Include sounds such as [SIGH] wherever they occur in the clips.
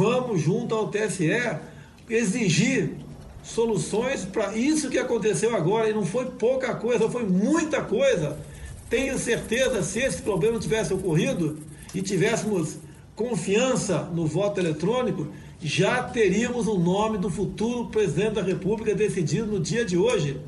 vamos junto ao TSE exigir soluções para isso que aconteceu agora e não foi pouca coisa, foi muita coisa. Tenho certeza, se esse problema tivesse ocorrido e tivéssemos confiança no voto eletrônico, já teríamos o nome do futuro presidente da República decidido no dia de hoje.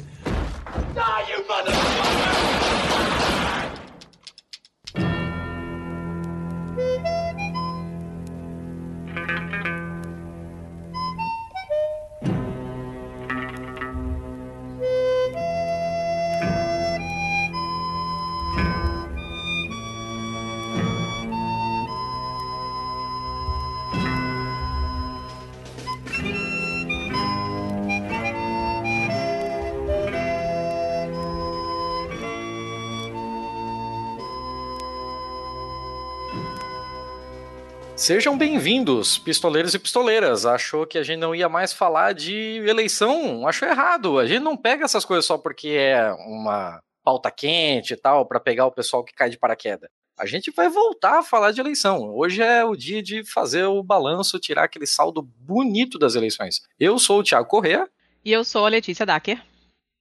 Sejam bem-vindos, pistoleiros e pistoleiras. Achou que a gente não ia mais falar de eleição? Achou errado. A gente não pega essas coisas só porque é uma pauta quente e tal, para pegar o pessoal que cai de paraquedas. A gente vai voltar a falar de eleição. Hoje é o dia de fazer o balanço, tirar aquele saldo bonito das eleições. Eu sou o Thiago Corrêa. E eu sou a Letícia Dacker.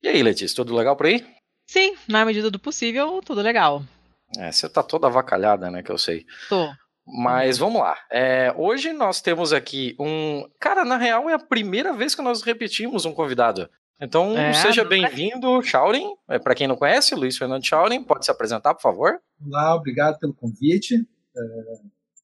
E aí, Letícia, tudo legal por aí? Sim, na medida do possível, tudo legal. É, você tá toda avacalhada, né, que eu sei. Tô. Mas vamos lá. É, hoje nós temos aqui um. Cara, na real é a primeira vez que nós repetimos um convidado. Então, é, seja bem-vindo, Shaurin. É, Para quem não conhece, Luiz Fernando Shaurin, pode se apresentar, por favor? Olá, obrigado pelo convite. É,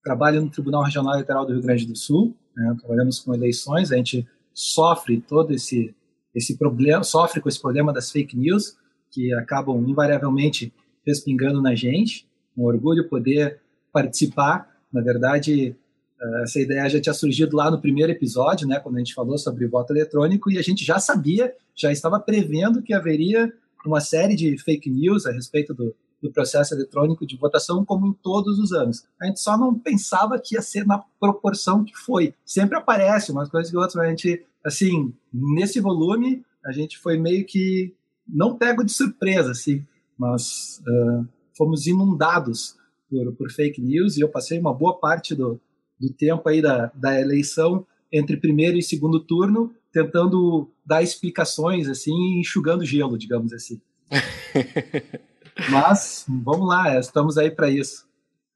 trabalho no Tribunal Regional Eleitoral do Rio Grande do Sul. Né, trabalhamos com eleições, a gente sofre todo esse, esse problema, sofre com esse problema das fake news, que acabam invariavelmente respingando na gente. Um orgulho poder participar. Na verdade, eh, essa ideia já tinha surgido lá no primeiro episódio, né, quando a gente falou sobre voto eletrônico, e a gente já sabia, já estava prevendo que haveria uma série de fake news a respeito do, do processo eletrônico de votação, como em todos os anos. A gente só não pensava que ia ser na proporção que foi. Sempre aparece umas coisas que outras, mas a gente, assim, nesse volume, a gente foi meio que não pego de surpresa, assim, mas uh, fomos inundados por, por fake news e eu passei uma boa parte do, do tempo aí da, da eleição entre primeiro e segundo turno tentando dar explicações assim, enxugando gelo, digamos assim. [LAUGHS] Mas vamos lá, estamos aí para isso.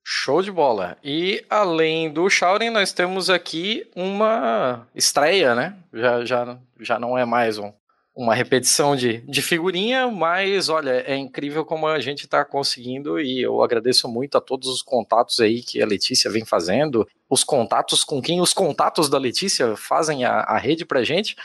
Show de bola. E além do Shaurin, nós temos aqui uma estreia, né? Já, já, já não é mais um, uma repetição de, de figurinha, mas olha, é incrível como a gente está conseguindo e eu agradeço muito a todos os contatos aí que a Letícia vem fazendo, os contatos com quem os contatos da Letícia fazem a, a rede pra gente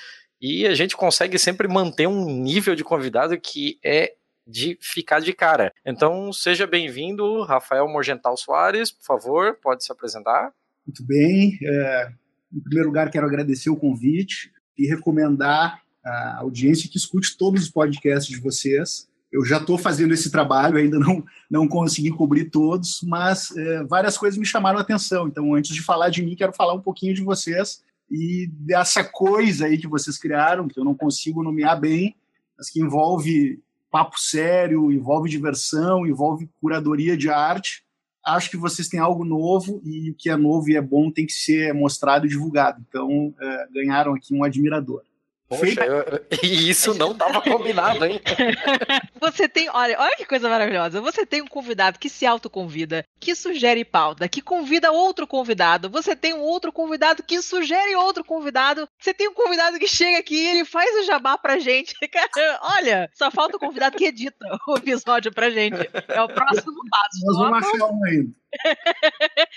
e a gente consegue sempre manter um nível de convidado que é de ficar de cara. Então, seja bem-vindo, Rafael Morgental Soares, por favor, pode se apresentar. Muito bem. É, em primeiro lugar, quero agradecer o convite e recomendar a audiência que escute todos os podcasts de vocês. Eu já estou fazendo esse trabalho, ainda não, não consegui cobrir todos, mas é, várias coisas me chamaram a atenção. Então, antes de falar de mim, quero falar um pouquinho de vocês e dessa coisa aí que vocês criaram, que eu não consigo nomear bem, mas que envolve papo sério, envolve diversão, envolve curadoria de arte. Acho que vocês têm algo novo e o que é novo e é bom tem que ser mostrado e divulgado. Então, é, ganharam aqui um admirador. Poxa, eu, [LAUGHS] isso não estava combinado, hein? [LAUGHS] Você tem, olha, olha que coisa maravilhosa. Você tem um convidado que se autoconvida, que sugere pauta, que convida outro convidado. Você tem um outro convidado que sugere outro convidado. Você tem um convidado que chega aqui e ele faz o jabá pra gente. [LAUGHS] olha, só falta o convidado que edita o episódio pra gente. É o próximo passo. Nós vamos achar um ainda.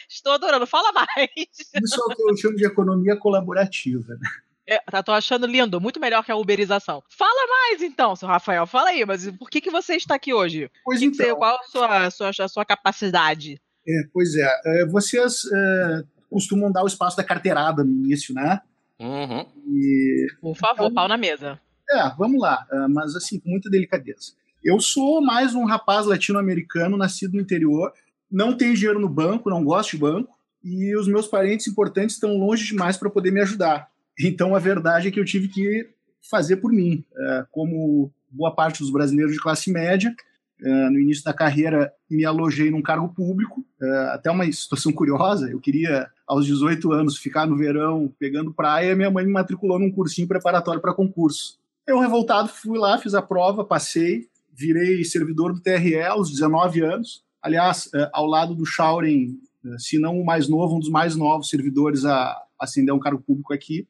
Estou adorando, fala mais. Isso é o que eu chamo de economia colaborativa. Né? É, tá, tô achando lindo, muito melhor que a uberização. Fala mais então, seu Rafael, fala aí, mas por que, que você está aqui hoje? Pois então. Você, qual a sua, a sua, a sua capacidade? É, pois é, é vocês é, costumam dar o espaço da carteirada no início, né? Uhum. E, por favor, então, pau na mesa. É, vamos lá, é, mas assim, com muita delicadeza. Eu sou mais um rapaz latino-americano, nascido no interior, não tenho dinheiro no banco, não gosto de banco, e os meus parentes importantes estão longe demais para poder me ajudar. Então a verdade é que eu tive que fazer por mim. É, como boa parte dos brasileiros de classe média, Uh, no início da carreira, me alojei num cargo público, uh, até uma situação [LAUGHS] curiosa. Eu queria, aos 18 anos, ficar no verão pegando praia, minha mãe me matriculou num cursinho preparatório para concurso. Eu, revoltado, fui lá, fiz a prova, passei, virei servidor do TRE aos 19 anos. Aliás, ao lado do Schauren, se não o mais novo, um dos mais novos servidores a ascender um cargo público aqui.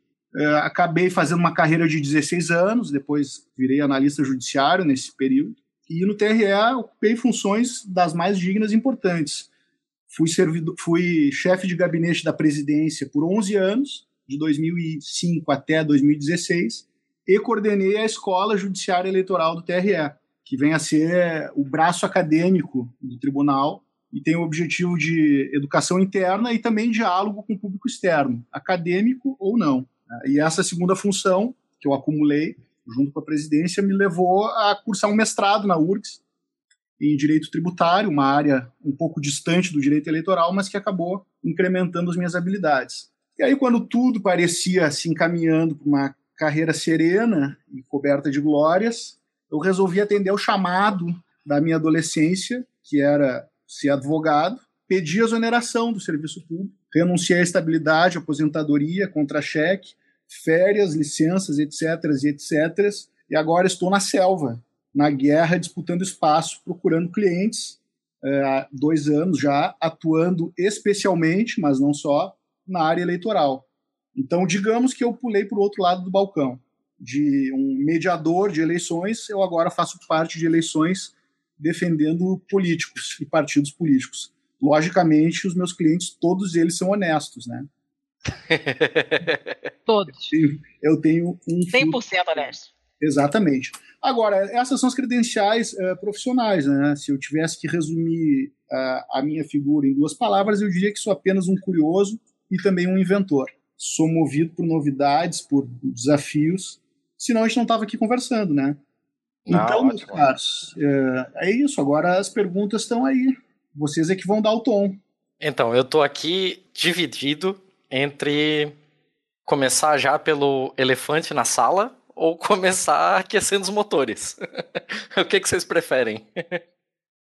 Acabei fazendo uma carreira de 16 anos, depois virei analista judiciário nesse período e no TRE ocupei funções das mais dignas e importantes. Fui, servidor, fui chefe de gabinete da presidência por 11 anos, de 2005 até 2016, e coordenei a Escola Judiciária Eleitoral do TRE, que vem a ser o braço acadêmico do tribunal e tem o objetivo de educação interna e também diálogo com o público externo, acadêmico ou não. E essa segunda função que eu acumulei junto com a presidência, me levou a cursar um mestrado na URGS em direito tributário, uma área um pouco distante do direito eleitoral, mas que acabou incrementando as minhas habilidades. E aí, quando tudo parecia se encaminhando para uma carreira serena e coberta de glórias, eu resolvi atender ao chamado da minha adolescência, que era ser advogado, pedi exoneração do serviço público, renunciei à estabilidade, aposentadoria, contra-cheque, férias, licenças, etc, e etc. E agora estou na selva, na guerra, disputando espaço, procurando clientes, é, há dois anos já, atuando especialmente, mas não só, na área eleitoral. Então, digamos que eu pulei para o outro lado do balcão. De um mediador de eleições, eu agora faço parte de eleições defendendo políticos e partidos políticos. Logicamente, os meus clientes, todos eles são honestos, né? [LAUGHS] Todos. Eu tenho, um. 100% honesto. Exatamente. Agora, essas são as credenciais uh, profissionais. Né? Se eu tivesse que resumir uh, a minha figura em duas palavras, eu diria que sou apenas um curioso e também um inventor. Sou movido por novidades, por desafios, senão a gente não estava aqui conversando, né? Não, então, meus caros, uh, é isso. Agora as perguntas estão aí. Vocês é que vão dar o tom. Então, eu estou aqui dividido entre começar já pelo elefante na sala ou [LAUGHS] começar aquecendo os motores? [LAUGHS] o que, que vocês preferem?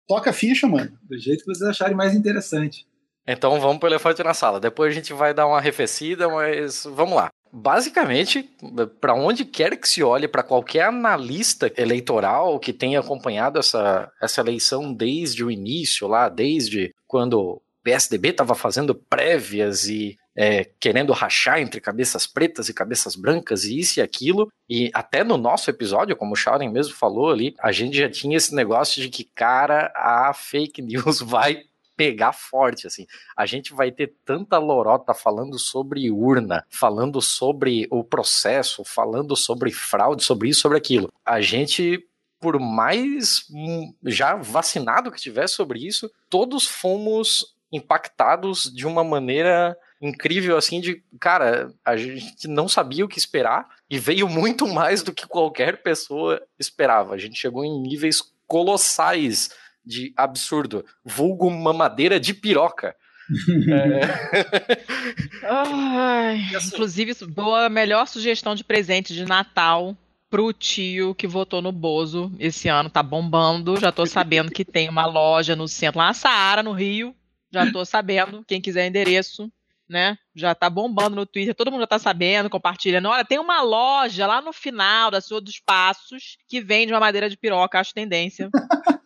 Toca a ficha, mano. Do jeito que vocês acharem mais interessante. Então vamos pro elefante na sala. Depois a gente vai dar uma arrefecida, mas vamos lá. Basicamente, para onde quer que se olhe, para qualquer analista eleitoral que tenha acompanhado essa, essa eleição desde o início, lá, desde quando o PSDB estava fazendo prévias e é, querendo rachar entre cabeças pretas e cabeças brancas e isso e aquilo. E até no nosso episódio, como o Sharon mesmo falou ali, a gente já tinha esse negócio de que, cara, a fake [LAUGHS] news vai pegar forte, assim. A gente vai ter tanta lorota falando sobre urna, falando sobre o processo, falando sobre fraude, sobre isso, sobre aquilo. A gente por mais hum, já vacinado que tivesse sobre isso, todos fomos impactados de uma maneira incrível assim de, cara, a gente não sabia o que esperar e veio muito mais do que qualquer pessoa esperava. A gente chegou em níveis colossais de absurdo, vulgo mamadeira de piroca. [LAUGHS] é... Ai, inclusive, boa, melhor sugestão de presente de Natal pro tio que votou no Bozo esse ano, tá bombando. Já tô sabendo que tem uma loja no centro, lá na Saara, no Rio. Já tô sabendo. Quem quiser endereço, né? Já tá bombando no Twitter, todo mundo já tá sabendo, compartilhando. Olha, tem uma loja lá no final da sua dos passos que vende uma madeira de piroca, acho tendência.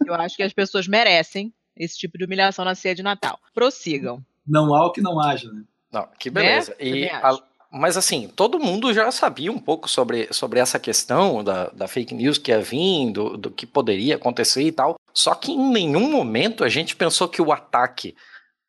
Eu acho que as pessoas merecem esse tipo de humilhação na ceia de Natal. Prossigam. Não há o que não haja, né? Não, que beleza. Né? E a, mas assim, todo mundo já sabia um pouco sobre, sobre essa questão da, da fake news que ia vir, do, do que poderia acontecer e tal. Só que em nenhum momento a gente pensou que o ataque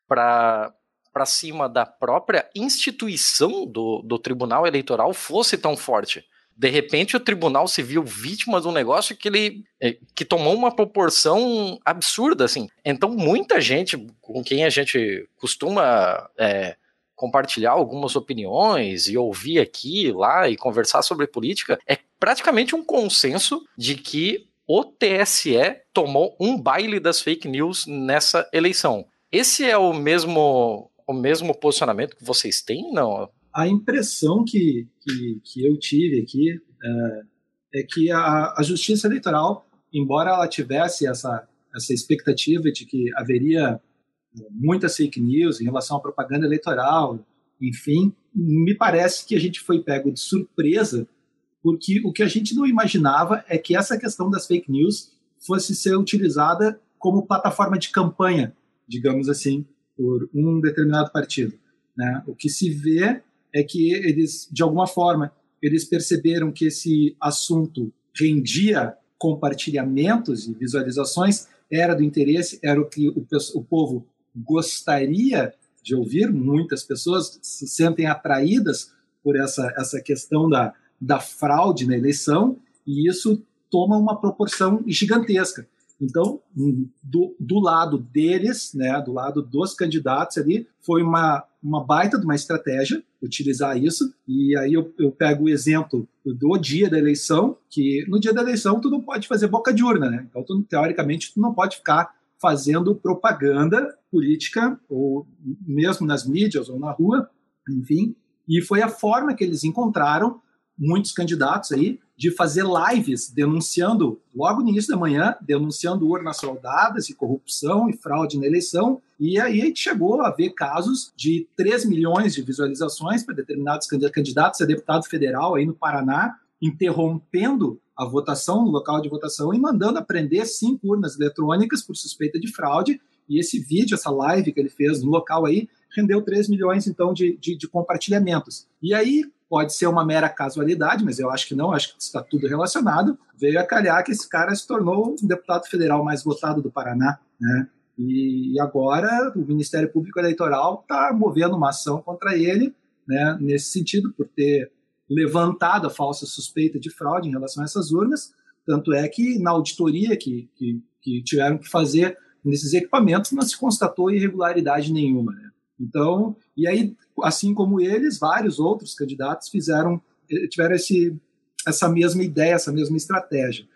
para para cima da própria instituição do, do Tribunal Eleitoral fosse tão forte. De repente, o tribunal se viu vítima de um negócio que ele eh, que tomou uma proporção absurda, assim. Então, muita gente com quem a gente costuma é, compartilhar algumas opiniões e ouvir aqui, lá e conversar sobre política, é praticamente um consenso de que o TSE tomou um baile das fake news nessa eleição. Esse é o mesmo o mesmo posicionamento que vocês têm, não? A impressão que, que, que eu tive aqui é, é que a, a, justiça eleitoral, embora ela tivesse essa, essa expectativa de que haveria muitas fake news em relação à propaganda eleitoral, enfim, me parece que a gente foi pego de surpresa, porque o que a gente não imaginava é que essa questão das fake news fosse ser utilizada como plataforma de campanha, digamos assim, por um determinado partido. Né? O que se vê é que eles, de alguma forma, eles perceberam que esse assunto rendia compartilhamentos e visualizações, era do interesse, era o que o, o povo gostaria de ouvir, muitas pessoas se sentem atraídas por essa, essa questão da, da fraude na eleição, e isso toma uma proporção gigantesca. Então, do, do lado deles, né, do lado dos candidatos ali, foi uma, uma baita de uma estratégia utilizar isso. E aí eu, eu pego o exemplo do dia da eleição, que no dia da eleição tu não pode fazer boca de urna, né? Então, tu, teoricamente, tu não pode ficar fazendo propaganda política, ou mesmo nas mídias ou na rua, enfim. E foi a forma que eles encontraram, muitos candidatos aí, de fazer lives denunciando, logo no início da manhã, denunciando urnas soldadas e corrupção e fraude na eleição. E aí a gente chegou a ver casos de 3 milhões de visualizações para determinados candidatos a deputado federal aí no Paraná, interrompendo a votação no local de votação e mandando apreender cinco urnas eletrônicas por suspeita de fraude. E esse vídeo, essa live que ele fez no local aí, rendeu 3 milhões, então, de, de, de compartilhamentos. E aí, pode ser uma mera casualidade, mas eu acho que não, acho que está tudo relacionado. Veio a calhar que esse cara se tornou o deputado federal mais votado do Paraná, né? E agora o Ministério Público Eleitoral está movendo uma ação contra ele, né, nesse sentido, por ter levantado a falsa suspeita de fraude em relação a essas urnas. Tanto é que na auditoria que, que, que tiveram que fazer nesses equipamentos não se constatou irregularidade nenhuma. Né? Então, e aí, assim como eles, vários outros candidatos fizeram, eh, tiveram esse, essa mesma ideia, essa mesma estratégia.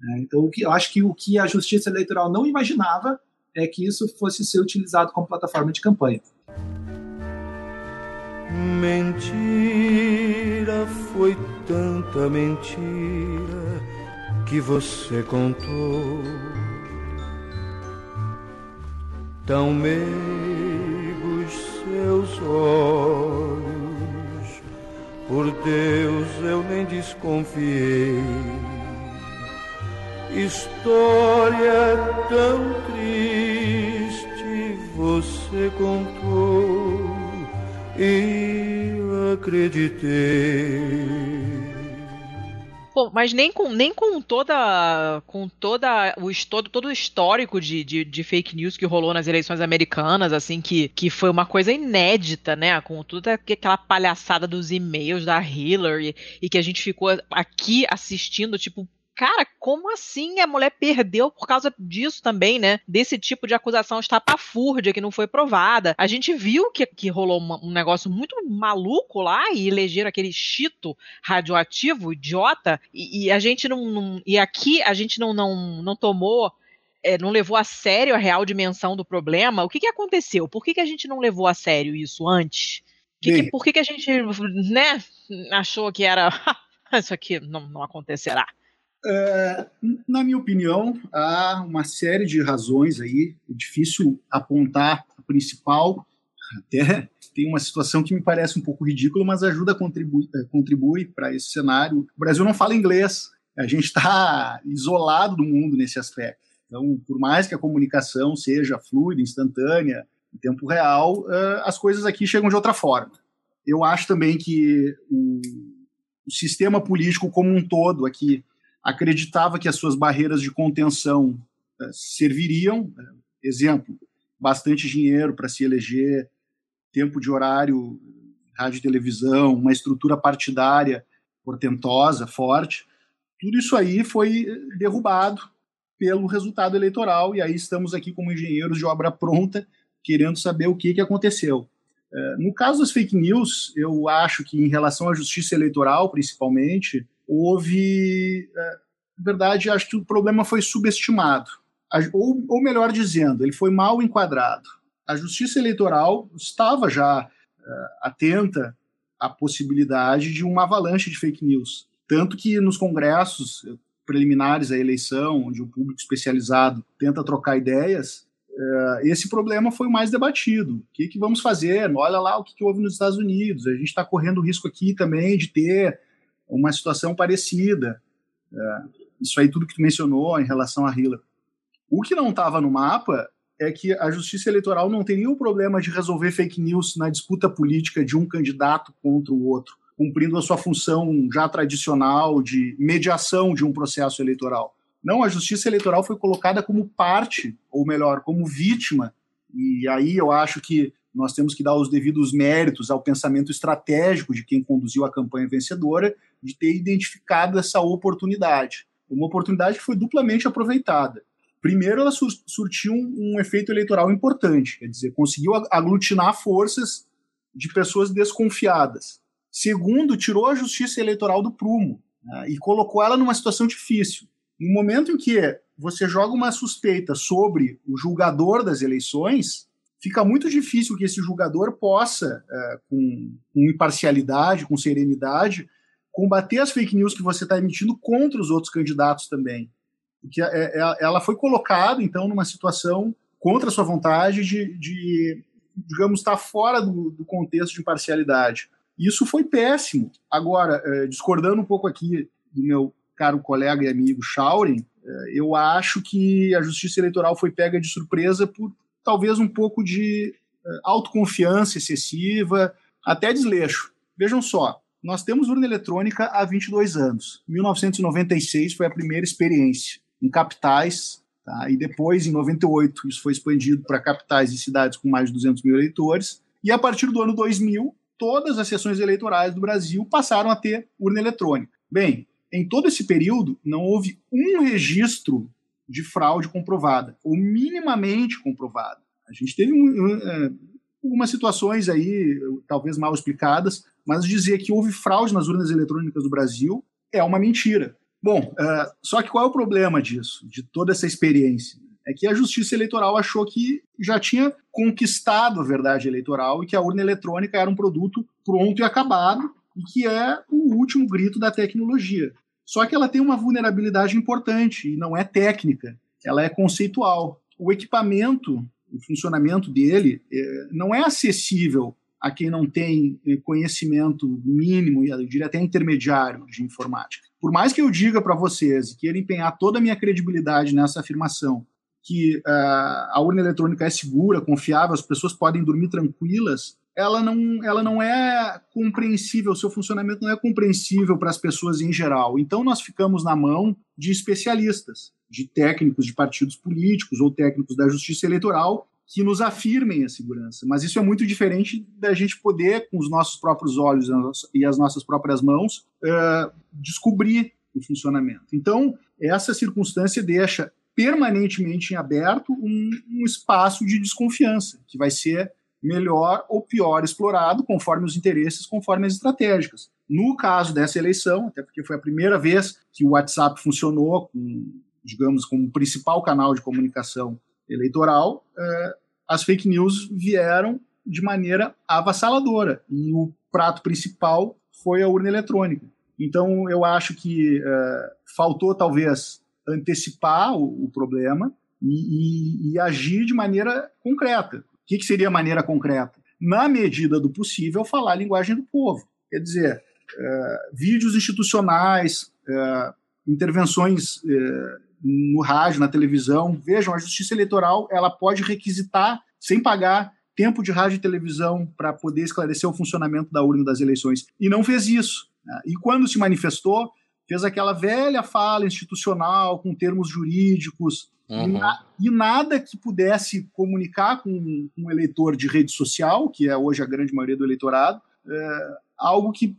Né? Então, o que, eu acho que o que a Justiça Eleitoral não imaginava é que isso fosse ser utilizado como plataforma de campanha. Mentira, foi tanta mentira que você contou. Tão meigos seus olhos, por Deus eu nem desconfiei. História tão triste você contou e acreditei. Bom, mas nem com, nem com toda com toda o todo, todo o histórico de, de, de, fake news que rolou nas eleições americanas, assim, que, que foi uma coisa inédita, né? Com toda aquela palhaçada dos e-mails da Hillary e que a gente ficou aqui assistindo, tipo, cara, como assim a mulher perdeu por causa disso também, né? Desse tipo de acusação estapafúrdia que não foi provada. A gente viu que, que rolou uma, um negócio muito maluco lá e elegeram aquele chito radioativo, idiota, e, e a gente não, não, E aqui a gente não, não, não tomou. É, não levou a sério a real dimensão do problema. O que, que aconteceu? Por que, que a gente não levou a sério isso antes? Que, que, por que, que a gente né, achou que era. [LAUGHS] isso aqui não, não acontecerá? É, na minha opinião, há uma série de razões aí. É difícil apontar a principal. Até tem uma situação que me parece um pouco ridícula, mas ajuda a contribuir é, contribui para esse cenário. O Brasil não fala inglês. A gente está isolado do mundo nesse aspecto. Então, por mais que a comunicação seja fluida, instantânea, em tempo real, é, as coisas aqui chegam de outra forma. Eu acho também que o, o sistema político como um todo aqui acreditava que as suas barreiras de contenção uh, serviriam. Uh, exemplo, bastante dinheiro para se eleger, tempo de horário, rádio e televisão, uma estrutura partidária portentosa, forte. Tudo isso aí foi eh, derrubado pelo resultado eleitoral, e aí estamos aqui como engenheiros de obra pronta, querendo saber o que, que aconteceu. No caso das fake news, eu acho que em relação à justiça eleitoral, principalmente, houve. É, na verdade, acho que o problema foi subestimado. Ou, ou melhor dizendo, ele foi mal enquadrado. A justiça eleitoral estava já uh, atenta à possibilidade de uma avalanche de fake news. Tanto que nos congressos, preliminares à eleição, onde o público especializado tenta trocar ideias, é, esse problema foi mais debatido. O que, que vamos fazer? Olha lá o que, que houve nos Estados Unidos. A gente está correndo o risco aqui também de ter uma situação parecida. É, isso aí tudo que tu mencionou em relação a Hillary. O que não estava no mapa é que a justiça eleitoral não teria o problema de resolver fake news na disputa política de um candidato contra o outro, cumprindo a sua função já tradicional de mediação de um processo eleitoral. Não, a justiça eleitoral foi colocada como parte, ou melhor, como vítima, e aí eu acho que nós temos que dar os devidos méritos ao pensamento estratégico de quem conduziu a campanha vencedora de ter identificado essa oportunidade. Uma oportunidade que foi duplamente aproveitada. Primeiro, ela sur surtiu um, um, efeito eleitoral importante, quer dizer, conseguiu aglutinar forças de pessoas desconfiadas. Segundo, tirou a justiça eleitoral do prumo né, e colocou ela numa situação difícil. No momento em que você joga uma suspeita sobre o julgador das eleições, fica muito difícil que esse julgador possa, é, com, com imparcialidade, com serenidade, combater as fake news que você está emitindo contra os outros candidatos também porque é, é, ela foi colocada, então, numa situação contra a sua vontade de, de digamos, estar fora do, do, contexto de imparcialidade. Isso foi péssimo. Agora, é, discordando um pouco aqui do meu caro colega e amigo Schauren, eu acho que a justiça eleitoral foi pega de surpresa por talvez um pouco de autoconfiança excessiva, até desleixo. Vejam só, nós temos urna eletrônica há 22 anos. 1996 foi a primeira experiência em capitais, tá? e depois, em 98, isso foi expandido para capitais e cidades com mais de 200 mil eleitores, e a partir do ano 2000, todas as sessões eleitorais do Brasil passaram a ter urna eletrônica. Bem, em todo esse período, não houve um registro de fraude comprovada, ou minimamente comprovada. A gente teve um, é, algumas situações aí, talvez mal explicadas, mas dizer que houve fraude nas urnas eletrônicas do Brasil é uma mentira. Bom, uh, só que qual é o problema disso, de toda essa experiência? É que a Justiça Eleitoral achou que já tinha conquistado a verdade eleitoral e que a urna eletrônica era um produto pronto e acabado e que é o último grito da tecnologia. Só que ela tem uma vulnerabilidade importante e não é técnica, ela é conceitual. O equipamento, o funcionamento dele, é, não é acessível a quem não tem eh, conhecimento mínimo, e eu diria até intermediário de informática. Por mais que eu diga para vocês e queira empenhar toda a minha credibilidade nessa afirmação, que uh, a urna eletrônica é segura, confiável, as pessoas podem dormir tranquilas, ela não, ela não é compreensível, o seu funcionamento não é compreensível para as pessoas em geral. Então nós ficamos na mão de especialistas, de técnicos de partidos políticos ou técnicos da justiça eleitoral que nos afirmem a segurança. Mas isso é muito diferente da gente poder, com os nossos próprios olhos e as nossas próprias mãos, uh, descobrir o funcionamento. Então, essa circunstância deixa permanentemente em aberto um, um espaço de desconfiança, que vai ser melhor ou pior explorado conforme os interesses, conforme as estratégicas. No caso dessa eleição, até porque foi a primeira vez que o WhatsApp funcionou com, digamos, como principal canal de comunicação eleitoral, uh, as fake news vieram de maneira avassaladora e o prato principal foi a urna eletrônica. Então eu acho que uh, faltou talvez antecipar o, o problema e, e, e, agir de maneira concreta. O que, que seria maneira concreta? Na medida do possível, falar a linguagem do povo. Quer dizer, uh, vídeos institucionais, uh, intervenções no rádio, na televisão. Vejam, a justiça eleitoral ela pode requisitar, sem pagar, tempo de rádio e televisão para poder esclarecer o funcionamento da urna das eleições. E não fez isso. Né? E quando se manifestou, fez aquela velha fala institucional com termos jurídicos uhum. e, na, e, nada que pudesse comunicar com, um eleitor de rede social, que é hoje a grande maioria do eleitorado, é, algo que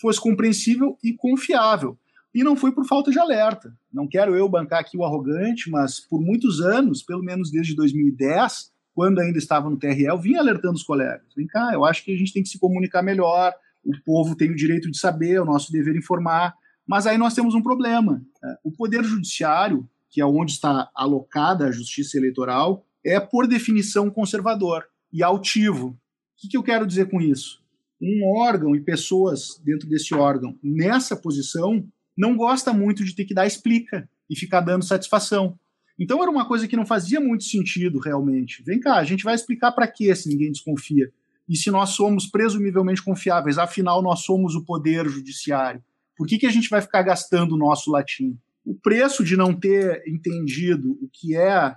fosse compreensível e confiável. E não foi por falta de alerta. Não quero eu bancar aqui o arrogante, mas por muitos anos, pelo menos desde 2010, quando ainda estava no TRE, eu vinha alertando os colegas. Vem cá, eu acho que a gente tem que se comunicar melhor, o povo tem o direito de saber, é o nosso dever informar. Mas aí nós temos um problema. É, o Poder Judiciário, que é onde está alocada a justiça eleitoral, é, por definição, conservador e altivo. O que, que eu quero dizer com isso? Um órgão e pessoas dentro desse órgão nessa posição não gosta muito de ter que dar explica e ficar dando satisfação. Então era uma coisa que não fazia muito sentido realmente. Vem cá, a gente vai explicar para quê se ninguém desconfia. E se nós somos presumivelmente confiáveis, afinal nós somos o poder judiciário, por que, que a gente vai ficar gastando o nosso latim? O preço de não ter entendido o que é uh,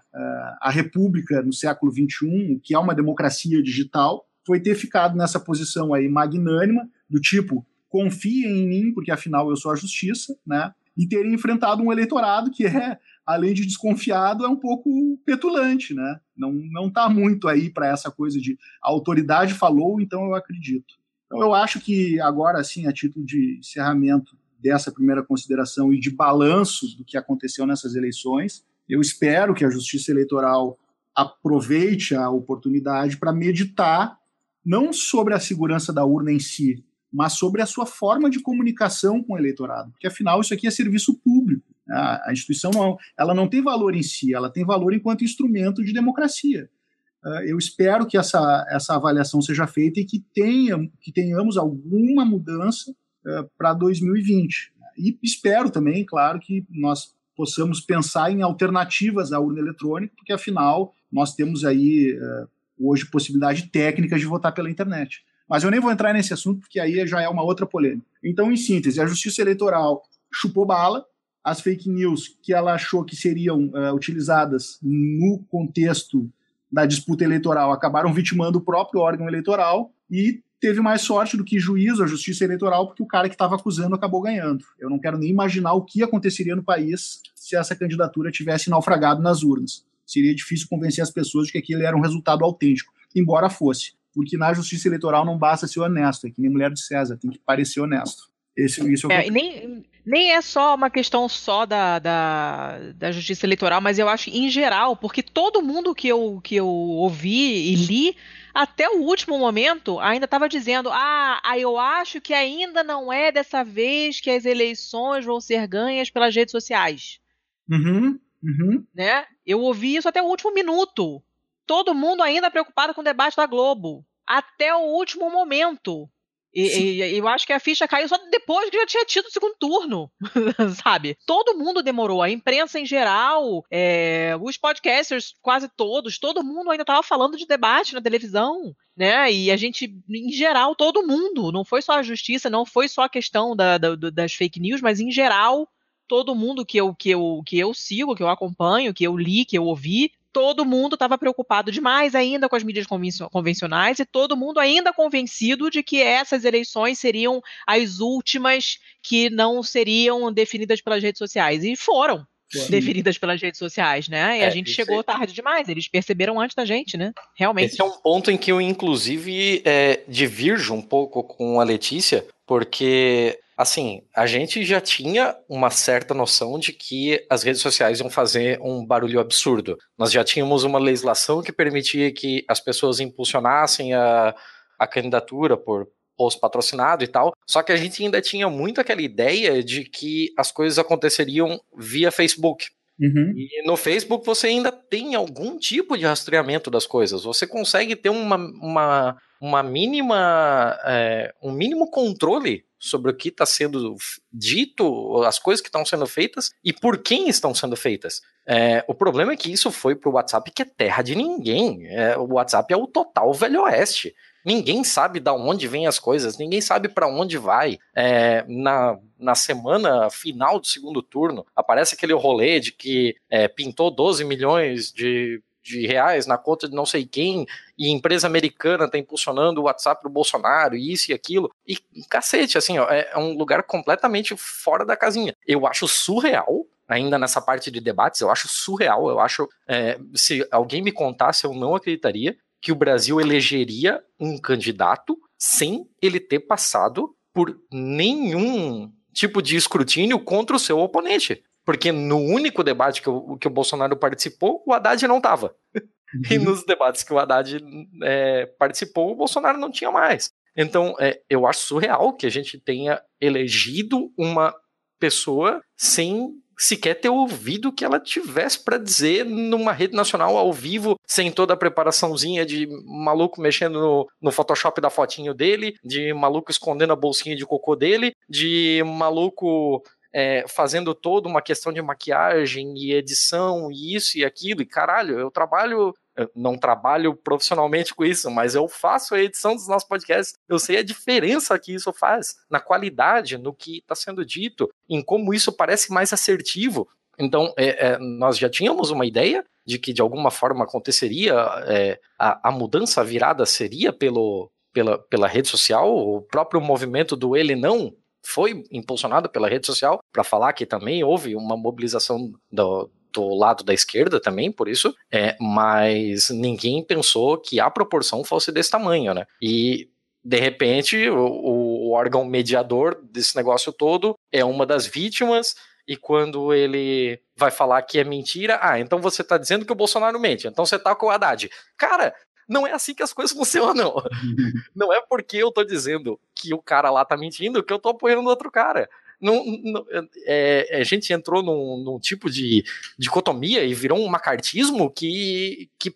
a República no século XXI, o que é uma democracia digital, foi ter ficado nessa posição aí magnânima, do tipo, confiem em mim, porque afinal eu sou a justiça, né? E ter enfrentado um eleitorado que é, além de desconfiado, é um pouco petulante, né? Não, não tá muito aí para essa coisa de a autoridade falou, então eu acredito. Então eu acho que agora, assim, a título de encerramento dessa primeira consideração e de balanço do que aconteceu nessas eleições, eu espero que a Justiça Eleitoral aproveite a oportunidade para meditar não sobre a segurança da urna em si, mas sobre a sua forma de comunicação com o eleitorado, porque afinal isso aqui é serviço público. A, instituição não, ela não tem valor em si, ela tem valor enquanto instrumento de democracia. Uh, eu espero que essa, essa avaliação seja feita e que, tenha, que tenhamos alguma mudança uh, para 2020. E espero também, claro, que nós possamos pensar em alternativas à urna eletrônica, porque afinal nós temos aí uh, hoje possibilidade técnica de votar pela internet. Mas eu nem vou entrar nesse assunto, porque aí já é uma outra polêmica. Então, em síntese, a Justiça Eleitoral chupou bala, as fake news que ela achou que seriam uh, utilizadas no contexto da disputa eleitoral acabaram vitimando o próprio órgão eleitoral e teve mais sorte do que juízo a justiça eleitoral porque o cara que estava acusando acabou ganhando. Eu não quero nem imaginar o que aconteceria no país se essa candidatura tivesse naufragado nas urnas. Seria difícil convencer as pessoas de que aquele era um resultado autêntico, embora fosse porque na justiça eleitoral não basta ser honesto, é que nem mulher de César, tem que parecer honesto. Esse, isso é, é nem, nem é só uma questão só da, da, da, justiça eleitoral, mas eu acho em geral, porque todo mundo que eu, que eu ouvi e li, até o último momento, ainda estava dizendo: ah, eu acho que ainda não é dessa vez que as eleições vão ser ganhas pelas redes sociais. Uhum, uhum. Né? Eu ouvi isso até o último minuto todo mundo ainda preocupado com o debate da Globo. Até o último momento. E, e, eu acho que a ficha caiu só depois que já tinha tido o segundo turno, [LAUGHS] sabe? Todo mundo demorou, a imprensa em geral, é, os podcasters quase todos, todo mundo ainda estava falando de debate na televisão, né? E a gente, em geral, todo mundo, não foi só a justiça, não foi só a questão da, da, das fake news, mas em geral, todo mundo que eu, que, eu, que eu sigo, que eu acompanho, que eu li, que eu ouvi, todo mundo estava preocupado demais ainda com as mídias convencionais e todo mundo ainda convencido de que essas eleições seriam as últimas que não seriam definidas pelas redes sociais. E foram. Sim. definidas pelas redes sociais, né? E é, a gente chegou é... tarde demais, eles perceberam antes da gente, né? Realmente. Esse é um ponto em que eu, inclusive, é, divirjo um pouco com a Letícia, porque assim, a gente já tinha uma certa noção de que as redes sociais iam fazer um barulho absurdo. Nós já tínhamos uma legislação que permitia que as pessoas impulsionassem a, a candidatura por post patrocinado e tal. Só que a gente ainda tinha muito aquela ideia de que as coisas aconteceriam via Facebook. Uhum. E no Facebook você ainda tem algum tipo de rastreamento das coisas. Você consegue ter uma, uma, uma mínima, é, um mínimo controle sobre o que está sendo dito, as coisas que estão sendo feitas e por quem estão sendo feitas. É, o problema é que isso foi para o WhatsApp, que é terra de ninguém. É, o WhatsApp é o total velho oeste. Ninguém sabe da onde vêm as coisas, ninguém sabe para onde vai. É, na, na semana final do segundo turno, aparece aquele rolê de que é, pintou 12 milhões de de reais na conta de não sei quem, e empresa americana tá impulsionando o WhatsApp do Bolsonaro, isso e aquilo. E cacete, assim, ó, é, é um lugar completamente fora da casinha. Eu acho surreal ainda nessa parte de debates, eu acho surreal, eu acho, é, se alguém me contasse, eu não acreditaria que o Brasil elegeria um candidato sem ele ter passado por nenhum tipo de escrutínio contra o seu oponente. Porque no único debate que o, que o Bolsonaro participou, o Haddad não estava. Uhum. E nos debates que o Haddad é, participou, o Bolsonaro não tinha mais. Então, é, eu acho surreal que a gente tenha elegido uma pessoa sem sequer ter ouvido o que ela tivesse para dizer numa rede nacional ao vivo, sem toda a preparaçãozinha de maluco mexendo no, no Photoshop da fotinho dele, de maluco escondendo a bolsinha de cocô dele, de maluco é, fazendo toda uma questão de maquiagem e edição e isso e aquilo, e caralho, eu trabalho. Eu não trabalho profissionalmente com isso, mas eu faço a edição dos nossos podcasts. Eu sei a diferença que isso faz na qualidade, no que está sendo dito, em como isso parece mais assertivo. Então, é, é, nós já tínhamos uma ideia de que de alguma forma aconteceria, é, a, a, mudança, virada seria pelo, pela, pela rede social, o próprio movimento do ele não foi impulsionado pela rede social para falar que também houve uma mobilização do, do lado da esquerda também, por isso, é, mas ninguém pensou que a proporção fosse desse tamanho, né? E de repente o, o órgão mediador desse negócio todo é uma das vítimas e quando ele vai falar que é mentira, ah, então você tá dizendo que o Bolsonaro mente, então você tá com o Haddad. Cara, não é assim que as coisas [LAUGHS] funcionam. [LAUGHS] não é porque eu tô dizendo que o cara lá tá mentindo que eu tô apoiando outro cara. Não, não é, a gente entrou num, num, tipo de dicotomia e virou um macartismo que, que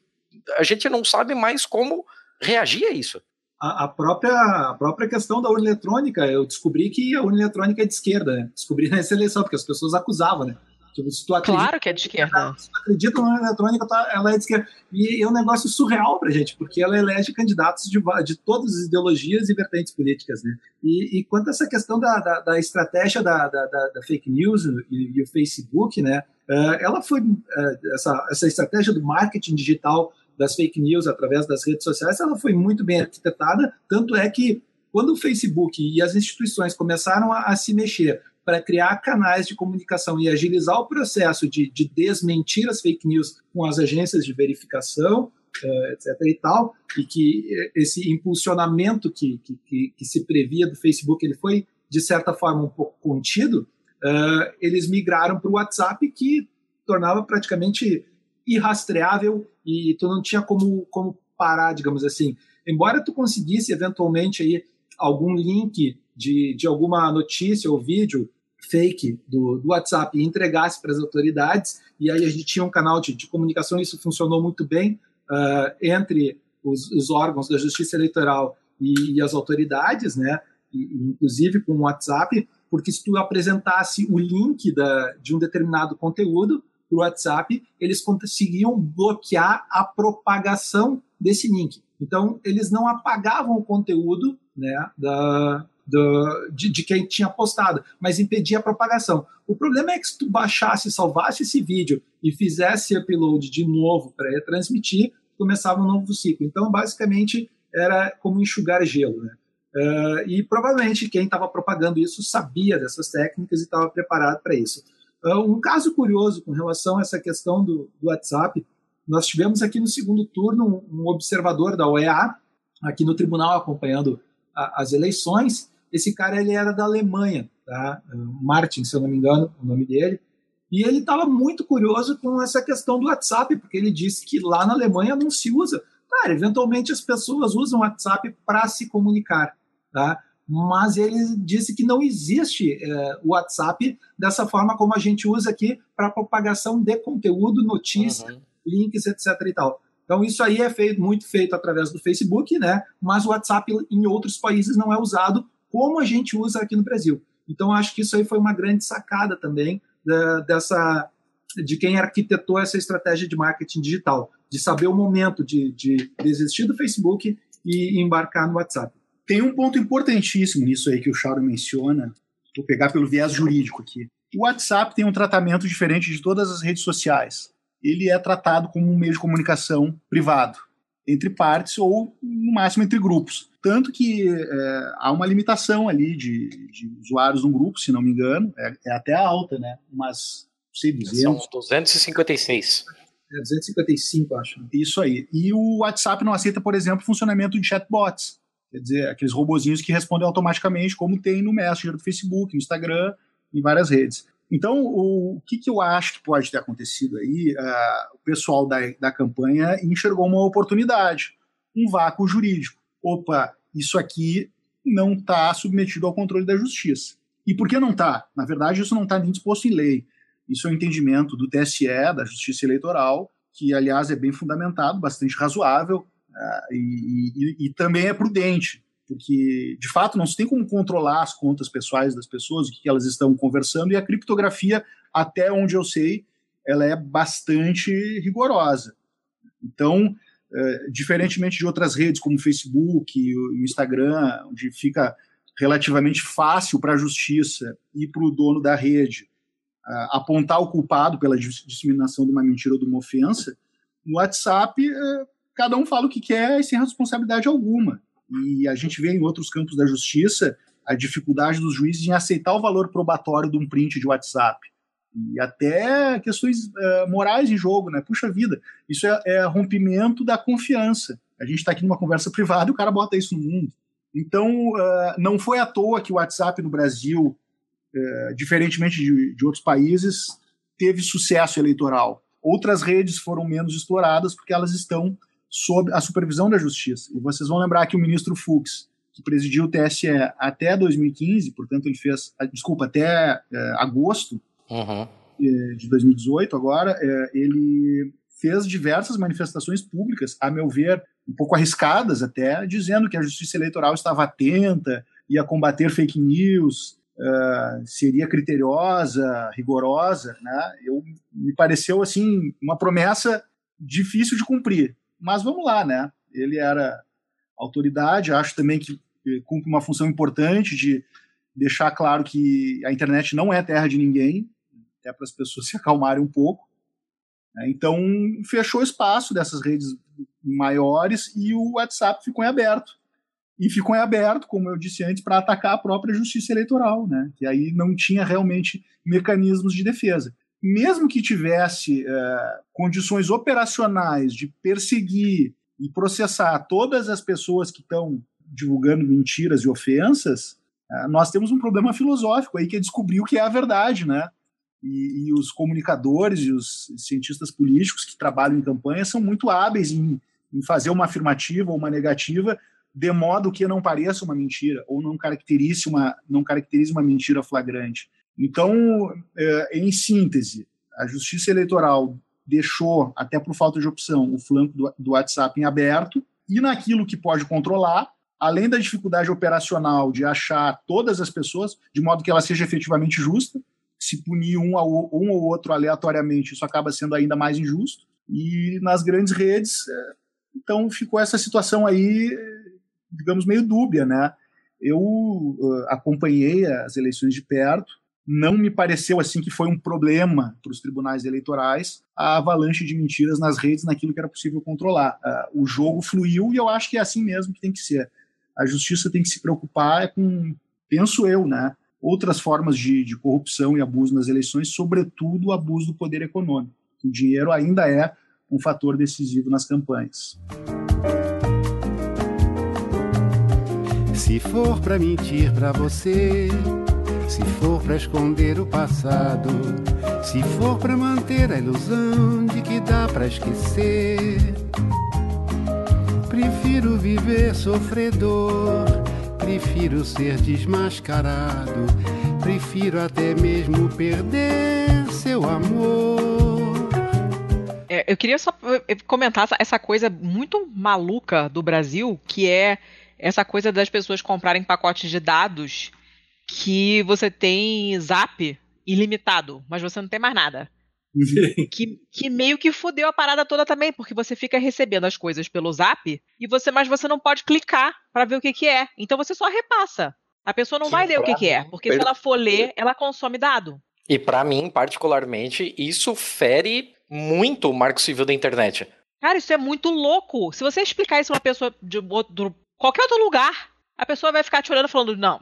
a gente não sabe mais como reagir a isso. A, a, própria, a própria questão da urna eletrônica, eu descobri que a urna eletrônica é de esquerda, né? Descobri nessa eleição, porque as pessoas acusavam, né? Tipo, se tu acredita, claro que é de esquerda. Se tu acredita na eletrônica, tá, ela é de esquerda. E é um negócio surreal pra gente, porque ela elege candidatos de, de todas as ideologias e vertentes políticas, né? E, e quanto a essa questão da, da, da estratégia da, da, da, fake news e, e, o Facebook, né? Uh, ela foi, uh, essa, essa estratégia do marketing digital das fake news através das redes sociais, ela foi muito bem arquitetada, tanto é que quando o Facebook e as instituições começaram a, a se mexer para criar canais de comunicação e agilizar o processo de, de desmentir as fake news com as agências de verificação, uh, etc. e tal, e que esse impulsionamento que, que, que, se previa do Facebook ele foi, de certa forma, um pouco contido, uh, eles migraram para o WhatsApp, que tornava praticamente irrastreável e tu não tinha como, como parar, digamos assim. Embora tu conseguisse, eventualmente, aí, algum link de, de alguma notícia ou vídeo fake do, do WhatsApp e entregasse para as autoridades, e aí a gente tinha um canal de, de comunicação, isso funcionou muito bem uh, entre os, os, órgãos da Justiça Eleitoral e, e as autoridades, né, e, inclusive com o WhatsApp, porque se tu apresentasse o link da, de um determinado conteúdo para o WhatsApp, eles conseguiam bloquear a propagação desse link. Então, eles não apagavam o conteúdo né, da, do, de, de, quem tinha postado, mas impedia a propagação. O problema é que se tu baixasse, salvasse esse vídeo e fizesse upload de novo para retransmitir, começava um novo ciclo. Então, basicamente, era como enxugar gelo. Né? Uh, e provavelmente quem estava propagando isso sabia dessas técnicas e estava preparado para isso. Uh, um caso curioso com relação a essa questão do, do WhatsApp, nós tivemos aqui no segundo turno um, um observador da OEA, aqui no tribunal acompanhando a, as eleições, esse cara ele era da Alemanha, tá? Martin, se eu não me engano, o nome dele. E ele estava muito curioso com essa questão do WhatsApp, porque ele disse que lá na Alemanha não se usa. Claro, eventualmente as pessoas usam o WhatsApp para se comunicar, tá? Mas ele disse que não existe é, o WhatsApp dessa forma como a gente usa aqui para propagação de conteúdo, notícias, uhum. links, etc. e tal. Então isso aí é feito, muito feito através do Facebook, né? Mas o WhatsApp em outros países não é usado como a gente usa aqui no Brasil. Então, acho que isso aí foi uma grande sacada também da, dessa de quem arquitetou essa estratégia de marketing digital, de saber o momento de, de desistir do Facebook e embarcar no WhatsApp. Tem um ponto importantíssimo nisso aí que o Chauro menciona, vou pegar pelo viés jurídico aqui. O WhatsApp tem um tratamento diferente de todas as redes sociais. Ele é tratado como um meio de comunicação privado entre partes ou, no máximo, entre grupos. Tanto que é, há uma limitação ali de, de, usuários num grupo, se não me engano, é, é até alta, né? Mas, sei, 200. São 256. É 255, acho. Isso aí. E o WhatsApp não aceita, por exemplo, funcionamento de chatbots. Quer dizer, aqueles robozinhos que respondem automaticamente, como tem no Messenger do Facebook, no Instagram, em várias redes. Então, o, que, que, eu acho que pode ter acontecido aí? Uh, o pessoal da, da campanha enxergou uma oportunidade, um vácuo jurídico. Opa, isso aqui não está submetido ao controle da justiça. E por que não está? Na verdade, isso não está nem disposto em lei. Isso é um entendimento do TSE, da Justiça Eleitoral, que, aliás, é bem fundamentado, bastante razoável uh, e, e, e, também é prudente. Porque de fato não se tem como controlar as contas pessoais das pessoas, o que elas estão conversando, e a criptografia, até onde eu sei, ela é bastante rigorosa. Então, é, diferentemente de outras redes como o Facebook, o Instagram, onde fica relativamente fácil para a justiça e para o dono da rede uh, apontar o culpado pela disseminação de uma mentira ou de uma ofensa, no WhatsApp uh, cada um fala o que quer e sem responsabilidade alguma. E a gente vê em outros campos da justiça a dificuldade dos juízes em aceitar o valor probatório de um print de WhatsApp. E até questões uh, morais em jogo, né? Puxa vida, isso é, é rompimento da confiança. A gente está aqui numa conversa privada e o cara bota isso no mundo. Então, uh, não foi à toa que o WhatsApp no Brasil, uh, diferentemente de, de, outros países, teve sucesso eleitoral. Outras redes foram menos exploradas porque elas estão sob a supervisão da justiça. E vocês vão lembrar que o ministro Fux, que presidiu o TSE até 2015, portanto, ele fez, ah, desculpa, até uh, agosto uhum. de 2018, agora, ele fez diversas manifestações públicas, a meu ver, um pouco arriscadas até, dizendo que a justiça eleitoral estava atenta, ia combater fake news, uh, seria criteriosa, rigorosa. Né? Eu, me pareceu assim uma promessa difícil de cumprir. Mas vamos lá, né? Ele era autoridade, acho também que cumpre uma função importante de deixar claro que a internet não é terra de ninguém, até para as pessoas [LAUGHS] se acalmarem um pouco. Né? Então, fechou espaço dessas redes maiores e o WhatsApp ficou em aberto. E ficou em aberto, como eu disse antes, para atacar a própria justiça eleitoral, né? que aí não tinha realmente mecanismos de defesa. Mesmo que tivesse é, condições operacionais de perseguir e processar todas as pessoas que estão divulgando mentiras e ofensas, é, nós temos um problema filosófico aí que é descobrir o que é a verdade, né? E, e, os comunicadores e os cientistas políticos que trabalham em campanha são muito hábeis em, em, fazer uma afirmativa ou uma negativa de modo que não pareça uma mentira ou não caracterize uma, não caracterize uma mentira flagrante. Então, é, em síntese, a Justiça Eleitoral deixou, até por falta de opção, o flanco do, WhatsApp em aberto e naquilo que pode controlar, além da dificuldade operacional de achar todas as pessoas, de modo que ela seja efetivamente justa, se punir um, ao, um ou outro aleatoriamente, isso acaba sendo ainda mais injusto. E nas grandes redes, é, então ficou essa situação aí, digamos, meio dúbia, né? Eu uh, acompanhei as eleições de perto, não me pareceu assim que foi um problema para os tribunais eleitorais a avalanche de mentiras nas redes naquilo que era possível controlar. Uh, o jogo fluiu e eu acho que é assim mesmo que tem que ser. A justiça tem que se preocupar com, penso eu, né? outras formas de, de corrupção e abuso nas eleições, sobretudo o abuso do poder econômico. O dinheiro ainda é um fator decisivo nas campanhas. Se for para mentir para você, se for para esconder o passado, se for para manter a ilusão de que dá para esquecer, prefiro viver sofredor Prefiro ser desmascarado, prefiro até mesmo perder seu amor. É, eu queria só comentar essa coisa muito maluca do Brasil, que é essa coisa das pessoas comprarem pacotes de dados que você tem zap ilimitado, mas você não tem mais nada. que, que meio que fudeu a parada toda também, porque você fica recebendo as coisas pelo zap e você, mas você não pode clicar para ver o que, que é. Então você só repassa. A pessoa não vai ler o que, que é, porque se ela for ler, ela consome dado. E para mim, particularmente, isso fere muito o marco civil da internet. Cara, isso é muito louco. Se você explicar isso pra uma pessoa de outro, qualquer outro lugar, a pessoa vai ficar te olhando falando, não,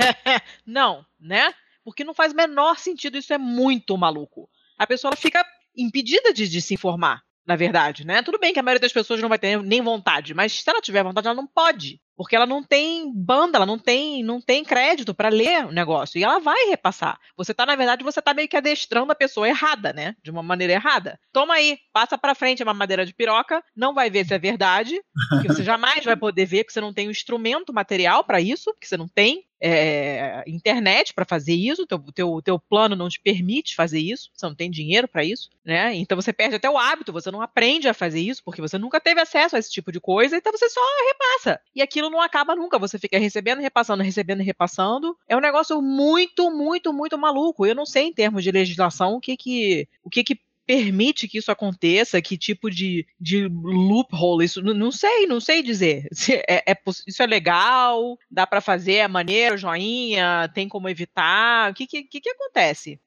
[LAUGHS] não, né? Porque não faz menor sentido, isso é muito maluco a pessoa fica impedida de, de se informar na verdade, né? Tudo bem que a maioria das pessoas não vai ter nem vontade, mas se ela tiver vontade, ela não pode, porque ela não tem banda, ela não tem, não tem crédito para ler o negócio e ela vai repassar. Você tá, na verdade, você tá meio que adestrando a pessoa errada, né? De uma maneira errada. Toma aí, passa para frente uma madeira de piroca, não vai ver se é verdade, porque você [LAUGHS] jamais vai poder ver, porque você não tem o um instrumento material para isso, porque você não tem. É, internet para fazer isso, o teu, teu, teu plano não te permite fazer isso, você não tem dinheiro para isso, né? Então você perde até o hábito, você não aprende a fazer isso, porque você nunca teve acesso a esse tipo de coisa, então você só repassa. E aquilo não acaba nunca, você fica recebendo, repassando, recebendo repassando. É um negócio muito, muito, muito maluco. Eu não sei em termos de legislação o que que, o que, que permite que isso aconteça, que tipo de, de loophole, isso não sei, não sei dizer. [LAUGHS] É, é isso é legal, dá para fazer, é maneiro, joinha, tem como evitar, o que, que, que acontece?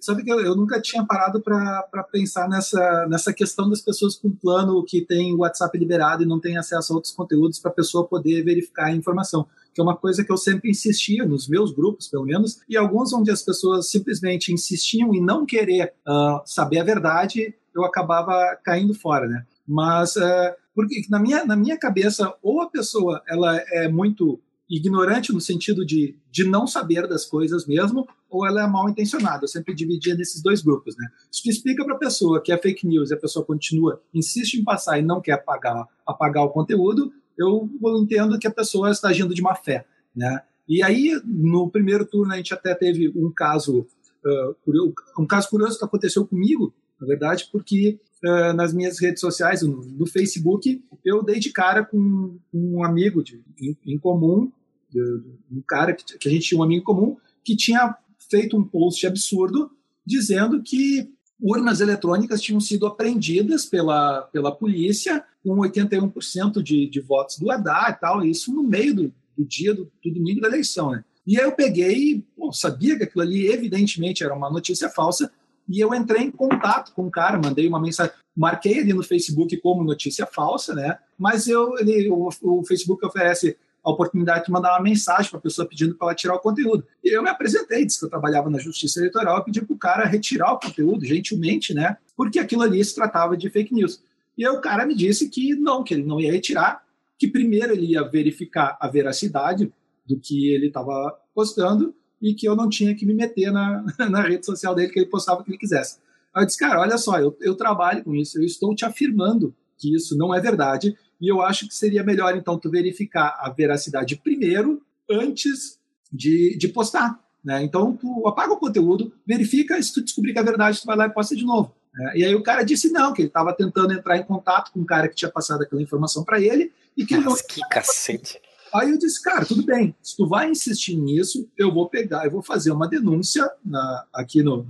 sabe que eu, eu, nunca tinha parado para pensar nessa, nessa questão das pessoas com plano que tem WhatsApp liberado e não tem acesso a outros conteúdos para a pessoa poder verificar a informação, que é uma coisa que eu sempre insistia nos meus grupos, pelo menos, e alguns onde as pessoas simplesmente insistiam em não querer uh, saber a verdade, eu acabava caindo fora, né? Mas uh, porque na minha, na minha cabeça, ou a pessoa ela é muito ignorante no sentido de, de não saber das coisas mesmo, ou ela é mal intencionada. Eu sempre dividia nesses dois grupos. Né? Se tu explica para a pessoa que é fake news e a pessoa continua, insiste em passar e não quer apagar, apagar o conteúdo, eu entendo que a pessoa está agindo de má fé. Né? E aí, no primeiro turno, a gente até teve um caso, uh, um caso curioso que aconteceu comigo, na verdade, porque uh, nas minhas redes sociais, no, no, Facebook, eu dei de cara com um amigo de, em, em, comum, um cara que, que, a gente tinha um amigo em comum, que tinha feito um post absurdo dizendo que urnas eletrônicas tinham sido apreendidas pela, pela polícia com 81% de, de votos do Haddad e tal, isso no meio do, do dia do, do, domingo da eleição, né? E aí eu peguei, bom, sabia que aquilo ali evidentemente era uma notícia falsa, e eu entrei em contato com o cara, mandei uma mensagem, marquei ele no Facebook como notícia falsa, né? Mas eu, ele, o, o Facebook oferece a oportunidade de mandar uma mensagem para a pessoa pedindo para ela tirar o conteúdo. E eu me apresentei, disse que eu trabalhava na Justiça Eleitoral, pedi para o cara retirar o conteúdo, gentilmente, né? Porque aquilo ali se tratava de fake news. E aí o cara me disse que não, que ele não ia retirar, que primeiro ele ia verificar a veracidade do que ele estava postando e que eu não tinha que me meter na, [LAUGHS] na rede social dele, que ele postava o que ele quisesse. Aí eu disse, cara, olha só, eu, eu trabalho com isso, eu estou te afirmando que isso não é verdade, e eu acho que seria melhor, então, tu verificar a veracidade primeiro, antes de, de postar. Né? Então, tu apaga o conteúdo, verifica, se tu descobrir que é verdade, tu vai lá e posta de novo. Né? E aí o cara disse não, que ele estava tentando entrar em contato com o cara que tinha passado aquela informação para ele e que Mas não... que cacete. Aí eu disse, cara, tudo bem, se tu vai insistir nisso, eu vou pegar, eu vou fazer uma denúncia na, aqui no,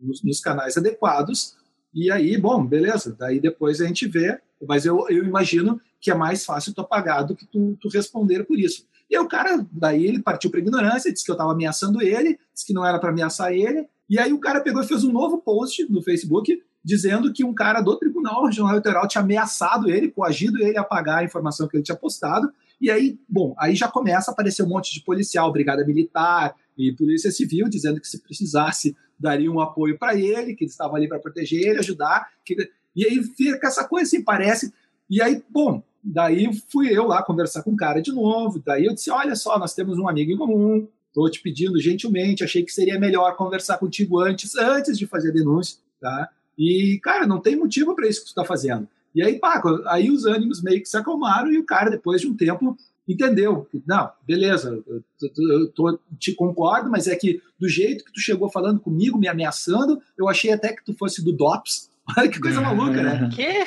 nos, nos, canais adequados, e aí, bom, beleza, daí depois a gente vê, mas eu, eu imagino que é mais fácil tu apagar do que tu, tu responder por isso. E aí o cara, daí ele partiu para ignorância, disse que eu estava ameaçando ele, disse que não era para ameaçar ele, e aí o cara pegou e fez um novo post no Facebook dizendo que um cara do Tribunal Regional Eleitoral tinha ameaçado ele, coagido ele a pagar a informação que ele tinha postado. E aí, bom, aí já começa a aparecer um monte de policial, brigada militar e polícia civil dizendo que se precisasse daria um apoio para ele, que eles estavam ali para proteger ele, ajudar. Que... E aí fica essa coisa assim, parece. E aí, bom, daí fui eu lá conversar com o cara de novo. Daí eu disse: olha só, nós temos um amigo em comum. Estou te pedindo gentilmente, achei que seria melhor conversar contigo antes, antes de fazer a denúncia, tá? E, cara, não tem motivo para isso que tu está fazendo. E aí, pá, aí os ânimos meio que se acalmaram e o cara, depois de um tempo, entendeu. Não, beleza, eu, eu, tô, te concordo, mas é que do jeito que tu chegou falando comigo, me ameaçando, eu achei até que tu fosse do DOPS. Olha que coisa maluca, né? Que?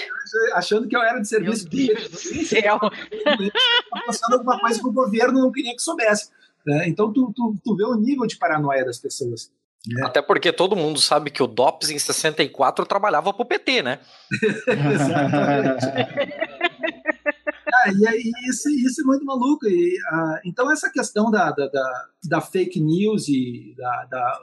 Achando que eu era de serviço Meu Deus do céu. Passando alguma coisa que o governo não queria que soubesse. Né? Então, tu, tu, tu vê o nível de paranoia das pessoas. É. Até porque todo mundo sabe que o DOPS em 64 trabalhava pro PT, né? [LAUGHS] Exatamente. ah, e aí, isso, isso é muito maluco. E, uh, então, essa questão da, da, da, da, fake news e da, da,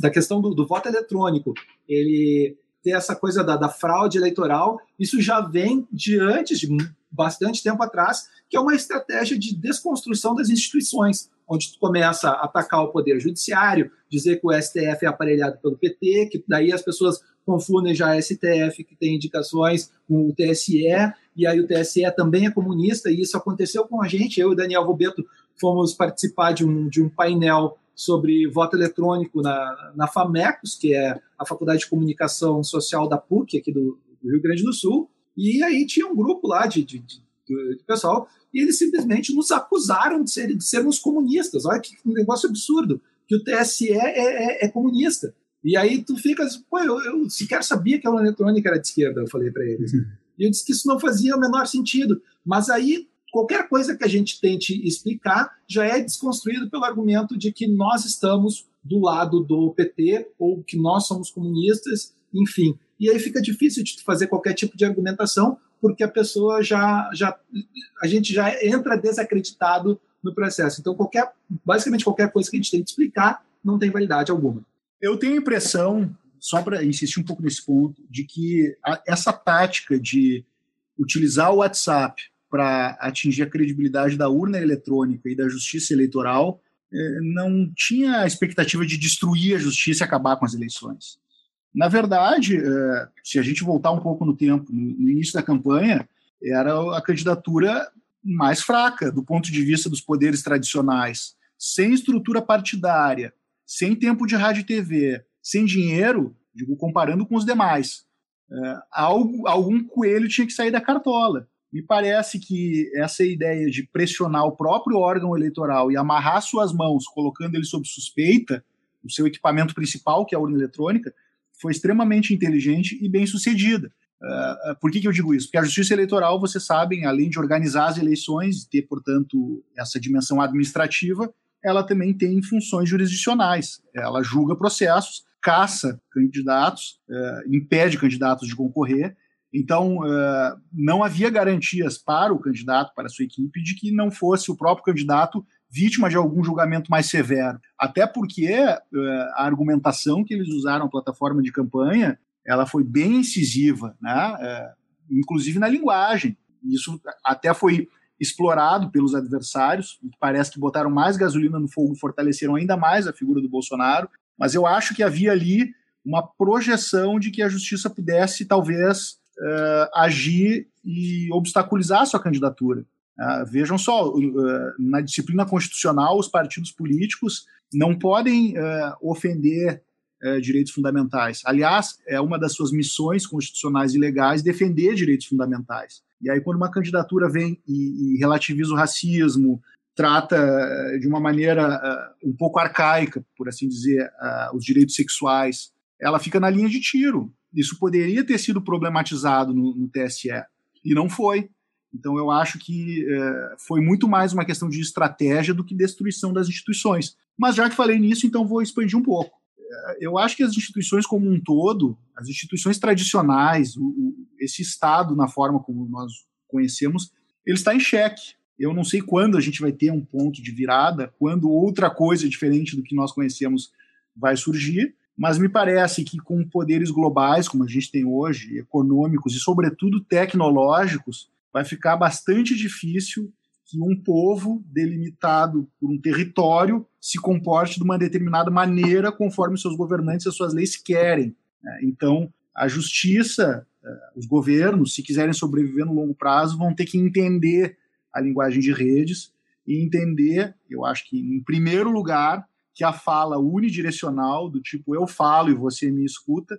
da questão do, do, voto eletrônico, ele ter essa coisa da, da fraude eleitoral, isso já vem de antes, de bastante tempo atrás, que é uma estratégia de desconstrução das instituições onde tu começa a atacar o poder judiciário, dizer que o STF é aparelhado pelo PT, que daí as pessoas confundem já STF, que tem indicações, com o TSE, e aí o TSE também é comunista, e isso aconteceu com a gente, eu e Daniel Robeto fomos participar de um, de um painel sobre voto eletrônico na, na FAMECOS, que é a Faculdade de Comunicação Social da PUC, aqui do, do Rio Grande do Sul, e aí tinha um grupo lá de, de, de do pessoal, e eles simplesmente nos acusaram de, ser, de sermos comunistas. Olha que negócio absurdo, que o TSE é, é, é comunista. E aí tu fica, pô, eu, eu sequer sabia que a eletrônica era de esquerda, eu falei para eles. Uhum. E eu disse que isso não fazia o menor sentido. Mas aí qualquer coisa que a gente tente explicar já é desconstruído pelo argumento de que nós estamos do lado do PT ou que nós somos comunistas, enfim. E aí fica difícil de fazer qualquer tipo de argumentação, porque a pessoa já, já a gente já entra desacreditado no processo. Então, qualquer, basicamente qualquer coisa que a gente tente explicar não tem validade alguma. Eu tenho a impressão, só para insistir um pouco nesse ponto, de que a, essa tática de utilizar o WhatsApp para atingir a credibilidade da urna eletrônica e da justiça eleitoral eh, não tinha a expectativa de destruir a justiça e acabar com as eleições. Na verdade, eh, se a gente voltar um pouco no tempo, no início da campanha, era a candidatura mais fraca do ponto de vista dos poderes tradicionais, sem estrutura partidária, sem tempo de rádio e TV, sem dinheiro, digo, comparando com os demais. Eh, algo, algum coelho tinha que sair da cartola. Me parece que essa ideia de pressionar o próprio órgão eleitoral e amarrar suas mãos, colocando ele sob suspeita, o seu equipamento principal, que é a urna eletrônica, foi extremamente inteligente e bem sucedida. Uh, por que, que eu digo isso? Porque a justiça eleitoral, vocês sabem, além de organizar as eleições, ter, portanto, essa dimensão administrativa, ela também tem funções jurisdicionais. Ela julga processos, caça candidatos, uh, impede candidatos de concorrer então, uh, não havia garantias para o candidato, para a sua equipe, de que não fosse o próprio candidato vítima de algum julgamento mais severo. Até porque uh, a argumentação que eles usaram na plataforma de campanha, ela foi bem incisiva, né? Uh, inclusive na linguagem. Isso até foi explorado pelos adversários, parece que botaram mais gasolina no fogo, fortaleceram ainda mais a figura do Bolsonaro, mas eu acho que havia ali uma projeção de que a justiça pudesse, talvez, uh, agir e obstaculizar a sua candidatura. Uh, vejam só, uh, na disciplina constitucional, os partidos políticos não podem ofender direitos fundamentais. Aliás, é uma das suas missões constitucionais e legais defender direitos fundamentais. E aí, quando uma candidatura vem e, e relativiza o racismo, trata de uma maneira um pouco arcaica, por assim dizer, os direitos sexuais, ela fica na linha de tiro. Isso poderia ter sido problematizado no, no TSE e não foi. Então eu acho que é, foi muito mais uma questão de estratégia do que destruição das instituições. Mas já que falei nisso, então vou expandir um pouco. É, eu acho que as instituições como um todo, as instituições tradicionais, o, o, esse Estado na forma como nós conhecemos, ele está em xeque. Eu não sei quando a gente vai ter um ponto de virada, quando outra coisa diferente do que nós conhecemos vai surgir, mas me parece que com poderes globais, como a gente tem hoje, econômicos e, sobretudo, tecnológicos, vai ficar bastante difícil que um povo delimitado por um território se comporte de uma determinada maneira conforme seus governantes e as suas leis querem. Né? Então, a justiça, eh, os governos, se quiserem sobreviver no longo prazo, vão ter que entender a linguagem de redes e entender, eu acho que, em primeiro lugar, que a fala unidirecional, do tipo eu falo e você me escuta,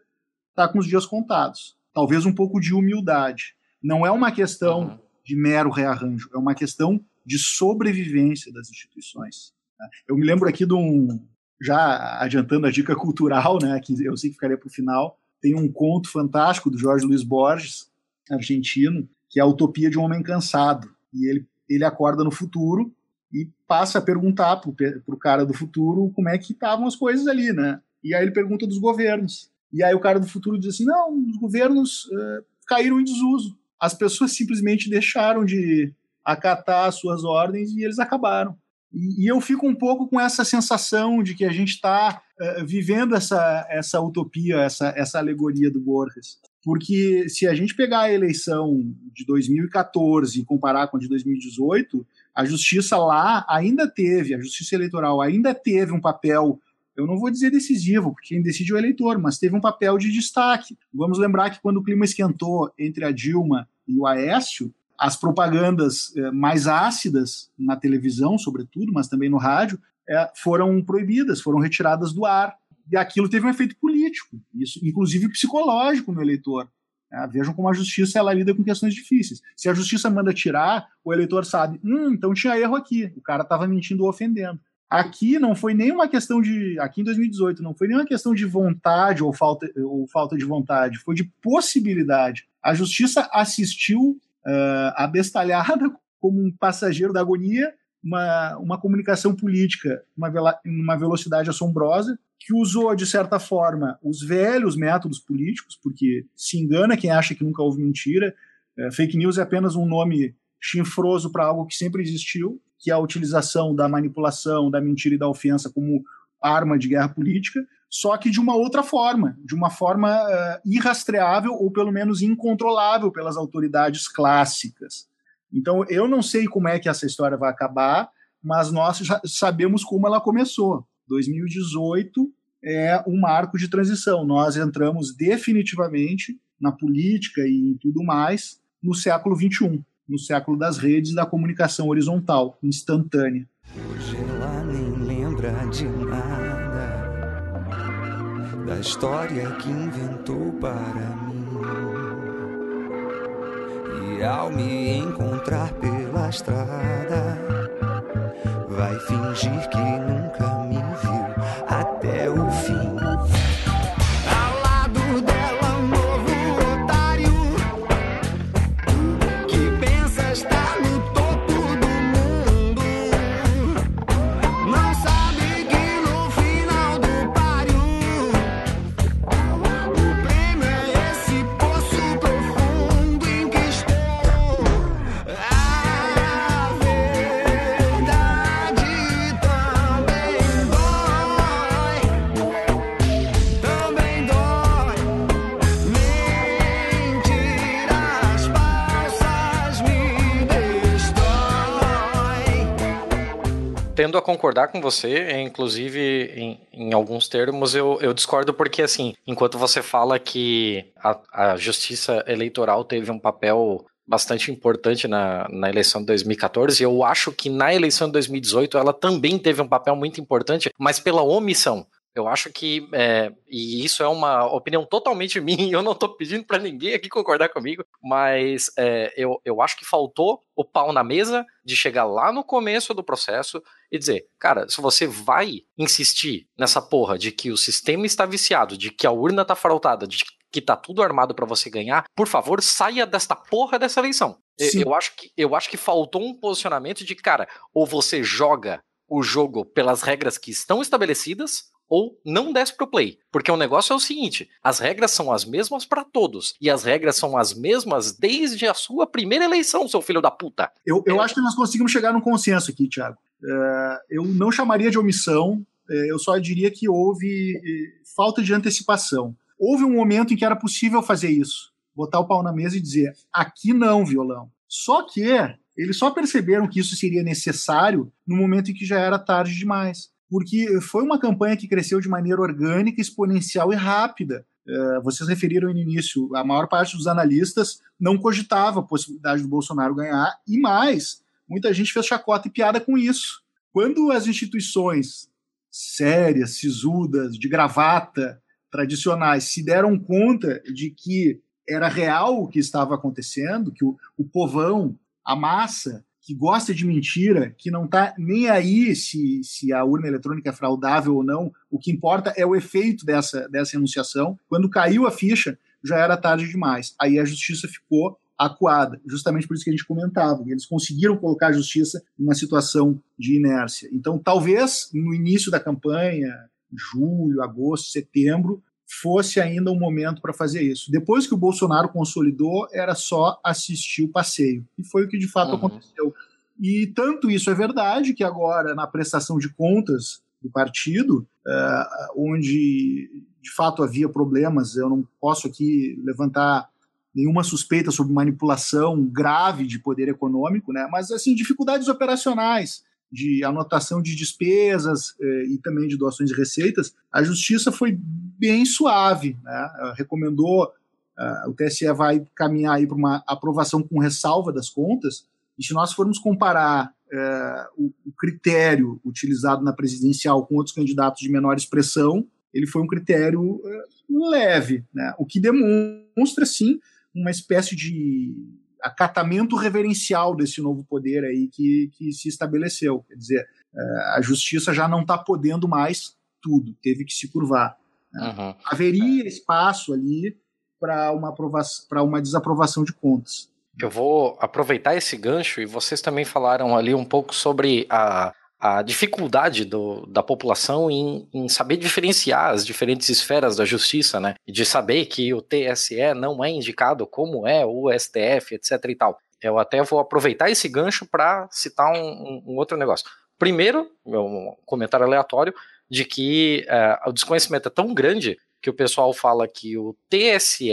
está com os dias contados. Talvez um pouco de humildade. Não é uma questão uhum. de mero rearranjo, é uma questão de sobrevivência das instituições. Né? Eu me lembro aqui de um, já adiantando a dica cultural, né, que eu sei que ficaria para o final, tem um conto fantástico do Jorge Luiz Borges, argentino, que é a Utopia de um Homem Cansado. E ele, ele acorda no futuro e passa a perguntar para o cara do futuro como é que estavam as coisas ali, né? E aí ele pergunta dos governos. E aí o cara do futuro diz assim: não, os governos uh, caíram em desuso. As pessoas simplesmente deixaram de acatar as suas ordens e eles acabaram. E, e eu fico um pouco com essa sensação de que a gente está uh, eh, vivendo essa, essa utopia, essa, essa alegoria do Borges. Porque se a gente pegar a eleição de 2014 e comparar com a de 2018, a justiça lá ainda teve, a justiça eleitoral ainda teve um papel, eu não vou dizer decisivo, porque quem decide é o eleitor, mas teve um papel de destaque. Vamos lembrar que quando o clima esquentou entre a Dilma e o Aécio, as propagandas eh, mais ácidas na televisão, sobretudo, mas também no rádio, eh, foram proibidas, foram retiradas do ar. E aquilo teve um efeito político, isso, inclusive psicológico no eleitor. É, vejam como a justiça ela lida com questões difíceis. Se a justiça manda tirar, o eleitor sabe, hum, então tinha erro aqui, o cara estava mentindo ou ofendendo. Aqui não foi nenhuma questão de. Aqui em 2018, não foi nenhuma questão de vontade ou falta, ou falta de vontade, foi de possibilidade. A justiça assistiu uh, a bestalhada [LAUGHS] como um passageiro da agonia, uma, uma comunicação política numa, numa velocidade assombrosa, que usou, de certa forma, os velhos métodos políticos, porque se engana quem acha que nunca houve mentira. É, fake news é apenas um nome chinfroso para algo que sempre existiu, que é a utilização da manipulação, da mentira e da ofensa como arma de guerra política, só que de uma outra forma, de uma forma uh, irrastreável ou pelo menos incontrolável pelas autoridades clássicas. Então, eu não sei como é que essa história vai acabar, mas nós já sabemos como ela começou. 2018 é um marco de transição. Nós entramos definitivamente na política e em tudo mais no século 21, no século das redes da comunicação horizontal, instantânea. Hoje ela nem lembra de nada da história que inventou para mim. E ao me encontrar pela estrada, vai fingir que nunca tendo a concordar com você, inclusive em, em alguns termos eu, eu, discordo porque, assim, enquanto você fala que a, a justiça eleitoral teve um papel bastante importante na, na eleição de 2014. Eu acho que na eleição de 2018 ela também teve um papel muito importante, mas pela omissão. Eu acho que, é, e isso é uma opinião totalmente [LAUGHS] minha, eu não estou pedindo para ninguém aqui concordar comigo, mas é, eu, eu acho que faltou o pau na mesa de chegar lá no começo do processo e dizer, cara, se você vai insistir nessa porra de que o sistema está viciado, de que a urna está frautada, de que tá tudo armado para você ganhar, por favor, saia desta porra dessa eleição. Eu, acho que, eu acho que faltou um posicionamento de, cara, ou você joga o jogo pelas regras que estão estabelecidas, ou não desce pro play. Porque o negócio é o seguinte: as regras são as mesmas para todos. E as regras são as mesmas desde a sua primeira eleição, seu filho da puta. Eu, eu é. acho que nós conseguimos chegar num consenso aqui, Thiago. É, eu não chamaria de omissão, é, eu só diria que houve é, falta de antecipação. Houve um momento em que era possível fazer isso. Botar o pau na mesa e dizer: aqui não, violão. Só que eles só perceberam que isso seria necessário no momento em que já era tarde demais porque foi uma campanha que cresceu de maneira orgânica, exponencial e rápida. É, vocês referiram no início, a maior parte dos analistas não cogitava a possibilidade do Bolsonaro ganhar, e mais, muita gente fez chacota e piada com isso. Quando as instituições sérias, sisudas, de gravata, tradicionais, se deram conta de que era real o que estava acontecendo, que o, o povão, a massa, que gosta de mentira, que não está nem aí se, se a urna eletrônica é fraudável ou não, o que importa é o efeito dessa, dessa enunciação. Quando caiu a ficha, já era tarde demais. Aí a justiça ficou acuada, justamente por isso que a gente comentava, eles conseguiram colocar a justiça numa situação de inércia. Então, talvez no início da campanha, julho, agosto, setembro, fosse ainda um momento para fazer isso. Depois que o Bolsonaro consolidou, era só assistir o passeio. E foi o que de fato uhum. aconteceu. E tanto isso é verdade que agora, na prestação de contas do partido, uh, onde de fato havia problemas, eu não posso aqui levantar nenhuma suspeita sobre manipulação grave de poder econômico, né? mas assim dificuldades operacionais de anotação de despesas eh, e também de doações e receitas, a justiça foi bem suave, né? recomendou, uh, o TSE vai caminhar aí para uma aprovação com ressalva das contas, e se nós formos comparar uh, o, o, critério utilizado na presidencial com outros candidatos de menor expressão, ele foi um critério uh, leve, né? o que demonstra, sim, uma espécie de acatamento reverencial desse novo poder aí que, que se estabeleceu. Quer dizer, é, a justiça já não está podendo mais tudo, teve que se curvar. Né? Uhum. Haveria espaço ali para uma, uma desaprovação de contas. Eu vou aproveitar esse gancho e vocês também falaram ali um pouco sobre a, a dificuldade do, da população em, em, saber diferenciar as diferentes esferas da justiça, né? De saber que o TSE não é indicado como é o STF, etc e tal. Eu até vou aproveitar esse gancho para citar um, um, outro negócio. Primeiro, um comentário aleatório de que uh, o desconhecimento é tão grande que o pessoal fala que o TSE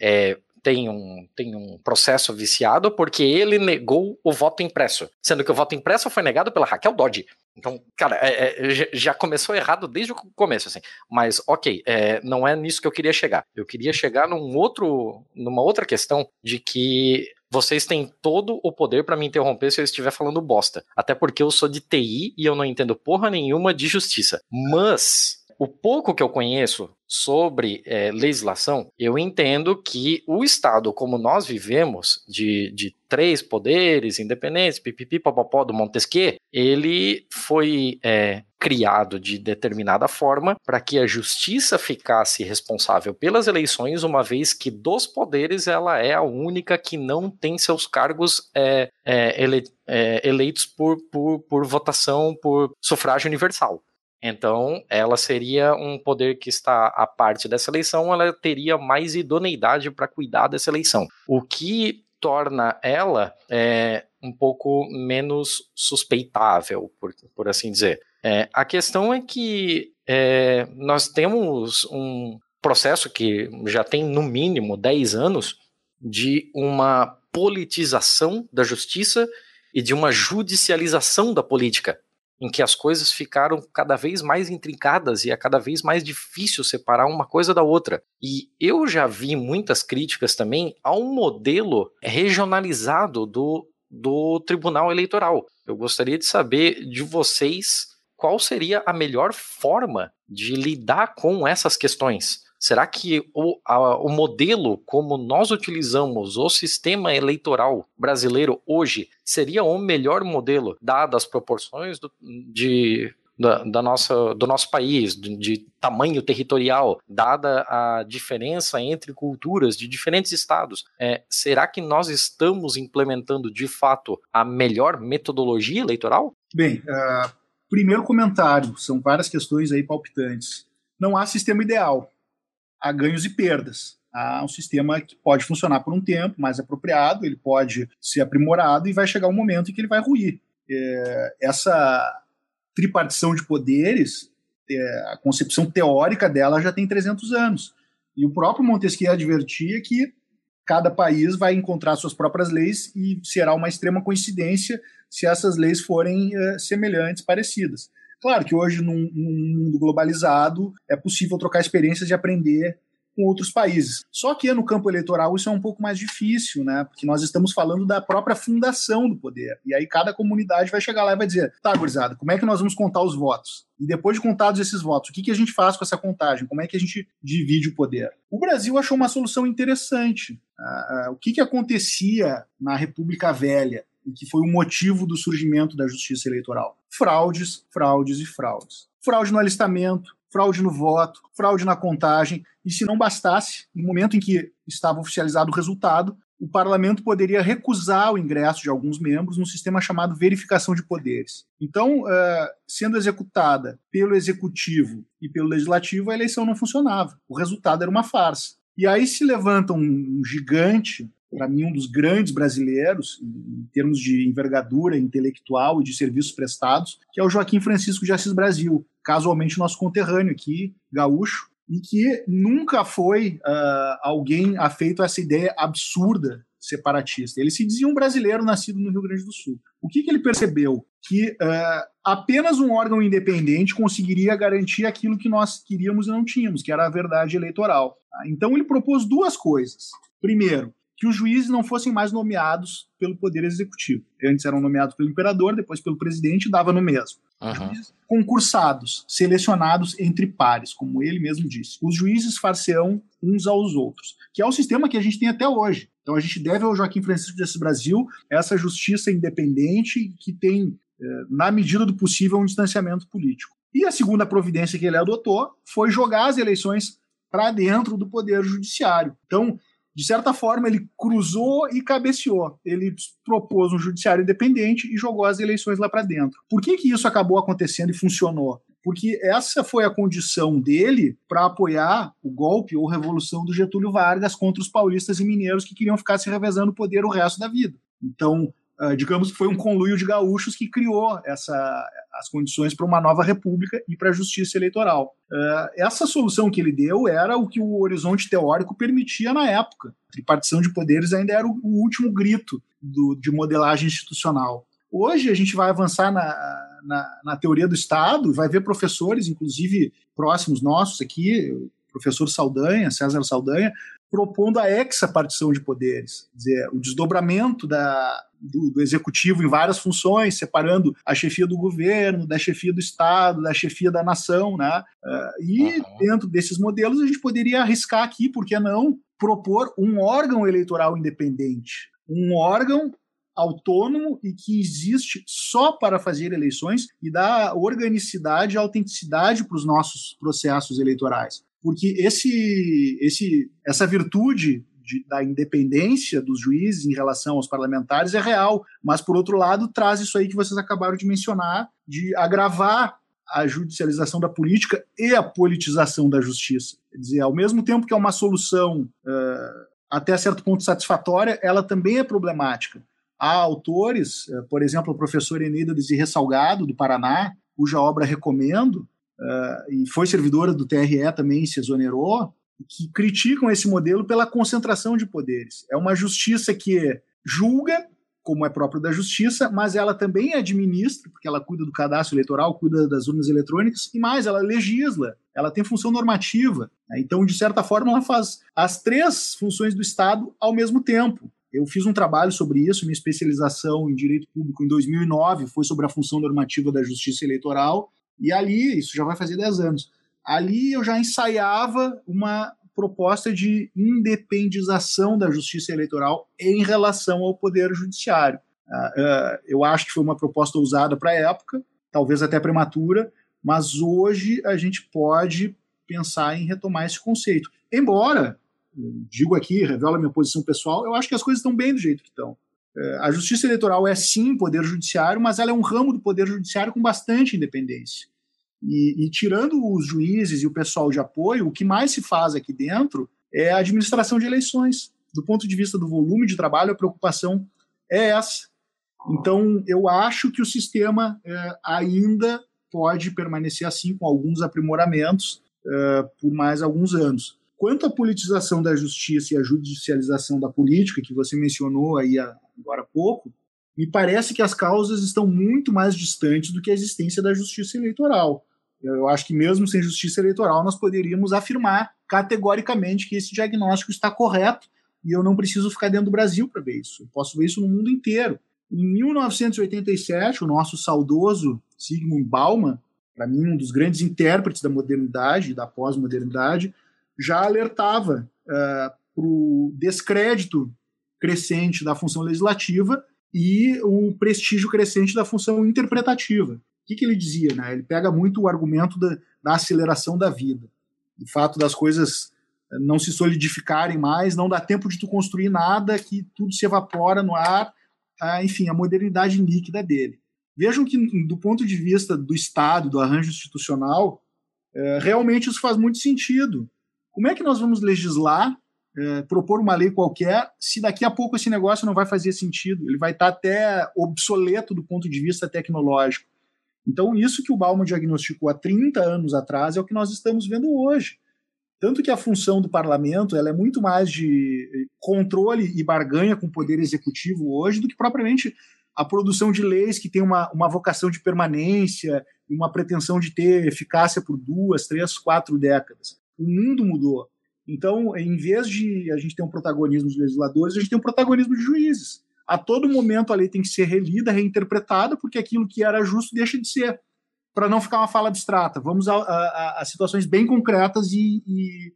é tem um, tem um processo viciado porque ele negou o voto impresso, sendo que o voto impresso foi negado pela Raquel Dodge. Então, cara, é, é, já começou errado desde o começo, assim. Mas, ok, é, não é nisso que eu queria chegar. Eu queria chegar num outro, numa outra questão de que vocês têm todo o poder para me interromper se eu estiver falando bosta. Até porque eu sou de TI e eu não entendo porra nenhuma de justiça. Mas o pouco que eu conheço sobre é, legislação, eu entendo que o Estado, como nós vivemos, de, de três poderes independentes, pipipi, do Montesquieu, ele foi é, criado de determinada forma para que a justiça ficasse responsável pelas eleições, uma vez que dos poderes ela é a única que não tem seus cargos é, ele, eleitos por, por, por votação, por sufrágio universal. Então, ela seria um poder que está à parte dessa eleição, ela teria mais idoneidade para cuidar dessa eleição. O que torna ela é, um pouco menos suspeitável, por, por assim dizer. É, a questão é que é, nós temos um processo que já tem no mínimo 10 anos de uma politização da justiça e de uma judicialização da política em que as coisas ficaram cada vez mais intrincadas e é cada vez mais difícil separar uma coisa da outra. E eu já vi muitas críticas também ao modelo regionalizado do, do Tribunal Eleitoral. Eu gostaria de saber de vocês qual seria a melhor forma de lidar com essas questões. Será que o, a, o modelo como nós utilizamos o sistema eleitoral brasileiro hoje seria o melhor modelo, dadas as proporções do, de, da, da, nossa, do nosso país, de, de, tamanho territorial, dada a diferença entre culturas de diferentes estados, é, será que nós estamos implementando de fato a melhor metodologia eleitoral? Bem, uh, primeiro comentário, são várias questões aí palpitantes. Não há sistema ideal há ganhos e perdas. Há um sistema que pode funcionar por um tempo mais apropriado, ele pode ser aprimorado e vai chegar um momento em que ele vai ruir. É, essa tripartição de poderes, é, a concepção teórica dela já tem 300 anos. E o próprio Montesquieu advertia que cada país vai encontrar suas próprias leis e será uma extrema coincidência se essas leis forem é, semelhantes, parecidas. Claro que hoje, num, num mundo globalizado, é possível trocar experiências e aprender com outros países. Só que no campo eleitoral isso é um pouco mais difícil, né? Porque nós estamos falando da própria fundação do poder. E aí cada comunidade vai chegar lá e vai dizer: tá, gurizada, como é que nós vamos contar os votos? E depois de contados esses votos, o que, que a gente faz com essa contagem? Como é que a gente divide o poder? O Brasil achou uma solução interessante. Uh, uh, o que, que acontecia na República Velha? E que foi o motivo do surgimento da justiça eleitoral. Fraudes, fraudes e fraudes. Fraude no alistamento, fraude no voto, fraude na contagem, e se não bastasse, no momento em que estava oficializado o resultado, o parlamento poderia recusar o ingresso de alguns membros num sistema chamado verificação de poderes. Então, uh, sendo executada pelo executivo e pelo legislativo, a eleição não funcionava. O resultado era uma farsa. E aí se levanta um gigante para mim, um dos grandes brasileiros, em termos de envergadura intelectual e de serviços prestados, que é o Joaquim Francisco de Assis Brasil, casualmente nosso conterrâneo aqui, gaúcho, e que nunca foi uh, alguém afeito a essa ideia absurda separatista. Ele se dizia um brasileiro nascido no Rio Grande do Sul. O que, que ele percebeu? Que uh, apenas um órgão independente conseguiria garantir aquilo que nós queríamos e não tínhamos, que era a verdade eleitoral. Então ele propôs duas coisas. Primeiro, que os juízes não fossem mais nomeados pelo Poder Executivo. Antes eram nomeados pelo imperador, depois pelo presidente, dava no mesmo. Uhum. Concursados, selecionados entre pares, como ele mesmo disse. Os juízes far-se-ão uns aos outros, que é o sistema que a gente tem até hoje. Então a gente deve ao Joaquim Francisco desse Brasil essa justiça independente que tem, eh, na medida do possível, um distanciamento político. E a segunda providência que ele adotou foi jogar as eleições para dentro do Poder Judiciário. Então, de certa forma, ele cruzou e cabeceou. Ele propôs um judiciário independente e jogou as eleições lá para dentro. Por que, que isso acabou acontecendo e funcionou? Porque essa foi a condição dele para apoiar o golpe ou revolução do Getúlio Vargas contra os paulistas e mineiros que queriam ficar se revezando o poder o resto da vida. Então, digamos que foi um conluio de gaúchos que criou essa, as condições para uma nova república e para a justiça eleitoral. Uh, essa solução que ele deu era o que o horizonte teórico permitia na época. A tripartição de poderes ainda era o, último grito do, de modelagem institucional. Hoje a gente vai avançar na, na, na, teoria do Estado, vai ver professores, inclusive próximos nossos aqui, professor Saldanha, César Saldanha, propondo a hexapartição de poderes, quer dizer, o desdobramento da, do, do, executivo em várias funções, separando a chefia do governo, da chefia do Estado, da chefia da nação, né? Uh, e uhum. dentro desses modelos a gente poderia arriscar aqui, por que não, propor um órgão eleitoral independente, um órgão autônomo e que existe só para fazer eleições e dar organicidade e autenticidade para os nossos processos eleitorais porque esse, esse, essa virtude de, da independência dos juízes em relação aos parlamentares é real, mas por outro lado traz isso aí que vocês acabaram de mencionar, de agravar a judicialização da política e a politização da justiça. Quer dizer, ao mesmo tempo que é uma solução uh, até certo ponto satisfatória, ela também é problemática. Há autores, uh, por exemplo, o professor Eneida Desirre Salgado, do Paraná, cuja obra recomendo, uh, e foi servidora do TRE também, se exonerou, que criticam esse modelo pela concentração de poderes. É uma justiça que julga, como é próprio da justiça, mas ela também administra, porque ela cuida do cadastro eleitoral, cuida das urnas eletrônicas, e mais, ela legisla, ela tem função normativa. Né? Então, de certa forma, ela faz as três funções do Estado ao mesmo tempo. Eu fiz um trabalho sobre isso, minha especialização em direito público em 2009 foi sobre a função normativa da justiça eleitoral, e ali, isso já vai fazer 10 anos, ali eu já ensaiava uma proposta de independização da justiça eleitoral em relação ao poder judiciário. Uh, uh, eu acho que foi uma proposta usada para a época, talvez até prematura, mas hoje a gente pode pensar em retomar esse conceito. Embora, digo aqui, revela minha posição pessoal, eu acho que as coisas estão bem do jeito que estão. Uh, a justiça eleitoral é sim poder judiciário, mas ela é um ramo do poder judiciário com bastante independência. E, e, tirando os juízes e o pessoal de apoio, o que mais se faz aqui dentro é a administração de eleições. Do ponto de vista do volume de trabalho, a preocupação é essa. Então, eu acho que o sistema é, ainda pode permanecer assim, com alguns aprimoramentos, é, por mais alguns anos. Quanto à politização da justiça e à judicialização da política, que você mencionou aí agora há pouco, me parece que as causas estão muito mais distantes do que a existência da justiça eleitoral. Eu acho que mesmo sem justiça eleitoral nós poderíamos afirmar categoricamente que esse diagnóstico está correto e eu não preciso ficar dentro do Brasil para ver isso. Eu posso ver isso no mundo inteiro. Em 1987, o nosso saudoso Sigmund Bauman, para mim um dos grandes intérpretes da modernidade, da pós-modernidade, já alertava uh, eh, para o descrédito crescente da função legislativa e o prestígio crescente da função interpretativa que, que ele dizia? Né? Ele pega muito o argumento da, da aceleração da vida. O fato das coisas eh, não se solidificarem mais, não dá tempo de tu construir nada, que tudo se evapora no ar, ah, enfim, a modernidade líquida dele. Vejam que, do ponto de vista do Estado, do arranjo institucional, é, realmente isso faz muito sentido. Como é que nós vamos legislar, é, propor uma lei qualquer, se daqui a pouco esse negócio não vai fazer sentido? Ele vai estar até obsoleto do ponto de vista tecnológico. Então, isso que o Bauman diagnosticou há 30 anos atrás é o que nós estamos vendo hoje. Tanto que a função do parlamento ela é muito mais de controle e barganha com o poder executivo hoje do que propriamente a produção de leis que tem uma, uma vocação de permanência e uma pretensão de ter eficácia por duas, três, quatro décadas. O mundo mudou. Então, em vez de a gente ter um protagonismo dos legisladores, a gente tem um protagonismo de juízes. A todo momento a lei tem que ser relida, reinterpretada, porque aquilo que era justo deixa de ser, para não ficar uma fala abstrata. Vamos a, a, a situações bem concretas e, e,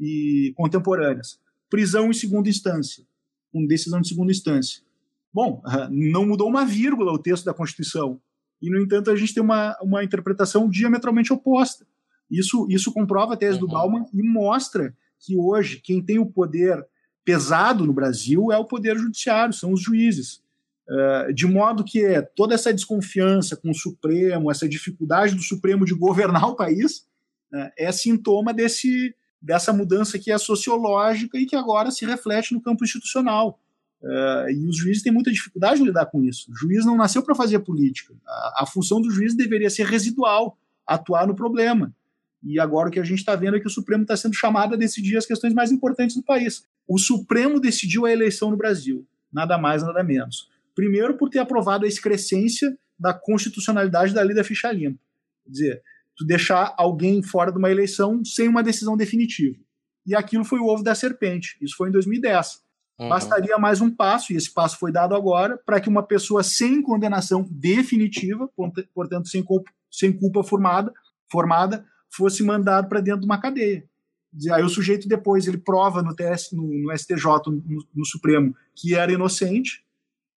e contemporâneas. Prisão em segunda instância, com decisão de segunda instância. Bom, não mudou uma vírgula o texto da Constituição. E, no entanto, a gente tem uma, uma interpretação diametralmente oposta. Isso, isso comprova a tese uhum. do Bauman e mostra que hoje quem tem o poder pesado no Brasil é o poder judiciário, são os juízes. Uh, de modo que toda essa desconfiança com o Supremo, essa dificuldade do Supremo de governar [LAUGHS] o país, uh, é sintoma desse, dessa mudança que é sociológica e que agora se reflete no campo institucional. Uh, e os juízes têm muita dificuldade de lidar com isso. O juiz não nasceu para fazer política. A, a, função do juiz deveria ser residual, atuar no problema. E agora o que a gente está vendo é que o Supremo está sendo chamado a decidir as questões mais importantes do país. O Supremo decidiu a eleição no Brasil, nada mais, nada menos. Primeiro, por ter aprovado a excrescência da constitucionalidade da lei da ficha limpa. Quer dizer, tu deixar alguém fora de uma eleição sem uma decisão definitiva. E aquilo foi o ovo da serpente. Isso foi em 2010. Uhum. Bastaria mais um passo, e esse passo foi dado agora, para que uma pessoa sem condenação definitiva, portanto, sem culpa, sem culpa formada, formada fosse mandado para dentro de uma cadeia. Aí o sujeito depois ele prova no, TS, no, no STJ, no, no, Supremo, que era inocente,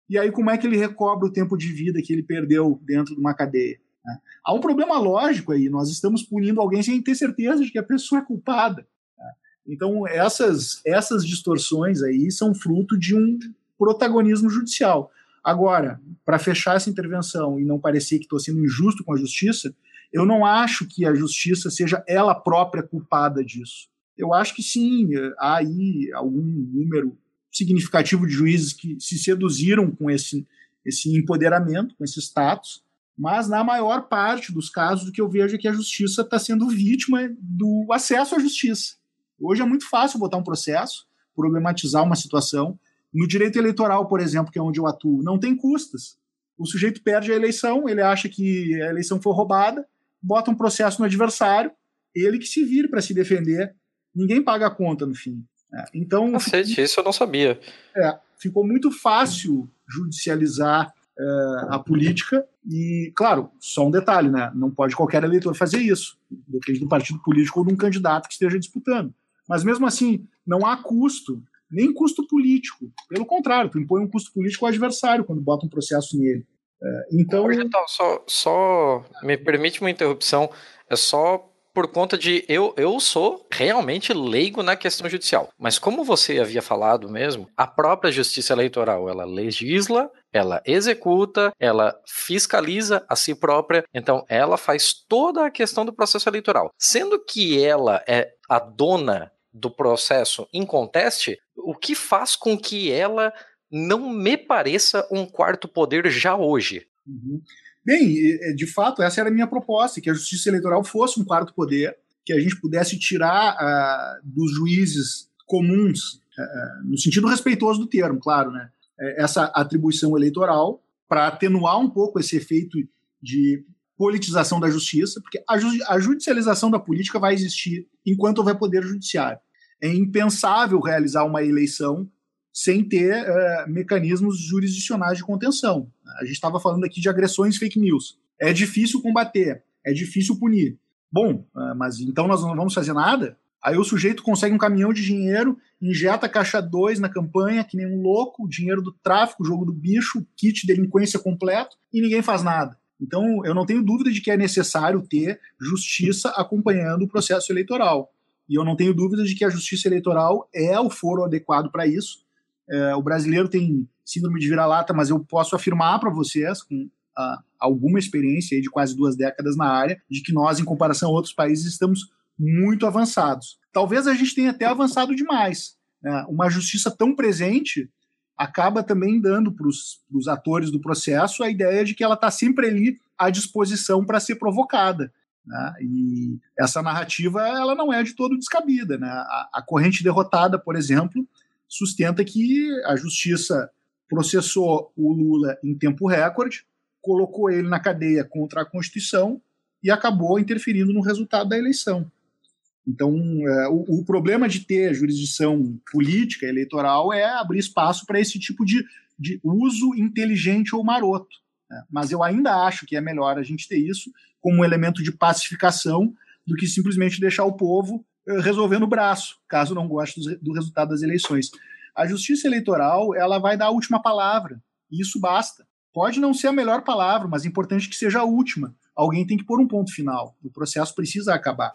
e aí como é que ele recobra o tempo de vida que ele perdeu dentro de uma cadeia? Né? Há um problema lógico aí, nós estamos punindo alguém sem ter certeza de que a pessoa é culpada. Né? Então essas, essas distorções aí são fruto de um protagonismo judicial. Agora, para fechar essa intervenção e não parecer que estou sendo injusto com a justiça, eu não acho que a justiça seja ela própria culpada disso. Eu acho que sim, há aí algum número significativo de juízes que se seduziram com esse, esse empoderamento, com esse status, mas na maior parte dos casos o que eu vejo é que a justiça está sendo vítima do acesso à justiça. Hoje é muito fácil botar um processo, problematizar uma situação. No direito eleitoral, por exemplo, que é onde eu atuo, não tem custas. O sujeito perde a eleição, ele acha que a eleição foi roubada, bota um processo no adversário, ele que se vire para se defender, ninguém paga a conta no fim. É, então, Cacete, isso eu não sabia. É, ficou muito fácil judicializar é, a política e, claro, só um detalhe, né? Não pode qualquer eleitor fazer isso. Depende do partido político ou de um candidato que esteja disputando. Mas mesmo assim, não há custo, nem custo político. Pelo contrário, tu impõe um custo político ao adversário quando bota um processo nele. É, então. só, só me permite uma interrupção. É só por conta de eu, eu sou realmente leigo na questão judicial. Mas como você havia falado mesmo, a própria justiça eleitoral, ela legisla, ela executa, ela fiscaliza a si própria, então ela faz toda a questão do processo eleitoral. Sendo que ela é a dona do processo em conteste, o que faz com que ela não me pareça um quarto poder já hoje. Uhum. Bem, de fato, essa era a minha proposta, que a justiça eleitoral fosse um quarto poder, que a gente pudesse tirar uh, dos juízes comuns, uh, no sentido respeitoso do termo, claro, né, é, essa atribuição eleitoral para atenuar um pouco esse efeito de politização da justiça, porque a, ju a judicialização da política vai existir enquanto houver poder judiciário. É impensável realizar uma eleição sem ter uh, mecanismos jurisdicionais de contenção. A gente estava falando aqui de agressões fake news. É difícil combater, é difícil punir. Bom, uh, mas então nós não vamos fazer nada? Aí o sujeito consegue um caminhão de dinheiro, injeta caixa 2 na campanha, que nem um louco, dinheiro do tráfico, jogo do bicho, kit delinquência completo, e ninguém faz nada. Então, eu não tenho dúvida de que é necessário ter justiça acompanhando o processo eleitoral. E eu não tenho dúvida de que a justiça eleitoral é o foro adequado para isso, é, o brasileiro tem síndrome de vira-lata, mas eu posso afirmar para vocês, com a, alguma experiência de quase duas décadas na área, de que nós, em comparação a outros países, estamos muito avançados. Talvez a gente tenha até avançado demais. Né? Uma justiça tão presente acaba também dando para os atores do processo a ideia de que ela está sempre ali à disposição para ser provocada. Né? E essa narrativa ela não é de todo descabida. Né? A, a corrente derrotada, por exemplo, sustenta que a justiça processou o Lula em tempo recorde, colocou ele na cadeia contra a Constituição e acabou interferindo no resultado da eleição. Então, é, o, o, problema de ter jurisdição política eleitoral é abrir espaço para esse tipo de, de uso inteligente ou maroto. Né? Mas eu ainda acho que é melhor a gente ter isso como um elemento de pacificação do que simplesmente deixar o povo resolvendo o braço, caso não goste do, do resultado das eleições. A justiça eleitoral ela vai dar a última palavra, e isso basta. Pode não ser a melhor palavra, mas é importante que seja a última. Alguém tem que pôr um ponto final. O processo precisa acabar.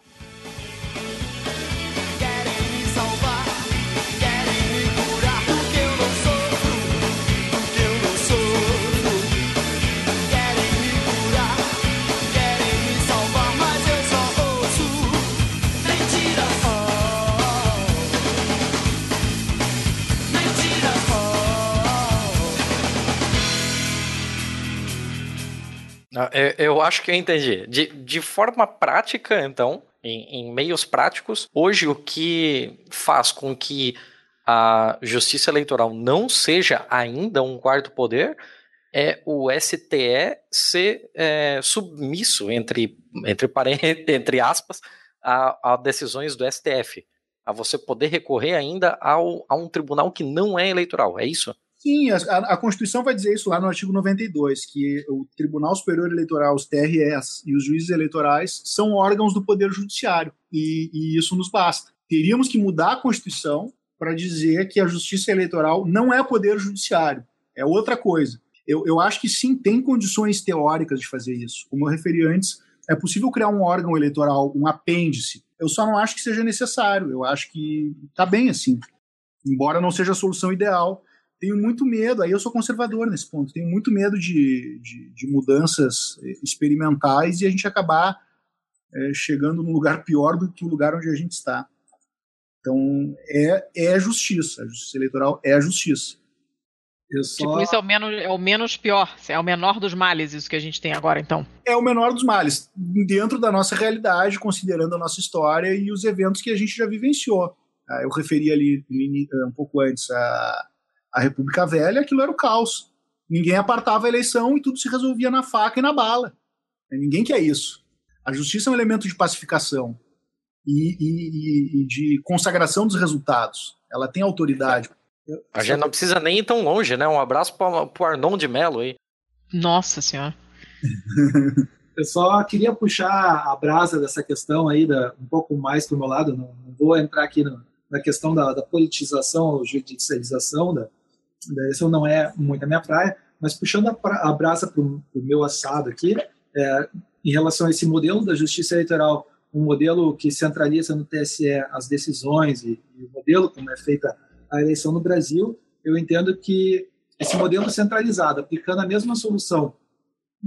Eu, eu acho que eu entendi. De, de forma prática, então, em, em meios práticos, hoje o que faz com que a justiça eleitoral não seja ainda um quarto poder é o STE ser é, submisso, entre, entre, [LAUGHS] entre aspas, a, a, decisões do STF. A você poder recorrer ainda ao, a um tribunal que não é eleitoral, é isso? Sim, a, a, Constituição vai dizer isso lá no artigo 92, que o Tribunal Superior Eleitoral, os TRS, e os juízes eleitorais são órgãos do Poder Judiciário, e, e isso nos basta. Teríamos que mudar a Constituição para dizer que a Justiça Eleitoral não é Poder Judiciário, é outra coisa. Eu, eu acho que sim, tem condições teóricas de fazer isso. Como eu referi antes, é possível criar um órgão eleitoral, um apêndice. Eu só não acho que seja necessário. Eu acho que está bem assim. Embora não seja a solução ideal, tenho muito medo, aí eu sou conservador nesse ponto, tenho muito medo de, de, de mudanças eh, experimentais e a gente acabar é, chegando num lugar pior do que o lugar onde a gente está. Então, é, é a justiça, a justiça eleitoral é a justiça. Só... Tipo, isso é o, menos, é o menos pior, é o menor dos males, isso que a gente tem agora, então. É o menor dos males, dentro da nossa realidade, considerando a nossa história e os eventos que a gente já vivenciou. Ah, eu referi ali um pouco antes a, a República Velha, aquilo era o caos. Ninguém apartava a eleição e tudo se resolvia na faca e na bala. Ninguém quer isso. A justiça é um elemento de pacificação e, e, e de consagração dos resultados. Ela tem autoridade. A gente não precisa nem ir tão longe, né? Um abraço para o Arnon de Mello aí. Nossa Senhora. [LAUGHS] Eu só queria puxar a brasa dessa questão aí da, um pouco mais para o meu lado. Não, não, vou entrar aqui no, na questão da, da politização ou judicialização da, isso não é muito a minha praia, mas puxando a, a brasa para o meu assado aqui, é, em relação a esse modelo da justiça eleitoral, um modelo que centraliza no TSE as decisões e, e o modelo como é feita a eleição no Brasil, eu entendo que esse modelo centralizado, aplicando a mesma solução,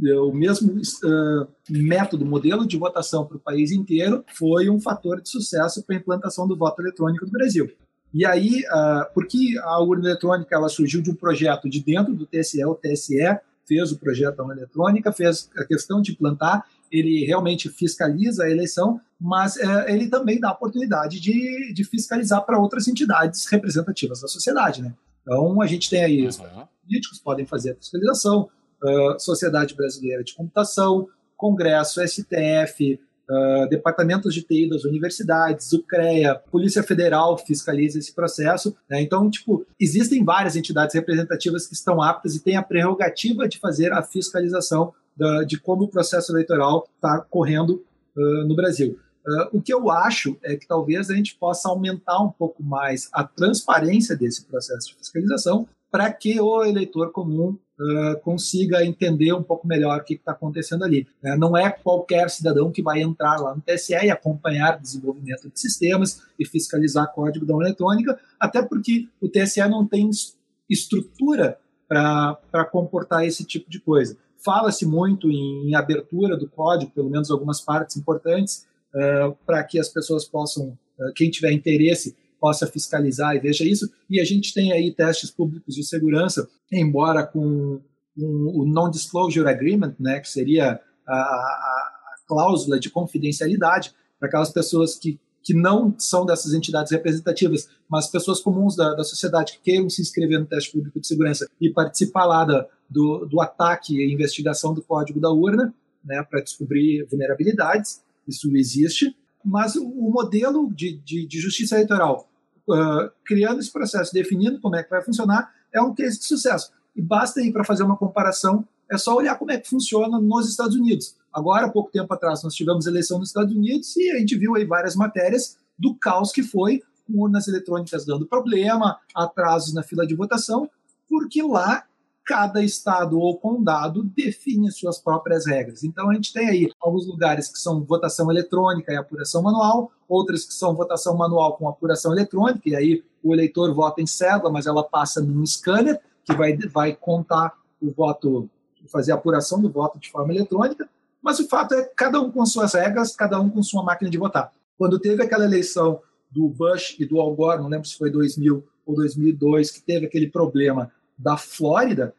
o mesmo uh, método, modelo de votação para o país inteiro, foi um fator de sucesso para a implantação do voto eletrônico no Brasil. E aí, uh, porque a urna eletrônica ela surgiu de um projeto de dentro do TSE, o TSE fez o projeto da urna eletrônica, fez a questão de plantar, ele realmente fiscaliza a eleição, mas uh, ele também dá a oportunidade de, de fiscalizar para outras entidades representativas da sociedade. Né? Então, a gente tem aí, os políticos podem fazer a fiscalização, uh, Sociedade Brasileira de Computação, Congresso, STF, uh, departamentos de TI das universidades, o CREA, Polícia Federal fiscaliza esse processo. Né? Então, tipo, existem várias entidades representativas que estão aptas e têm a prerrogativa de fazer a fiscalização da, de como o processo eleitoral está correndo uh, no Brasil. Uh, o que eu acho é que talvez a gente possa aumentar um pouco mais a transparência desse processo de fiscalização para que o eleitor comum uh, consiga entender um pouco melhor o que está acontecendo ali. Uh, não é qualquer cidadão que vai entrar lá no TSE e acompanhar desenvolvimento de sistemas e fiscalizar código da eletrônica, até porque o TSE não tem estrutura para comportar esse tipo de coisa. Fala-se muito em, em, abertura do código, pelo menos algumas partes importantes, uh, para que as pessoas possam, quem tiver interesse, possa fiscalizar e veja isso. E a gente tem aí testes públicos de segurança, embora com o Non-Disclosure Agreement, né, que seria a, a, a cláusula de confidencialidade para aquelas pessoas que, que não são dessas entidades representativas, mas pessoas comuns da, da sociedade que queiram se inscrever no teste público de segurança e participar lá da, do, do ataque e investigação do código da urna, né, para descobrir vulnerabilidades. Isso existe. Mas o, modelo de, de, de, justiça eleitoral, uh, criando esse processo, definindo como é que vai funcionar, é um case de sucesso. E basta ir para fazer uma comparação, é só olhar como é que funciona nos Estados Unidos. Agora, pouco tempo atrás, nós tivemos eleição nos Estados Unidos e a gente viu aí várias matérias do caos que foi com urnas eletrônicas dando problema, atrasos na fila de votação, porque lá cada estado ou condado define suas próprias regras. Então a gente tem aí alguns lugares que são votação eletrônica e apuração manual, outros que são votação manual com apuração eletrônica, e aí o eleitor vota em cédula, mas ela passa num scanner que vai, vai contar o voto, fazer a apuração do voto de forma eletrônica. Mas o fato é cada um com suas regras, cada um com sua máquina de votar. Quando teve aquela eleição do Bush e do Al Gore, não lembro se foi 2000 ou 2002, que teve aquele problema da Flórida,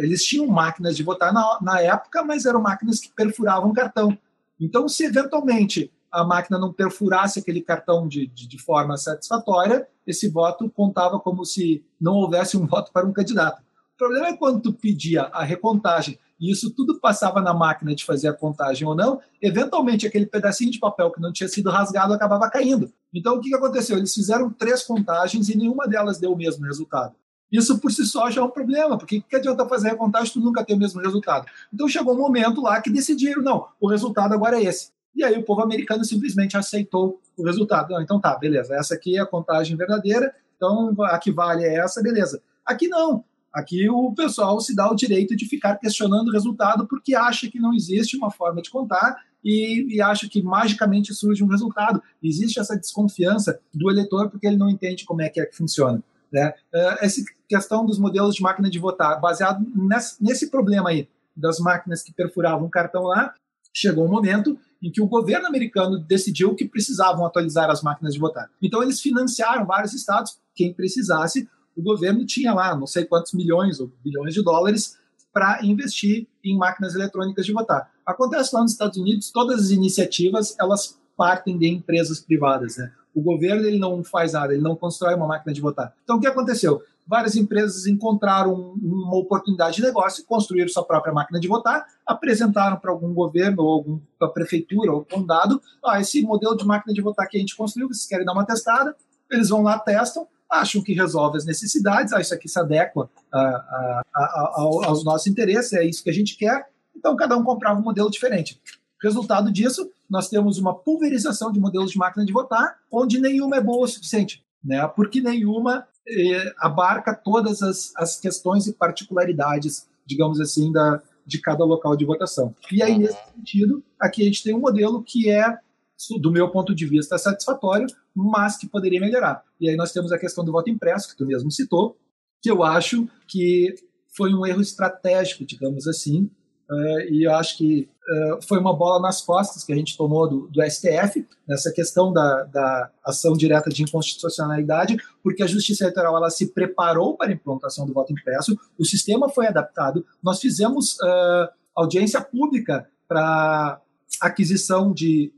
eles tinham máquinas de votar na, na época, mas eram máquinas que perfuravam cartão. Então, se eventualmente a máquina não perfurasse aquele cartão de, de, de, forma satisfatória, esse voto contava como se não houvesse um [LAUGHS] voto para um candidato. O problema é quando tu pedia a recontagem e isso tudo passava na máquina de fazer a contagem ou não, eventualmente aquele pedacinho de papel que não tinha sido rasgado acabava caindo. Então o que aconteceu? Eles fizeram três contagens e nenhuma delas deu o mesmo resultado. Isso por si só já é um problema, porque que adianta fazer a contagem se tu nunca tem o mesmo resultado? Então chegou um momento lá que decidiram, não, o resultado agora é esse. E aí o povo americano simplesmente aceitou o resultado. Não, então tá, beleza, essa aqui é a contagem verdadeira, então a que vale é essa, beleza. Aqui não. Aqui o pessoal se dá o direito de ficar questionando o resultado porque acha que não existe uma forma de contar e, e, acha que magicamente surge um resultado. Existe essa desconfiança do eleitor porque ele não entende como é que, é que funciona. Né? É, essa questão dos modelos de máquina de votar, baseado nesse, problema aí das máquinas que perfuravam o cartão lá, chegou um momento em que o governo americano decidiu que precisavam atualizar as máquinas de votar. Então eles financiaram vários estados, quem precisasse, o governo tinha lá não sei quantos milhões ou bilhões de dólares para investir em máquinas eletrônicas de votar. Acontece lá nos Estados Unidos, todas as iniciativas elas partem de empresas privadas. Né? O governo ele não faz nada, ele não constrói uma máquina de votar. Então o que aconteceu? Várias empresas encontraram uma oportunidade de negócio, construíram sua própria máquina de votar, apresentaram para algum governo ou para a prefeitura ou condado, ah, esse modelo de máquina de votar que a gente construiu, vocês querem dar uma testada? Eles vão lá, testam, acham que resolve as necessidades, ah, isso aqui se adequa a, a, a, aos nossos interesses, é isso que a gente quer, então cada um comprava um modelo diferente. Resultado disso, nós temos uma pulverização de modelos de máquina de votar, onde nenhuma é boa o suficiente, né? porque nenhuma eh, abarca todas as, as questões e particularidades, digamos assim, da, de cada local de votação. E aí, nesse sentido, aqui a gente tem um modelo que é, do meu ponto de vista, satisfatório, mas que poderia melhorar. E aí nós temos a questão do voto impresso, que tu mesmo citou, que eu acho que foi um erro estratégico, digamos assim, Uh, e eu acho que uh, foi uma bola nas costas que a gente tomou do, do STF nessa questão da, da, ação direta de inconstitucionalidade, porque a Justiça Eleitoral ela se preparou para a implantação do voto impresso, o sistema foi adaptado, nós fizemos uh, audiência pública para aquisição de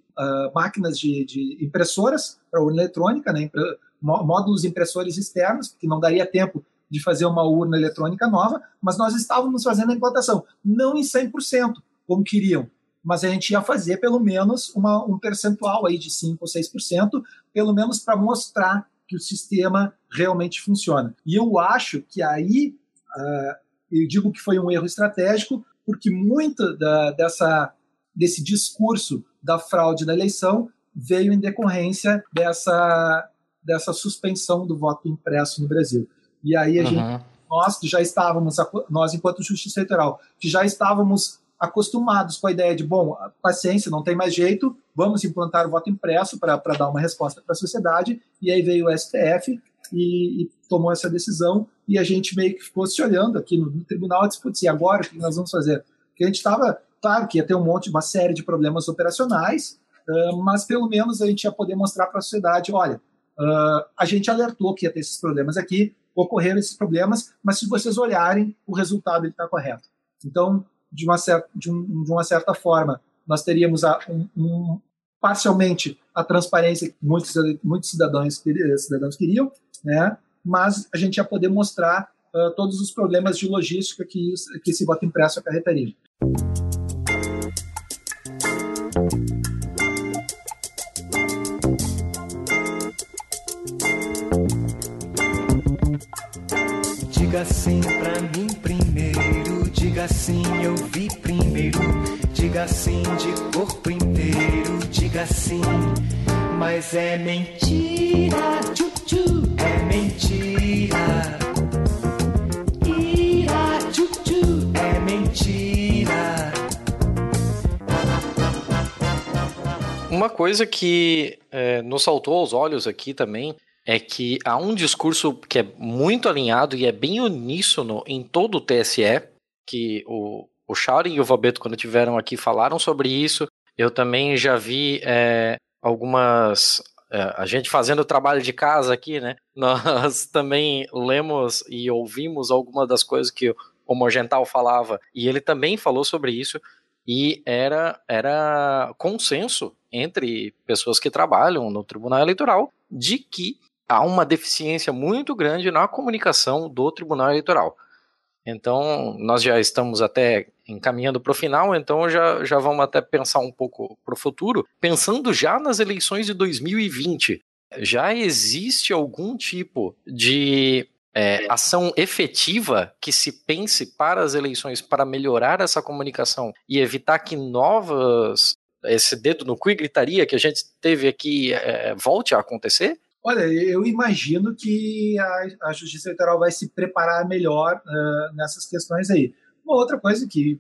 máquinas de, de impressoras para urna eletrônica, né, módulos impressores externos, que não daria tempo de fazer uma urna eletrônica nova, mas nós estávamos fazendo a implantação, não em 100%, como queriam, mas a gente ia fazer pelo menos uma, um percentual aí de 5% ou 6%, pelo menos para mostrar que o sistema realmente funciona. E eu acho que aí, uh, eu digo que foi um erro estratégico, porque muito da, dessa, desse discurso da fraude na eleição veio em decorrência dessa, dessa suspensão do voto impresso no Brasil. E aí a uhum. gente, nós que já estávamos, nós enquanto Justiça Eleitoral, que já estávamos acostumados com a ideia de, bom, paciência, não tem mais jeito, vamos implantar o voto impresso para dar uma resposta para a sociedade, e aí veio o STF e, e, tomou essa decisão, e a gente meio que ficou se olhando aqui no, no tribunal disse, putz, e agora o que nós vamos fazer? Porque a gente estava, claro que ia ter um monte, uma série de problemas operacionais, uh, mas pelo menos a gente ia poder mostrar para a sociedade, olha, uh, a gente alertou que ia ter esses problemas aqui, ocorreram esses problemas, mas se vocês olharem, o resultado está correto. Então, de uma certa, de, um, de uma certa forma. Nós teríamos a, um, um, parcialmente a transparência que muitos, muitos cidadãos, cidadãos queriam, né? mas a gente ia poder mostrar uh, todos os problemas de logística que, que esse voto impresso acarretaria. Diga sim sim, eu vi primeiro. Diga sim de corpo inteiro. Diga sim, mas é mentira. É mentira. Ira, tchu, tchu, é mentira. Uma coisa que é, nos saltou aos olhos aqui também é que há um discurso que é muito alinhado e é bem uníssono em todo o TSE, que o, o Sharon e o Vabeto, quando tiveram aqui, falaram sobre isso. Eu também já vi é, algumas. É, a gente fazendo o trabalho de casa aqui, né? [LAUGHS] Nós também lemos e ouvimos algumas das coisas que o Morgental falava, e ele também falou sobre isso, e era, era consenso entre pessoas que trabalham no Tribunal Eleitoral de que há uma deficiência muito grande na comunicação do Tribunal Eleitoral. Então, nós já estamos até encaminhando para o final, então já, já vamos até pensar um pouco para o futuro. Pensando já nas eleições de 2020, já existe algum tipo de é, ação efetiva que se pense para as eleições para melhorar essa comunicação e evitar que novas esse dedo no cu e gritaria que a gente teve aqui é, volte a acontecer? Olha, eu imagino que a, a Justiça Eleitoral vai se preparar melhor uh, nessas questões aí. Uma outra coisa que,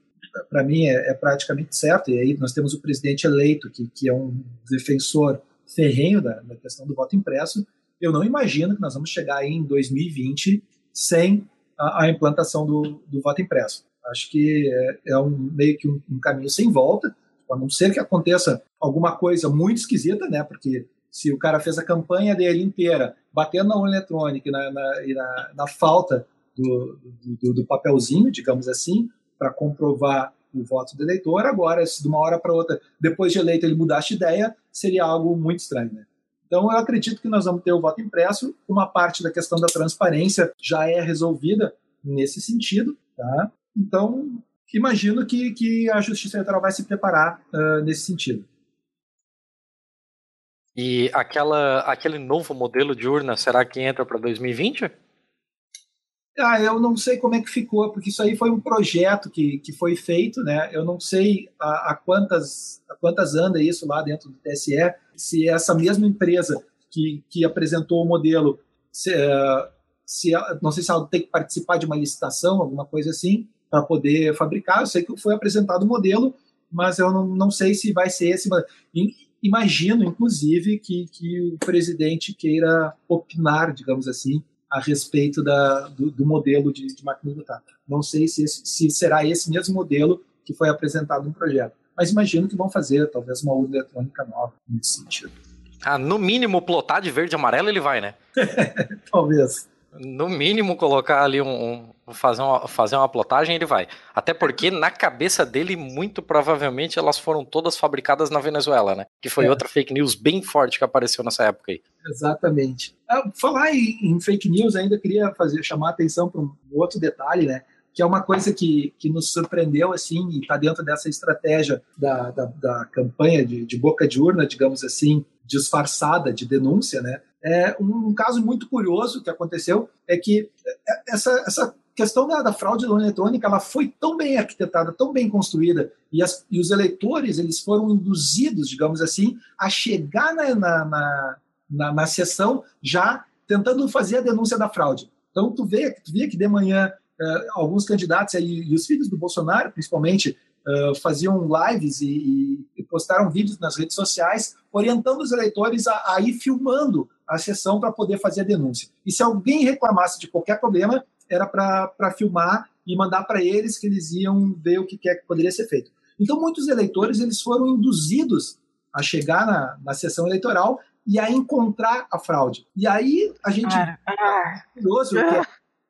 para mim, é, é, praticamente certo, e aí nós temos o presidente eleito, que, que é um defensor ferrenho da, da questão do voto impresso, eu não imagino que nós vamos chegar aí em 2020 sem a, a implantação do, do, voto impresso. Acho que é, é um, meio que um, um caminho sem volta, a não ser que aconteça alguma coisa muito esquisita, né? Porque se o cara fez a campanha dele inteira batendo na urna eletrônica e na, na, e na, na falta do, do, do, papelzinho, digamos assim, para comprovar o voto do eleitor, agora, se de uma hora para outra, depois de eleito, ele mudasse de ideia, seria algo muito estranho. Né? Então, eu acredito que nós vamos ter o voto impresso. Uma parte da questão da transparência já é resolvida nesse sentido. Tá? Então, imagino que, que a Justiça Eleitoral vai se preparar uh, nesse sentido. E aquela, aquele novo modelo de urna, será que entra para 2020? Ah, eu não sei como é que ficou, porque isso aí foi um projeto que, que foi feito, né? Eu não sei a, a quantas, a quantas anda isso lá dentro do TSE, se essa mesma empresa que, que apresentou o modelo, se, uh, se, não sei se ela tem que participar de uma licitação, alguma coisa assim, para poder fabricar. Eu sei que foi apresentado o modelo, mas eu não, não sei se vai ser esse. Imagino, inclusive, que, que o presidente queira opinar, digamos assim, a respeito da, do, do modelo de, de máquina votar. Não sei se, esse, se será esse mesmo modelo que foi apresentado no projeto, mas imagino que vão fazer talvez uma urna eletrônica nova nesse sentido. Ah, no mínimo plotar de verde e amarelo ele vai, né? [LAUGHS] talvez no mínimo colocar ali um, um, fazer uma fazer uma plotagem ele vai. Até porque na cabeça dele muito provavelmente elas foram todas fabricadas na Venezuela né? Que foi é. outra fake news bem forte que apareceu nessa época aí. Exatamente. Ah, falar em, em, fake news ainda queria fazer chamar a atenção para um outro detalhe né? Que é uma coisa que, que nos surpreendeu assim e está dentro dessa estratégia da, da, da campanha de, de boca de urna digamos assim disfarçada de denúncia né é, um, caso muito curioso que aconteceu é que é, essa, essa questão da, da fraude eletrônica ela foi tão bem arquitetada, tão bem construída, e, as, e os eleitores eles foram induzidos, digamos assim, a chegar na, na, na, na, na sessão já tentando fazer a denúncia da fraude. Então, tu vê, tu vê que de manhã uh, alguns candidatos, aí, e os filhos do Bolsonaro, principalmente, uh, faziam lives e, e, postaram vídeos nas redes sociais orientando os eleitores a, a ir filmando a sessão para poder fazer a denúncia. E se alguém reclamasse de qualquer problema, era para filmar e mandar para eles que eles iam ver o que, que, é que poderia ser feito. Então, muitos eleitores eles foram induzidos a chegar na, na sessão eleitoral e a encontrar a fraude. E aí a gente. Ah, ah, curioso, ah.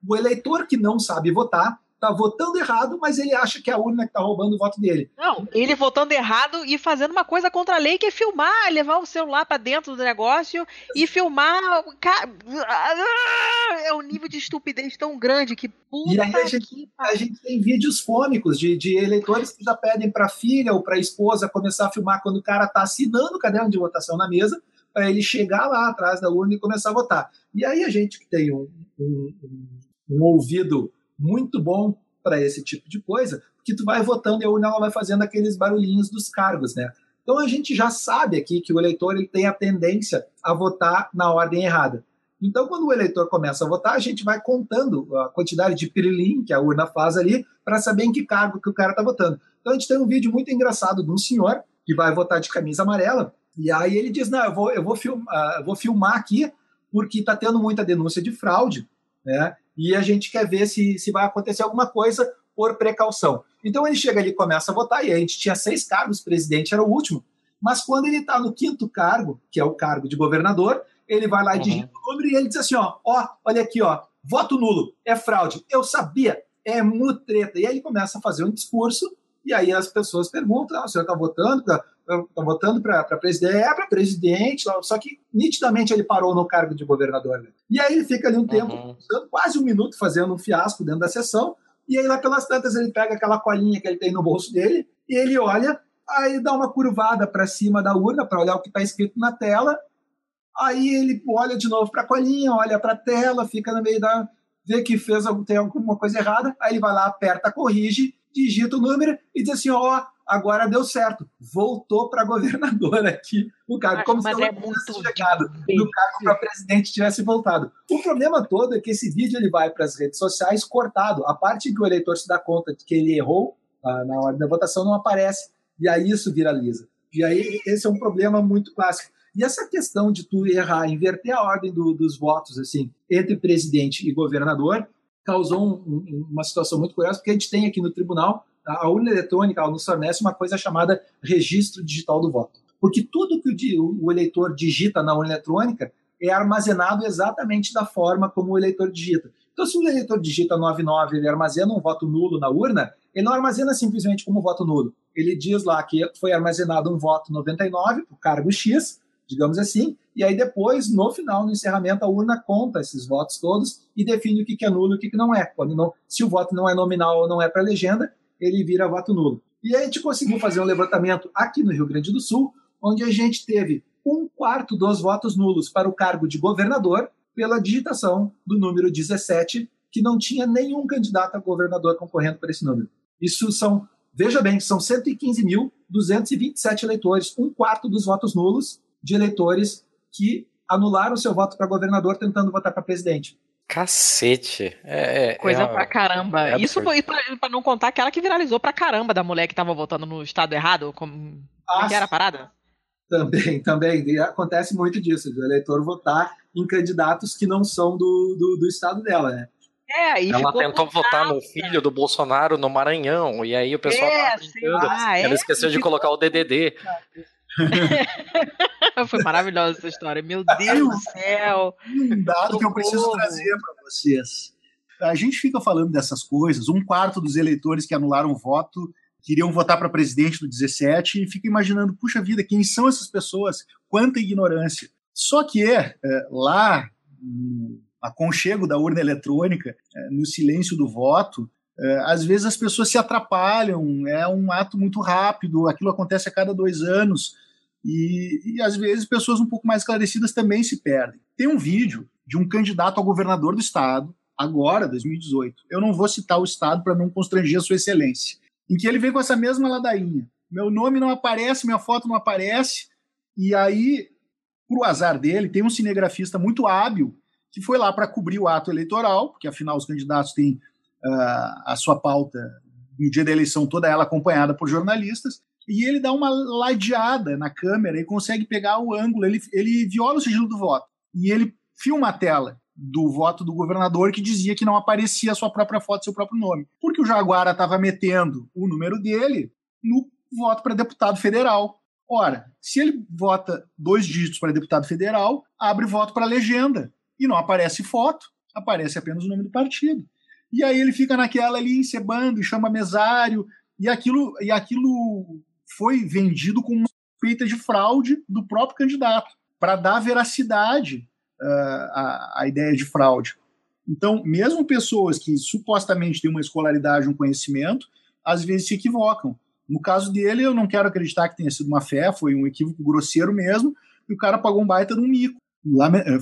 o eleitor que não sabe votar, tá votando errado, mas ele acha que é a urna que tá roubando o voto dele. Não, ele votando errado e fazendo uma coisa contra a lei, que é filmar, levar o celular para dentro do negócio e filmar. É um nível de estupidez tão grande que puta E aí a gente, a gente tem vídeos fônicos de, de eleitores que já pedem para filha ou para esposa começar a filmar quando o cara tá assinando o caderno de votação na mesa para ele chegar lá atrás da urna e começar a votar. E aí a gente que tem um, um, um um ouvido muito bom para esse tipo de coisa, porque tu vai votando e a urna ela vai fazendo aqueles barulhinhos dos cargos, né? Então a gente já sabe aqui que o eleitor ele tem a tendência a votar na ordem errada. Então, quando o eleitor começa a votar, a gente vai contando a quantidade de pirilim que a urna faz ali para saber em que cargo que o cara está votando. Então, a gente tem um vídeo muito engraçado de um senhor que vai votar de camisa amarela e aí ele diz: Não, eu vou, eu vou, filmar, eu vou filmar aqui porque está tendo muita denúncia de fraude, né? E a gente quer ver se, se vai acontecer alguma coisa por precaução. Então ele chega ali e começa a votar, e a gente tinha seis cargos, o presidente era o último. Mas quando ele está no quinto cargo, que é o cargo de governador, ele vai lá e uhum. digita o número e ele diz assim: ó, ó, olha aqui, ó, voto nulo, é fraude. Eu sabia, é mutreta. E aí ele começa a fazer um discurso, e aí as pessoas perguntam: ah, o senhor está votando? Tá, votando para presidente? É, para presidente, só que nitidamente ele parou no cargo de governador. Né? E aí ele fica ali um tempo, uhum. quase um minuto, fazendo um fiasco dentro da sessão. E aí, lá pelas tantas, ele pega aquela colinha que ele tem no bolso dele e ele olha, aí dá uma curvada para cima da urna para olhar o que está escrito na tela Aí ele olha de novo para a colinha, olha para a tela, fica no meio da. vê que fez tem alguma coisa errada, aí ele vai lá, aperta, corrige, digita o número e diz assim: ó, oh, agora deu certo. Voltou para governador aqui o cargo, como mas se é chegado no cargo para presidente tivesse voltado. O problema todo é que esse vídeo ele vai para as redes sociais cortado. A parte que o eleitor se dá conta de que ele errou ah, na hora da votação não aparece. E aí isso viraliza. E aí esse é um problema muito clássico. E essa questão de tu errar, inverter a ordem do, dos votos assim entre presidente e governador, causou um, um, uma situação muito curiosa, porque a gente tem aqui no tribunal, a urna eletrônica nos fornece uma coisa chamada registro digital do voto. Porque tudo que o, eleitor digita na urna eletrônica é armazenado exatamente da forma como o eleitor digita. Então, se o eleitor digita 99 ele armazena um voto nulo na urna, ele não armazena simplesmente como voto nulo. Ele diz lá que foi armazenado um voto 99, o cargo X, digamos assim, e aí depois, no final, no encerramento, a urna conta esses votos todos e define o que é nulo e o que não é. Quando não, se o voto não é nominal ou não é para legenda, ele vira voto nulo. E a gente conseguiu fazer um levantamento aqui no Rio Grande do Sul, onde a gente teve um quarto dos votos nulos para o cargo de governador pela digitação do número 17, que não tinha nenhum candidato a governador concorrendo para esse número. Isso são, veja bem, são 115.227 eleitores, um quarto dos votos nulos, de eleitores que anularam seu voto para governador tentando votar para presidente. Cacete. É, é Coisa é pra caramba. É Isso foi pra, pra, não contar aquela que viralizou pra caramba da mulher que tava votando no estado errado. Como, como que era a parada? Também, também. E acontece muito disso, do eleitor votar em candidatos que não são do, do, do estado dela, né? É, ela tentou votar no filho do Bolsonaro no Maranhão, e aí o pessoal é, tava brincando. Lá, ela é, esqueceu de colocar o DDD. [LAUGHS] Foi maravilhosa essa história. Meu Deus do céu. Um dado que eu preciso trazer para vocês. A gente fica falando dessas coisas. Um quarto dos eleitores que anularam o voto queriam votar para presidente do 17 e fica imaginando, puxa vida, quem são essas pessoas? Quanta ignorância. Só que é, lá no aconchego da urna eletrônica, é, no silêncio do voto, é, às vezes as pessoas se atrapalham, é um ato muito rápido, aquilo acontece a cada dois anos. E, e, às vezes pessoas um pouco mais esclarecidas também se perdem. Tem um vídeo de um candidato a governador do estado, agora, 2018. Eu não vou citar o estado para não constranger a sua excelência. Em que ele vem com essa mesma ladainha. Meu nome não aparece, minha foto não aparece. E aí, pro azar dele, tem um cinegrafista muito hábil que foi lá para cobrir o ato eleitoral, porque afinal os candidatos têm uh, a sua pauta no dia da eleição, toda ela acompanhada por jornalistas, e ele dá uma ladeada na câmera e consegue pegar o ângulo, ele, ele viola o sigilo do voto. E ele filma a tela do voto do governador que dizia que não aparecia a sua própria foto, seu próprio nome. Porque o Jaguara estava metendo o número dele no voto para deputado federal. Ora, se ele vota dois dígitos para deputado federal, abre voto para legenda. E não aparece foto, aparece apenas o nome do partido. E aí ele fica naquela ali, encebando, e chama mesário, e aquilo, e aquilo foi vendido como uma suspeita de fraude do próprio candidato, para dar veracidade uh, à, à ideia de fraude. Então, mesmo pessoas que supostamente têm uma escolaridade, um conhecimento, às vezes se equivocam. No caso dele, eu não quero acreditar que tenha sido uma fé, foi um equívoco grosseiro mesmo, e o cara pagou um baita de um mico.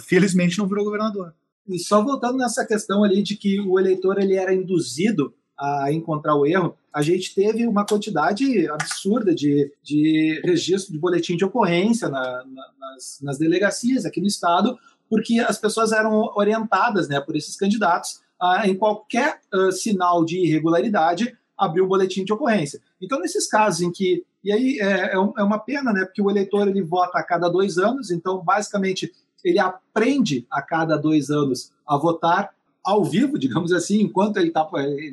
Felizmente não virou governador. E só voltando nessa questão ali de que o eleitor ele era induzido a encontrar o erro, a gente teve uma quantidade absurda de, de registro de boletim de ocorrência na, na, nas, nas delegacias aqui no estado, porque as pessoas eram orientadas né, por esses candidatos a, em qualquer uh, sinal de irregularidade, abrir um boletim de ocorrência. Então, nesses casos em que. E aí é, é, é uma pena, né? Porque o eleitor ele vota a cada dois anos, então, basicamente, ele aprende a cada dois anos a votar ao vivo, digamos assim, enquanto ele está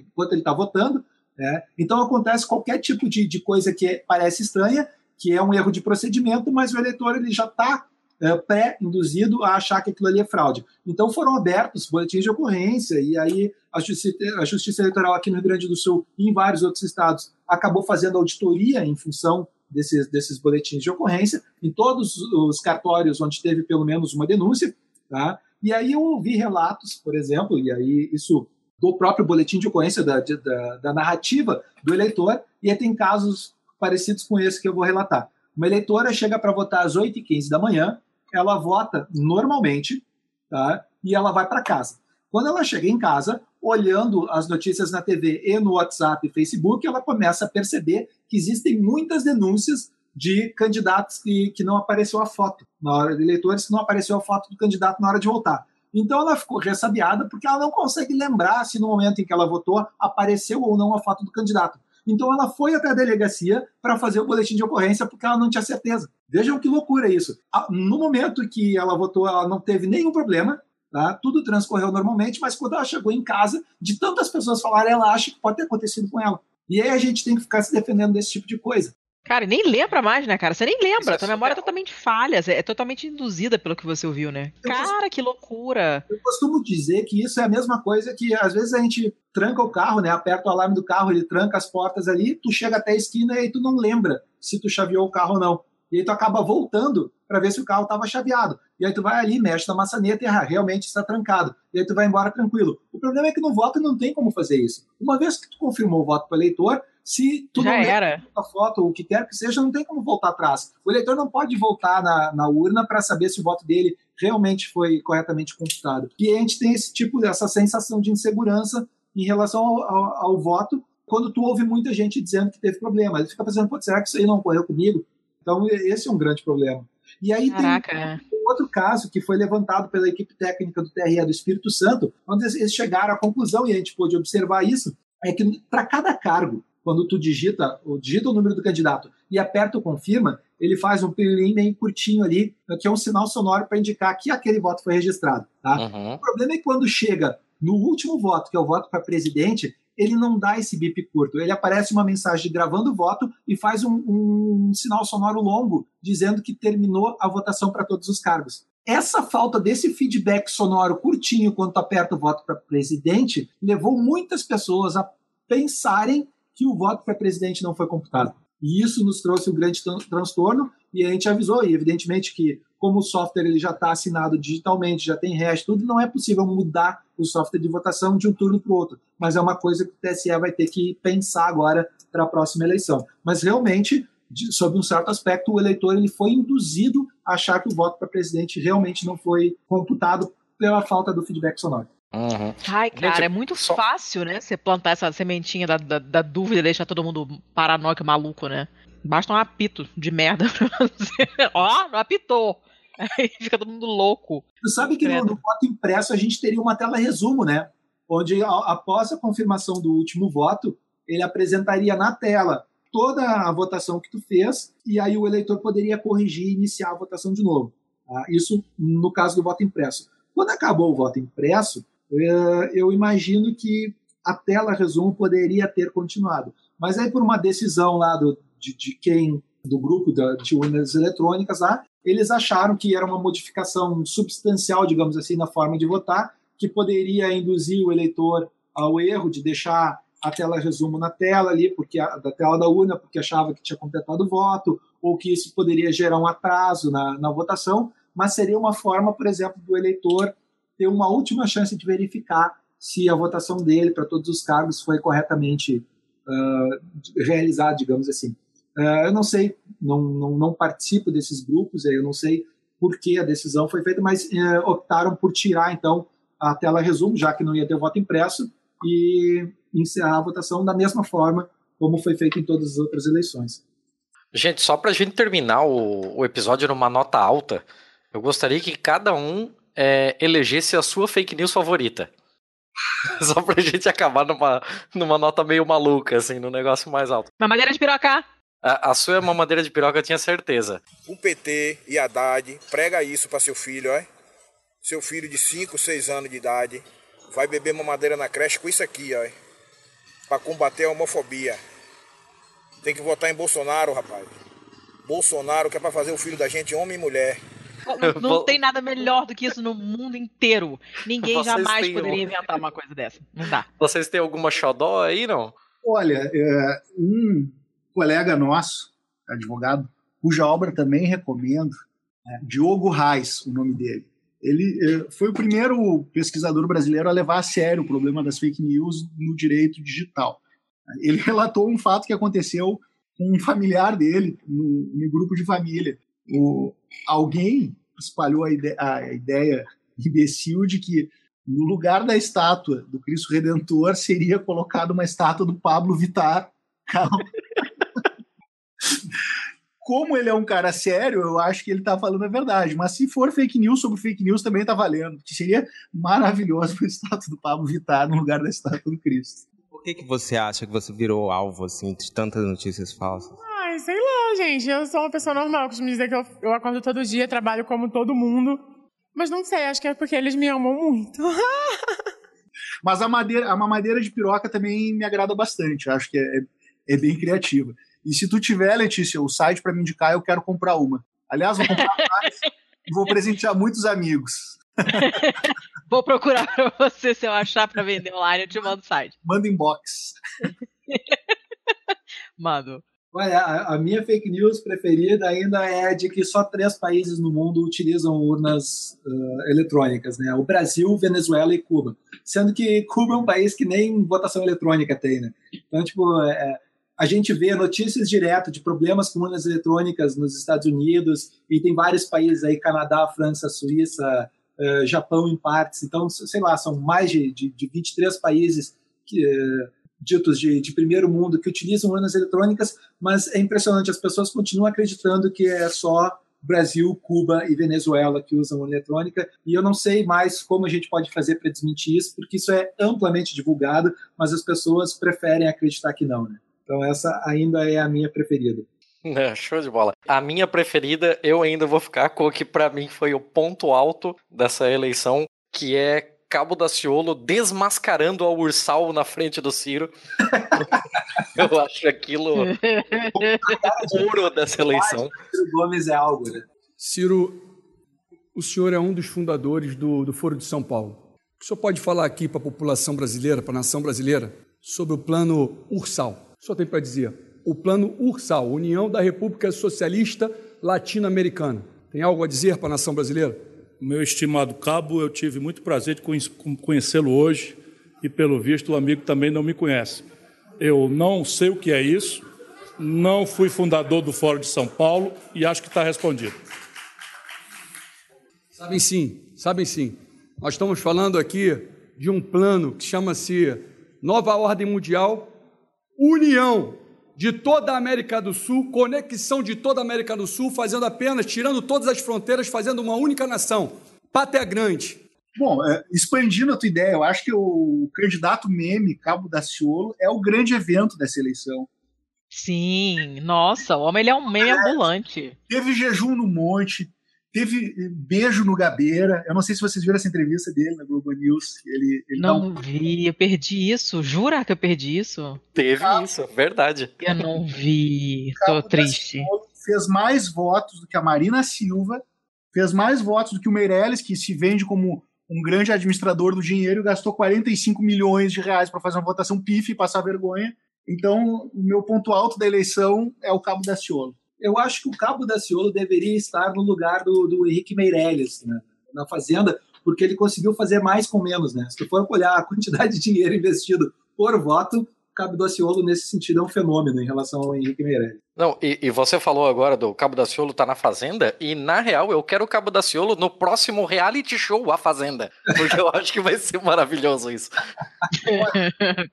enquanto ele tá votando. Né? Então acontece qualquer tipo de, de coisa que parece estranha, que é um erro de procedimento, mas o eleitor ele já está é, pré-induzido a achar que aquilo ali é fraude. Então foram abertos boletins de ocorrência, e aí a Justiça, a Justiça Eleitoral aqui no Rio Grande do Sul e em vários outros estados acabou fazendo auditoria em função desses, desses boletins de ocorrência, em todos os cartórios onde teve pelo menos uma denúncia, tá? E aí eu ouvi relatos, por exemplo, e aí isso do próprio boletim de ocorrência da, da, da narrativa do eleitor, e aí tem casos parecidos com esse que eu vou relatar. Uma eleitora chega para votar às 8h15 da manhã, ela vota normalmente, tá? E ela vai para casa. Quando ela chega em casa, olhando as notícias na TV e no WhatsApp e Facebook, ela começa a perceber que existem muitas denúncias de candidatos que, que não apareceu a foto na hora de eleitores, que não apareceu a foto do candidato na hora de votar. Então ela ficou ressabiada porque ela não consegue lembrar se no momento em que ela votou apareceu ou não a foto do candidato. Então ela foi até a delegacia para fazer o boletim de ocorrência porque ela não tinha certeza. Vejam que loucura isso. No momento que ela votou, ela não teve nenhum problema, tá? tudo transcorreu normalmente, mas quando ela chegou em casa, de tantas pessoas falarem, ela acha que pode ter acontecido com ela. E aí a gente tem que ficar se defendendo desse tipo de coisa. Cara, e nem lembra mais, né, cara? Você nem lembra. É Tua memória é totalmente falha, é totalmente induzida pelo que você ouviu, né? Eu cara, costumo, que loucura. Eu costumo dizer que isso é a mesma coisa que às vezes a gente tranca o carro, né? Aperta o alarme do carro, ele tranca as portas ali, tu chega até a esquina e tu não lembra se tu chaveou o carro ou não. E aí tu acaba voltando para ver se o carro estava chaveado. E aí tu vai ali, mexe na maçaneta e ah, realmente está trancado. E aí tu vai embora tranquilo. O problema é que no voto não tem como fazer isso. Uma vez que tu confirmou o voto para o eleitor, se tu Já não era. a foto o que quer que seja, não tem como voltar atrás. O eleitor não pode voltar na, na urna para saber se o voto dele realmente foi corretamente computado. E a gente tem esse tipo, essa sensação de insegurança em relação ao, ao, ao voto, quando tu ouve muita gente dizendo que teve problema. Ele fica pensando, será que isso aí não ocorreu comigo? Então, esse é um grande problema. E aí Caraca. tem um outro caso que foi levantado pela equipe técnica do TRE do Espírito Santo, onde eles chegaram à conclusão, e a gente pôde observar isso, é que para cada cargo quando tu digita, digita o número do candidato e aperta o confirma, ele faz um pilim meio curtinho ali, que é um sinal sonoro para indicar que aquele voto foi registrado. Tá? Uhum. O problema é que quando chega no último voto, que é o voto para presidente, ele não dá esse bip curto. Ele aparece uma mensagem gravando o voto e faz um, um sinal sonoro longo dizendo que terminou a votação para todos os cargos. Essa falta desse feedback sonoro curtinho quando aperta o voto para presidente levou muitas pessoas a pensarem que o voto para presidente não foi computado. E isso nos trouxe um grande transtorno e a gente avisou, e evidentemente que como o software ele já está assinado digitalmente, já tem hash, tudo, não é possível mudar o software de votação de um turno para o outro. Mas é uma coisa que o TSE vai ter que pensar agora para a próxima eleição. Mas realmente, de, sob um certo aspecto, o eleitor ele foi induzido a achar que o voto para presidente realmente não foi computado pela falta do feedback sonoro. Uhum. Ai, cara, Gente, é muito só- fácil, né? Você plantar essa sementinha da, da, da dúvida e deixar todo mundo paranoico e maluco, né? Basta um apito de merda [LAUGHS] pra você. Ó, não apitou. [LAUGHS] Aí fica todo mundo louco. Tu sabe que no, no voto impresso a gente teria uma tela resumo, né? Onde a- após a confirmação do último voto, ele apresentaria na tela toda a votação que tu fez e aí o eleitor poderia corrigir e iniciar a votação de novo. tá? Isso no caso do voto impresso. Quando acabou o voto impresso, eu imagino que a tela resumo poderia ter continuado. Mas aí por uma decisão lá do, de, de quem do grupo da, de urnas eletrônicas lá, eles acharam que era uma modificação substancial, digamos assim, na forma de votar, que poderia induzir o eleitor ao erro de deixar a tela resumo na tela ali, porque a, da tela da urna, porque achava que tinha completado o voto, ou que isso poderia gerar um atraso na, na votação, mas seria uma forma, por exemplo, do eleitor ter uma última chance de verificar se a votação dele para todos os cargos foi corretamente ah, realizada, digamos assim. Ah, eu não sei, não, não, não participo desses grupos, eu não sei por que a decisão foi feita, mas eh, optaram por tirar, então, a tela resumo, já que não ia ter voto impresso, e encerrar a votação da mesma forma como foi feito em todas as outras eleições. Gente, só para a gente terminar o, o, episódio numa nota alta, eu gostaria que cada um é, elegesse a sua fake news favorita. [LAUGHS] Só pra gente acabar numa, numa nota meio maluca, assim, no negócio mais alto. Mamadeira de piroca! A, a sua é mamadeira de piroca, eu tinha certeza. O PT e a Haddad prega isso para seu filho, ó. Seu filho de 5, 6 anos de idade vai beber mamadeira na creche com isso aqui, ó. Pra combater a homofobia. Tem que votar em Bolsonaro, rapaz. Bolsonaro que é pra fazer o filho da gente homem e mulher. Não, não tem nada melhor do que isso no mundo inteiro. Ninguém Vocês jamais poderia um... inventar uma coisa dessa. Não dá. Vocês têm alguma xodó aí, não? Olha, é, um colega nosso, advogado, cuja obra também recomendo, é Diogo Reis, o nome dele. Ele é, foi o primeiro pesquisador brasileiro a levar a sério o problema das fake news no direito digital. Ele [LAUGHS] relatou um fato que aconteceu com um familiar dele no, no grupo de família o, alguém espalhou a ideia, a ideia imbecil de que no lugar da estátua do Cristo Redentor seria colocada uma estátua do Pablo Vittar. [LAUGHS] Como ele é um cara sério, eu acho que ele está falando a verdade. Mas se for fake news sobre fake news, também está valendo. Que seria maravilhoso a [LAUGHS] estátua do Pablo Vittar no lugar da estátua do Cristo. Por que, que você acha que você virou alvo assim, de tantas notícias falsas? Ai, sei lá, gente. Eu sou uma pessoa normal. Costumo dizer que eu, eu acordo todo dia, trabalho como todo mundo. Mas não sei, acho que é porque eles me amam muito. [LAUGHS] Mas a, madeira, a mamadeira de piroca também me agrada bastante. Acho que é, é bem criativa. E se tu tiver, Letícia, o site para me indicar, eu quero comprar uma. Aliás, vou comprar mais e vou presentear muitos amigos. [LAUGHS] vou procurar para você se eu achar para vender online, eu te mando o site. Manda inbox. [LAUGHS] Mando. Olha, a, a, minha fake news preferida ainda é de que só três países no mundo utilizam urnas uh, eletrônicas, né? O Brasil, Venezuela e Cuba. Sendo que Cuba é um país que nem votação eletrônica tem, né? Então, tipo, é, a gente vê notícias direto de problemas com urnas eletrônicas nos Estados Unidos e tem vários países aí, Canadá, França, Suíça, uh, Japão em partes. Então, sei lá, são mais de, de, de 23 países que... Uh, ditos de, de, primeiro mundo que utilizam urnas eletrônicas, mas é impressionante, as pessoas continuam acreditando que é só Brasil, Cuba e Venezuela que usam urna eletrônica, e eu não sei mais como a gente pode fazer para desmentir isso, porque isso é amplamente divulgado, mas as pessoas preferem acreditar que não, né? Então essa ainda é a minha preferida. É, [LAUGHS] show de bola. A minha preferida, eu ainda vou ficar com o que para mim foi o ponto alto dessa eleição, que é Cabo Daciolo desmascarando a Ursal na frente do Ciro. [LAUGHS] Eu acho aquilo [LAUGHS] ouro dessa eleição. Ciro Gomes é algo, né? Ciro, o senhor é um dos fundadores do, do Foro de São Paulo. O senhor pode falar aqui para a população brasileira, para a nação brasileira, sobre o plano Ursal? O senhor tem para dizer? O plano Ursal, União da República Socialista Latino-Americana. Tem algo a dizer para a nação brasileira? Meu estimado cabo, eu tive muito prazer de conhecê-lo hoje e, pelo visto, o amigo também não me conhece. Eu não sei o que é isso, não fui fundador do Fórum de São Paulo e acho que está respondido. Sabem sim, sabem sim. Nós estamos falando aqui de um plano que chama-se Nova Ordem Mundial União de toda a América do Sul, conexão de toda a América do Sul, fazendo apenas, tirando todas as fronteiras, fazendo uma única nação. Pátria Grande. Bom, é, expandindo a tua ideia, eu acho que o candidato meme, Cabo Daciolo, é o grande evento dessa eleição. Sim, nossa, o homem ele é um meme é, ambulante. Teve jejum no monte, Teve beijo no Gabeira. Eu não sei se vocês viram essa entrevista dele na Globo News. Ele, ele não um... vi, eu perdi isso. Jura que eu perdi isso? Teve ah, isso, verdade. Eu não vi. Tô triste. Fez mais votos do que a Marina Silva, fez mais votos do que o Meirelles, que se vende como um grande administrador do dinheiro, gastou 45 milhões de reais para fazer uma votação pife e passar vergonha. Então, o meu ponto alto da eleição é o Cabo da Ciolo eu acho que o Cabo Daciolo deveria estar no lugar do, do Henrique Meirelles, né, na Fazenda, porque ele conseguiu fazer mais com menos. Né? Se tu for olhar a quantidade de dinheiro investido por voto, Cabo Daciolo, nesse sentido, é um fenômeno em relação ao Henrique Meirelles. Não, e, e você falou agora do Cabo Daciolo tá na Fazenda, e na real eu quero o Cabo Daciolo no próximo reality show A Fazenda, porque eu [LAUGHS] acho que vai ser maravilhoso isso. [LAUGHS]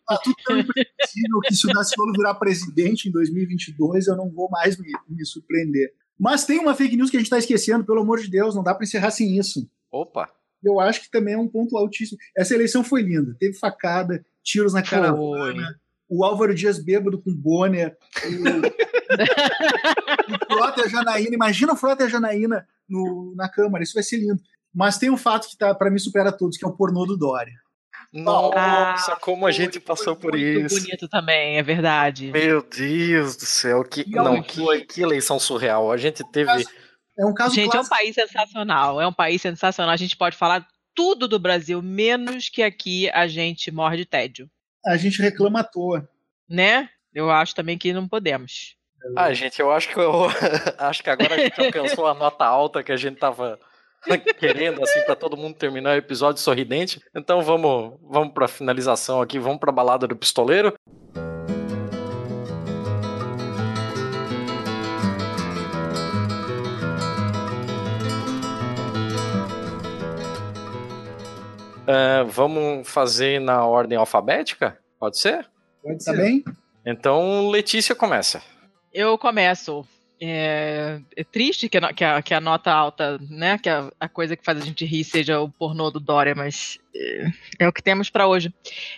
Tá tudo tão imprevisível que se o Daciolo virar presidente em 2022, eu não vou mais me, me surpreender. Mas tem uma fake news que a gente está esquecendo, pelo amor de Deus, não dá para encerrar sem isso. Opa! Eu acho que também é um ponto altíssimo. Essa eleição foi linda, teve facada, tiros na caravana, o Álvaro Dias bêbado com Bonner, o, [LAUGHS] o Frota e a Janaína. Imagina o Frota e a Janaína no, na Câmara, isso vai ser lindo. Mas tem um fato que tá, para mim supera todos, que é o pornô do Dória. Nossa, como a gente passou por Muito isso. bonito também, é verdade. Meu Deus do céu, que, Não não, que, que eleição surreal. A gente teve. É um caso Gente, é um clássico. país sensacional. É um país sensacional. A gente pode falar tudo do Brasil, menos que aqui a gente morre de tédio. A gente reclama à toa. Né? Eu acho também que não podemos. Ah, gente, eu acho que eu [LAUGHS] acho que agora a gente alcançou a nota alta que a gente tava [LAUGHS] querendo, assim, pra todo mundo terminar o episódio sorridente. Então vamos, vamos pra finalização aqui, vamos pra balada do pistoleiro. Ah, vamos fazer na ordem alfabética? Pode ser? Pode ser. Tá bem? Então, Letícia começa. Eu começo. É, é triste que a, que, a, que a nota alta, né? Que a, a coisa que faz a gente rir seja o pornô do Dória, mas é, é o que temos pra hoje.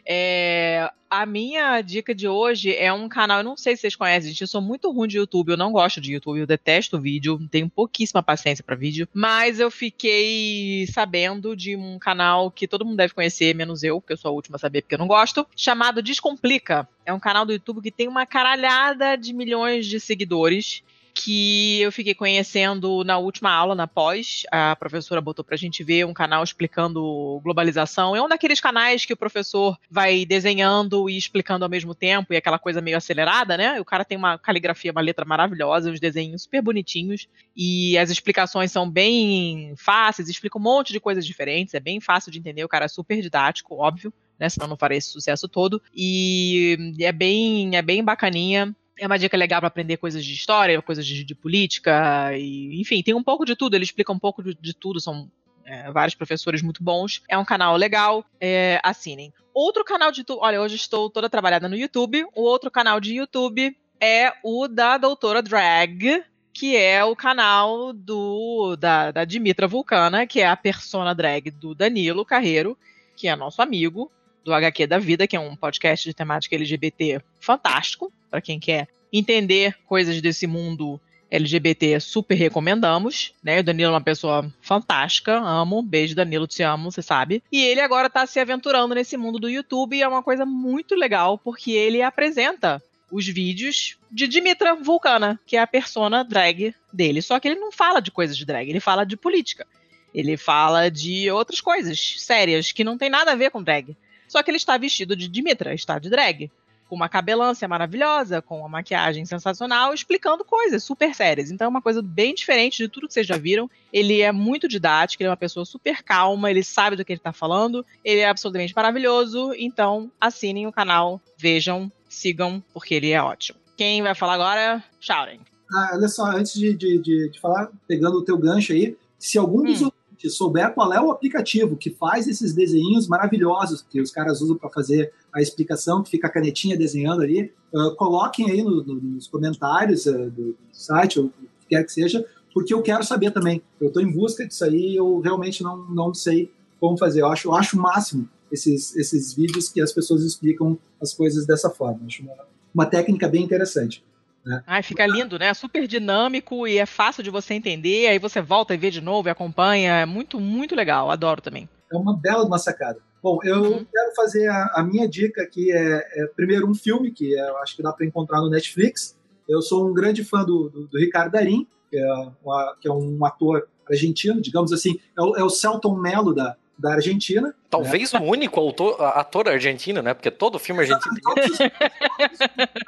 É, a minha dica de hoje é um canal, eu não sei se vocês conhecem, gente. Eu sou muito ruim de YouTube, eu não gosto de YouTube, eu detesto vídeo, tenho pouquíssima paciência pra vídeo. Mas eu fiquei sabendo de um canal que todo mundo deve conhecer, menos eu, porque eu sou a última a saber porque eu não gosto, chamado Descomplica. É um canal do YouTube que tem uma caralhada de milhões de seguidores que eu fiquei conhecendo na última aula, na pós. A professora botou pra gente ver um canal explicando globalização. É um daqueles canais que o professor vai desenhando e explicando ao mesmo tempo, e aquela coisa meio acelerada, né? O cara tem uma caligrafia, uma letra maravilhosa, uns desenhos super bonitinhos, e as explicações são bem fáceis, explica um monte de coisas diferentes, é bem fácil de entender, o cara é super didático, óbvio. Né, senão não faria esse sucesso todo. E é bem, é bem bacaninha. É uma dica legal para aprender coisas de história, coisas de, de política, e, enfim, tem um pouco de tudo. Ele explica um pouco de, de tudo, são é, vários professores muito bons. É um canal legal, é, assinem. Outro canal de YouTube, olha, hoje estou toda trabalhada no YouTube. O outro canal de YouTube é o da Doutora Drag, que é o canal do da, da Dimitra Vulcana, que é a persona drag do Danilo Carreiro, que é nosso amigo do HQ da Vida, que é um podcast de temática LGBT fantástico, para quem quer entender coisas desse mundo LGBT, super recomendamos, né? O Danilo é uma pessoa fantástica, amo, beijo Danilo, te amo, você sabe. E ele agora tá se aventurando nesse mundo do YouTube e é uma coisa muito legal, porque ele apresenta os vídeos de Dimitra Vulcana, que é a persona drag dele. Só que ele não fala de coisas de drag, ele fala de política. Ele fala de outras coisas sérias que não tem nada a ver com drag. Só que ele está vestido de Dimitra, está de drag. Com uma cabelância maravilhosa, com uma maquiagem sensacional, explicando coisas super sérias. Então é uma coisa bem diferente de tudo que vocês já viram. Ele é muito didático, ele é uma pessoa super calma, ele sabe do que ele está falando, ele é absolutamente maravilhoso. Então assinem o canal, vejam, sigam, porque ele é ótimo. Quem vai falar agora? Shouting. Ah, olha só, antes de, de, de, de falar, pegando o teu gancho aí, se algum dos ouvintes souber qual é o aplicativo que faz esses desenhinhos maravilhosos que os caras usam para fazer a explicação, que fica a canetinha desenhando ali, uh, coloquem aí no, no, nos comentários uh, do site, ou o que quer que seja, porque eu quero saber também. Eu estou em busca disso aí eu realmente não, não sei como fazer. Eu acho, eu acho o máximo esses, esses vídeos que as pessoas explicam as coisas dessa forma. Acho uma, uma técnica bem interessante. Né? Ai, fica lindo, né? Super dinâmico e é fácil de você entender. Aí você volta e vê de novo e acompanha. É muito, muito legal. Adoro também. É uma bela uma sacada. Bom, eu uhum. quero fazer a, a, minha dica aqui. É, é, primeiro um filme que é, eu acho que dá para encontrar no Netflix. Eu sou um grande fã do, do, do Ricardo Darim, que é, uma, que é, um ator argentino, digamos assim. É o, é o Celton Mello da, da Argentina. Talvez né? o único autor, ator argentino, né? Porque todo filme argentino.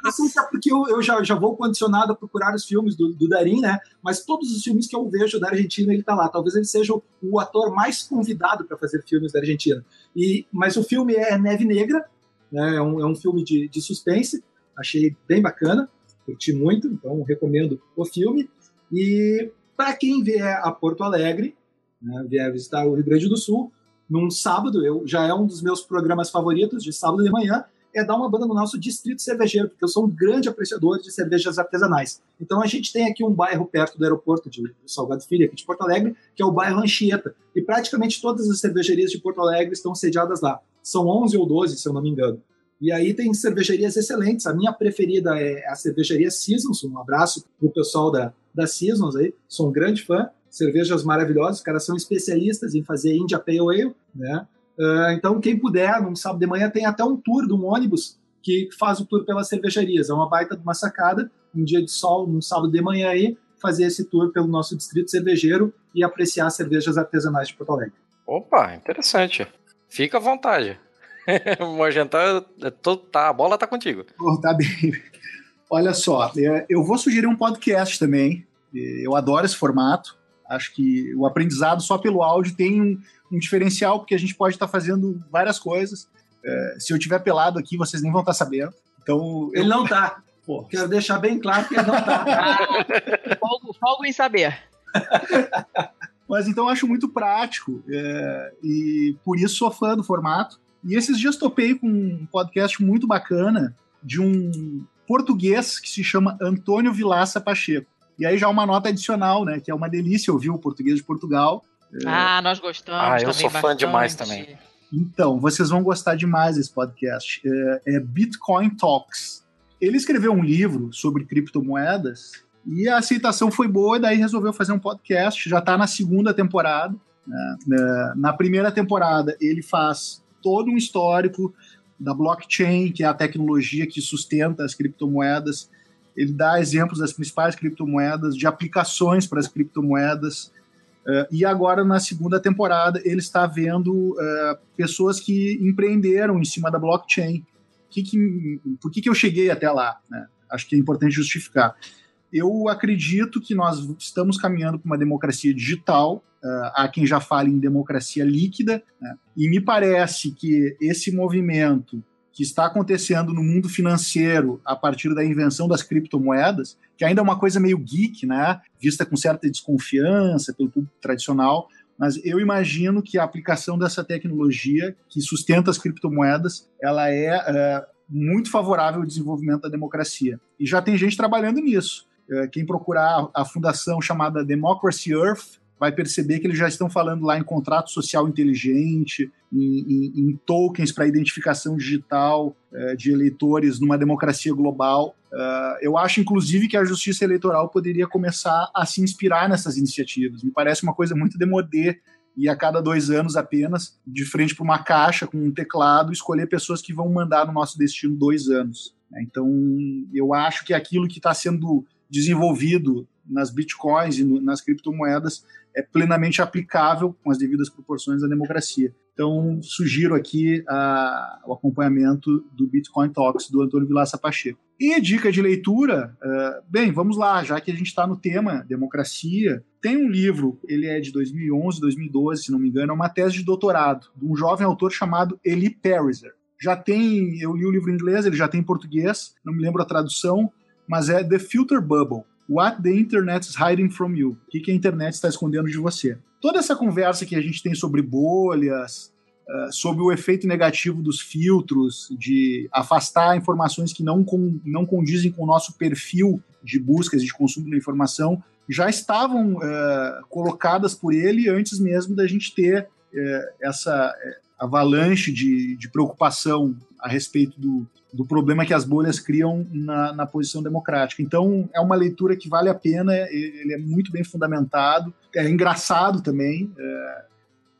Assim, é porque eu, eu já, já vou condicionado a procurar os filmes do, do Darim, né? Mas todos os filmes que eu vejo da Argentina, ele tá lá. Talvez ele seja o, o ator mais convidado para fazer filmes da Argentina. E, mas o filme é Neve Negra, Né? É, um, é um filme de, de suspense, achei bem bacana, curti muito, então recomendo o filme. E para quem vier a Porto Alegre, né, vier visitar o Rio Grande do Sul, num sábado, eu já é um dos meus programas favoritos de sábado de manhã, é dar uma banda no nosso distrito cervejeiro, porque eu sou um grande apreciador de cervejas artesanais. Então a gente tem aqui um bairro perto do aeroporto de Salgado Filho, aqui de Porto Alegre, que é o bairro Anchieta. E praticamente todas as cervejarias de Porto Alegre estão sediadas lá. São 11 ou 12, se eu não me engano. E aí tem cervejarias excelentes. A minha preferida é a cervejaria Seasons. Um abraço pro pessoal da, da Seasons aí. Sou um grande fã. Cervejas maravilhosas. Os caras são especialistas em fazer India Pale Ale, né? Uh, então, quem puder, num sábado de manhã, tem até um tour de um ônibus que faz o tour pelas cervejarias. É uma baita de uma sacada, um dia de sol, num sábado de manhã aí, fazer esse tour pelo nosso distrito cervejeiro e apreciar cervejas artesanais de Porto Alegre. Opa, interessante. Fica à vontade. [LAUGHS] Mogentar, é tá, a bola tá contigo. Oh, tá bem. Olha só, é, eu vou sugerir um podcast também. Eu adoro esse formato. Acho que o aprendizado só pelo áudio tem um, um diferencial, porque a gente pode estar tá fazendo várias coisas. É, se eu tiver pelado aqui, vocês nem vão estar tá sabendo. Então, ele eu... não tá. Pô, quero deixar bem claro que ele não tá. [LAUGHS] ah, folgo, folgo em saber. [LAUGHS] Mas então eu acho muito prático é, e por isso sou fã do formato. E esses dias topei com um podcast muito bacana de um português que se chama Antônio Vilaça Pacheco. E aí já uma nota adicional, né? Que é uma delícia ouvir o português de Portugal. É. Ah, nós gostamos. Ah, eu sou fã bastante. demais também. Então, vocês vão gostar demais desse podcast. É, é, Bitcoin Talks. Ele escreveu um livro sobre criptomoedas e a aceitação foi boa, e daí resolveu fazer um podcast. Já está na segunda temporada. Né? É, na primeira temporada, ele faz todo um histórico da blockchain, que é a tecnologia que sustenta as criptomoedas. Ele dá exemplos das principais criptomoedas, de aplicações para as criptomoedas. Uh, e agora, na segunda temporada, ele está vendo uh, pessoas que empreenderam em cima da blockchain. Que que, por que, que eu cheguei até lá? Né? Acho que é importante justificar. Eu acredito que nós estamos caminhando para uma democracia digital. Uh, há quem já fale em democracia líquida. Né? E me parece que esse movimento que está acontecendo no mundo financeiro a partir da invenção das criptomoedas, que ainda é uma coisa meio geek, né? Vista com certa desconfiança pelo público tradicional, mas eu imagino que a aplicação dessa tecnologia que sustenta as criptomoedas, ela é, é muito favorável ao desenvolvimento da democracia. E já tem gente trabalhando nisso. É, quem procurar a fundação chamada Democracy Earth, vai perceber que eles já estão falando lá em contrato social inteligente, em, em, em tokens para identificação digital uh, de eleitores numa democracia global. Uh, eu acho, inclusive, que a justiça eleitoral poderia começar a se inspirar nessas iniciativas. Me parece uma coisa muito demodê e a cada dois anos apenas, de frente para uma caixa com um teclado, escolher pessoas que vão mandar no nosso destino dois anos. Então, eu acho que aquilo que está sendo desenvolvido nas bitcoins e nas criptomoedas é plenamente aplicável com as devidas proporções à democracia. Então, sugiro aqui a, o acompanhamento do Bitcoin Talks do Antônio Vilaça Pacheco. E dica de leitura, uh, bem, vamos lá, já que a gente está no tema democracia, tem um livro, ele é de 2011, 2012, se não me engano, é uma tese de doutorado de um jovem autor chamado Eli Pariser. Já tem, eu li o livro em inglês, ele já tem em português, não me lembro a tradução, mas é The Filter Bubble What the Internet is Hiding from You? O que, a internet está escondendo de você? Toda essa conversa que a gente tem sobre bolhas, uh, sobre o efeito negativo dos filtros, de afastar informações que não, com, não condizem com o nosso perfil de buscas e de consumo da informação, já estavam uh, colocadas por ele antes mesmo da gente ter uh, essa avalanche de, de preocupação a respeito do, do problema que as bolhas criam na, na, posição democrática. Então, é uma leitura que vale a pena, ele é muito bem fundamentado, é engraçado também. É,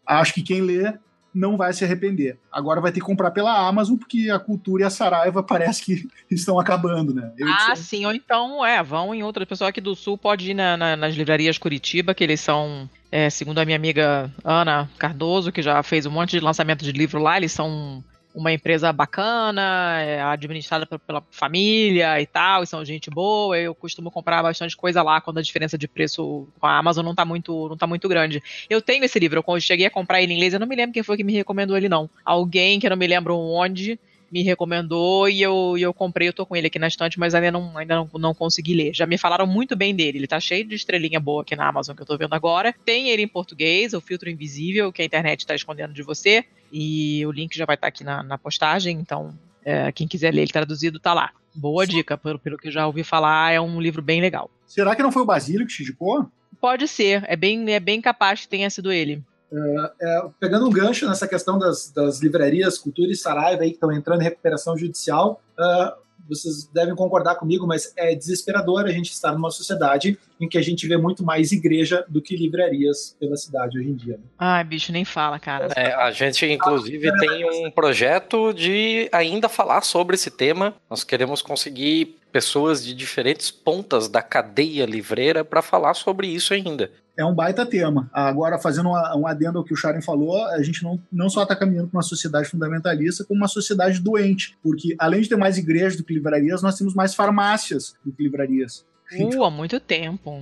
acho que quem lê não vai se arrepender. Agora vai ter que comprar pela Amazon, porque a cultura e a Saraiva [LAUGHS] parece que estão acabando, né? Eu ah, sim, ou então, é, vão em outra. pessoa aqui do Sul pode ir na, na, nas livrarias Curitiba, que eles são, é, segundo a minha amiga Ana Cardoso, que já fez um monte de lançamento de livro lá, eles são uma empresa bacana, é administrada pela família e tal, e são gente boa. Eu costumo comprar bastante coisa lá quando a diferença de preço com a Amazon não tá muito, não tá muito grande. Eu tenho esse livro, eu cheguei a comprar ele em inglês, eu não me lembro quem foi que me recomendou ele, não. Alguém que eu não me lembro onde me recomendou e eu, e eu comprei, eu tô com ele aqui na estante, mas ainda não, ainda não, não consegui ler. Já me falaram muito bem dele, ele tá cheio de estrelinha boa aqui na Amazon que eu tô vendo agora. Tem ele em português, o Filtro Invisível, que a internet tá escondendo de você, e o link já vai estar tá aqui na, na postagem, então é, quem quiser ler ele traduzido tá lá. Boa dica, pelo, pelo que eu já ouvi falar, é um livro bem legal. Será que não foi o Basílio que te indicou? Pode ser, é bem, é bem capaz que tenha sido ele. É, é, pegando um gancho nessa questão das, das livrarias Cultura e Saraiva aí, que estão entrando em recuperação judicial, uh, vocês devem concordar comigo, mas é desesperador a gente estar numa sociedade em que a gente vê muito mais igreja do que livrarias pela cidade hoje em dia. Né? Ai, bicho, nem fala, cara. É, a gente, inclusive, tem um projeto de ainda falar sobre esse tema. Nós queremos conseguir pessoas de diferentes pontas da cadeia livreira para falar sobre isso ainda é um baita tema. Agora, fazendo um adendo ao que o Sharon falou, a gente não, não só está caminhando para uma sociedade fundamentalista, como uma sociedade doente. Porque, além de ter mais igrejas do que livrarias, nós temos mais farmácias do que livrarias. Uh, há muito tempo.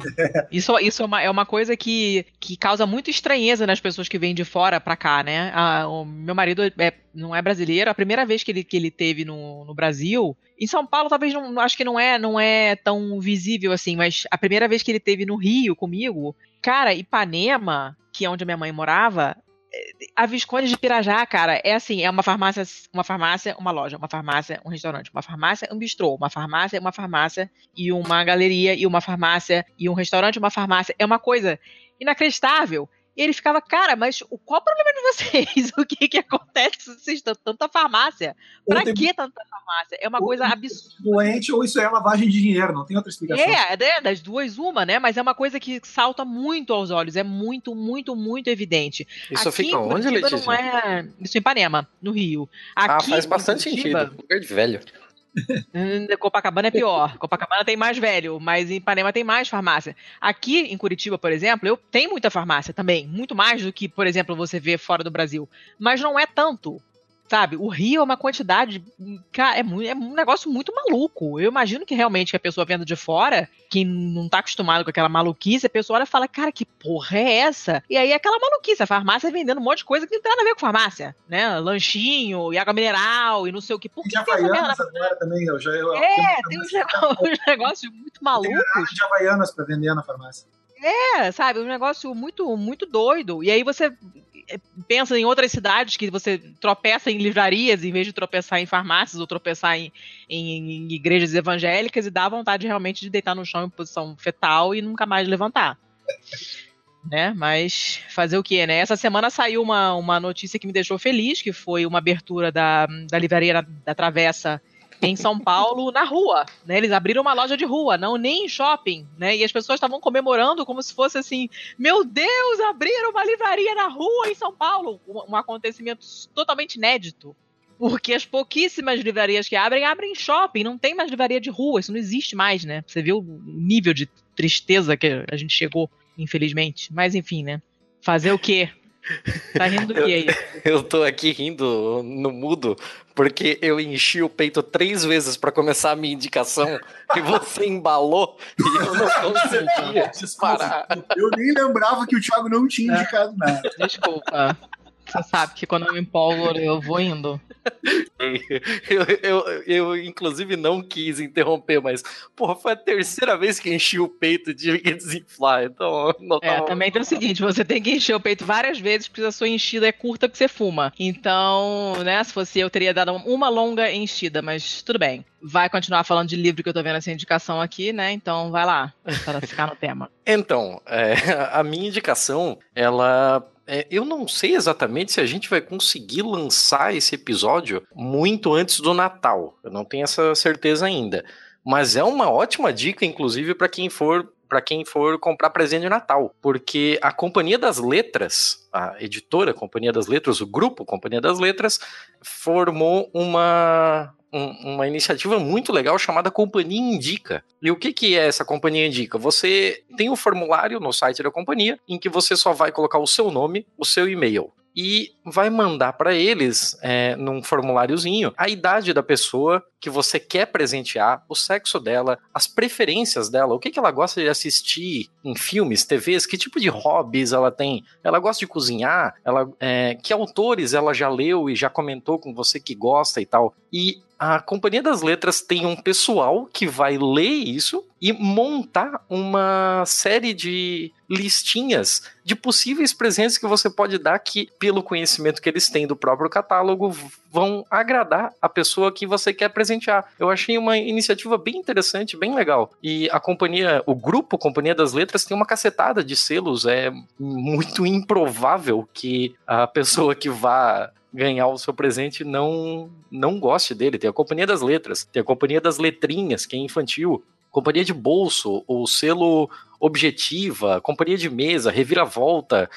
Isso, isso é, uma, é uma coisa que, que causa muita estranheza nas pessoas que vêm de fora pra cá, né? O meu marido é, não é brasileiro. A primeira vez que ele, que ele teve no, no Brasil, em São Paulo talvez não, acho que não é, não é tão visível assim, mas a primeira vez que ele teve no Rio comigo, Cara, Ipanema, que é onde a minha mãe morava, a Visconde de Pirajá, cara, é assim, é uma farmácia, uma farmácia, uma loja, uma farmácia, um restaurante, uma farmácia, um bistrô, uma farmácia, uma farmácia e uma galeria e uma farmácia e um restaurante, uma farmácia. É uma coisa inacreditável. E ele ficava, cara, mas qual o problema de vocês? [LAUGHS] O que que acontece se vocês têm tanta farmácia? Pra tem... que tanta farmácia? É uma ou coisa absurda. Doente ou isso é lavagem de dinheiro, não tem outra explicação. É, é, das duas uma, né? Mas é uma coisa que salta muito aos olhos, é muito, muito, muito evidente. Isso Aqui, fica onde, Letícia? Não é... Isso em Ipanema, no Rio. Ah, Aqui, ah, faz bastante Curitiba, sentido. Lugar de velho. Hum, Copacabana é pior. Copacabana tem mais velho, mas em Ipanema tem mais farmácia. Aqui em Curitiba, por exemplo, eu tenho muita farmácia também, muito mais do que, por exemplo, você vê fora do Brasil. Mas não é tanto. Sabe, o Rio é uma quantidade. Cara, é, é um negócio muito maluco. Eu imagino que realmente a pessoa vendo de fora, que não tá acostumado com aquela maluquice, a pessoa olha e fala, cara, que porra é essa? E aí é aquela maluquice, a farmácia vendendo um monte de coisa que não tem nada a ver com farmácia, né? Lanchinho, e água mineral, e não sei o que. Por que de Havaianas agora também, eu já. Eu, é, tem uns negócios, [LAUGHS] negócios muito malucos. Tem de Havaianas pra vender na farmácia. É, sabe, um negócio muito, muito doido. E aí você pensa em outras cidades que você tropeça em livrarias em vez de tropeçar em farmácias ou tropeçar em, em, em igrejas evangélicas e dá vontade realmente de deitar no chão em posição fetal e nunca mais levantar. [LAUGHS] né? Mas fazer o que, né? Essa semana saiu uma, uma notícia que me deixou feliz, que foi uma abertura da, da livraria da Travessa em São Paulo na rua, né? Eles abriram uma loja de rua, não nem em shopping, né? E as pessoas estavam comemorando como se fosse assim, meu Deus, abriram uma livraria na rua em São Paulo, um, um acontecimento totalmente inédito. Porque as pouquíssimas livrarias que abrem, abrem em shopping, não tem mais livraria de rua, isso não existe mais, né? Você vê o nível de tristeza que a gente chegou, infelizmente. Mas enfim, né? Fazer o quê? Tá rindo do que aí? [LAUGHS] Eu tô aqui rindo no mudo porque eu enchi o peito três vezes para começar a minha indicação e você [LAUGHS] embalou e eu não [LAUGHS] conseguia disparar. Eu nem lembrava que o Thiago não tinha indicado nada. Desculpa. Você sabe que quando eu me empolgo, eu vou indo. Eu, eu, eu, inclusive, não quis interromper, mas, porra, foi a terceira vez que enchi o peito e tive que desinflar. Então, não É, também tem o seguinte: você tem que encher o peito várias vezes, porque a sua enchida é curta porque você fuma. Então, né, se fosse eu, teria dado uma longa enchida, mas tudo bem. Vai continuar falando de livro que eu tô vendo essa indicação aqui, né? Então, vai lá, para ficar no tema. [LAUGHS] Então, é, a minha indicação, ela é, eu não sei exatamente se a gente vai conseguir lançar esse episódio muito antes do Natal. Eu não tenho essa certeza ainda. Mas é uma ótima dica, inclusive, para quem for para quem for comprar presente de Natal, porque a Companhia das Letras, a editora Companhia das Letras, o grupo Companhia das Letras, formou uma um, uma iniciativa muito legal chamada Companhia Indica. E o que, que é essa Companhia Indica? Você tem um formulário no site da companhia em que você só vai colocar o seu nome, o seu e-mail e vai mandar para eles, é, num formuláriozinho, a idade da pessoa que você quer presentear, o sexo dela, as preferências dela, o que, que ela gosta de assistir em filmes, TVs, que tipo de hobbies ela tem. Ela gosta de cozinhar, ela, é, que autores ela já leu e já comentou com você que gosta e tal. E a Companhia das Letras tem um pessoal que vai ler isso e montar uma série de listinhas de possíveis presentes que você pode dar que, pelo conhecimento que eles têm do próprio catálogo, vão agradar a pessoa que você quer presentear. Eu achei uma iniciativa bem interessante, bem legal. E a companhia, o grupo Companhia das Letras tem uma cacetada de selos, é muito [LAUGHS] improvável que a pessoa que vá ganhar o seu presente não não goste dele. Tem a Companhia das Letras, tem a Companhia das Letrinhas, que é infantil, Companhia de Bolso, o selo Objetiva, Companhia de Mesa, Reviravolta.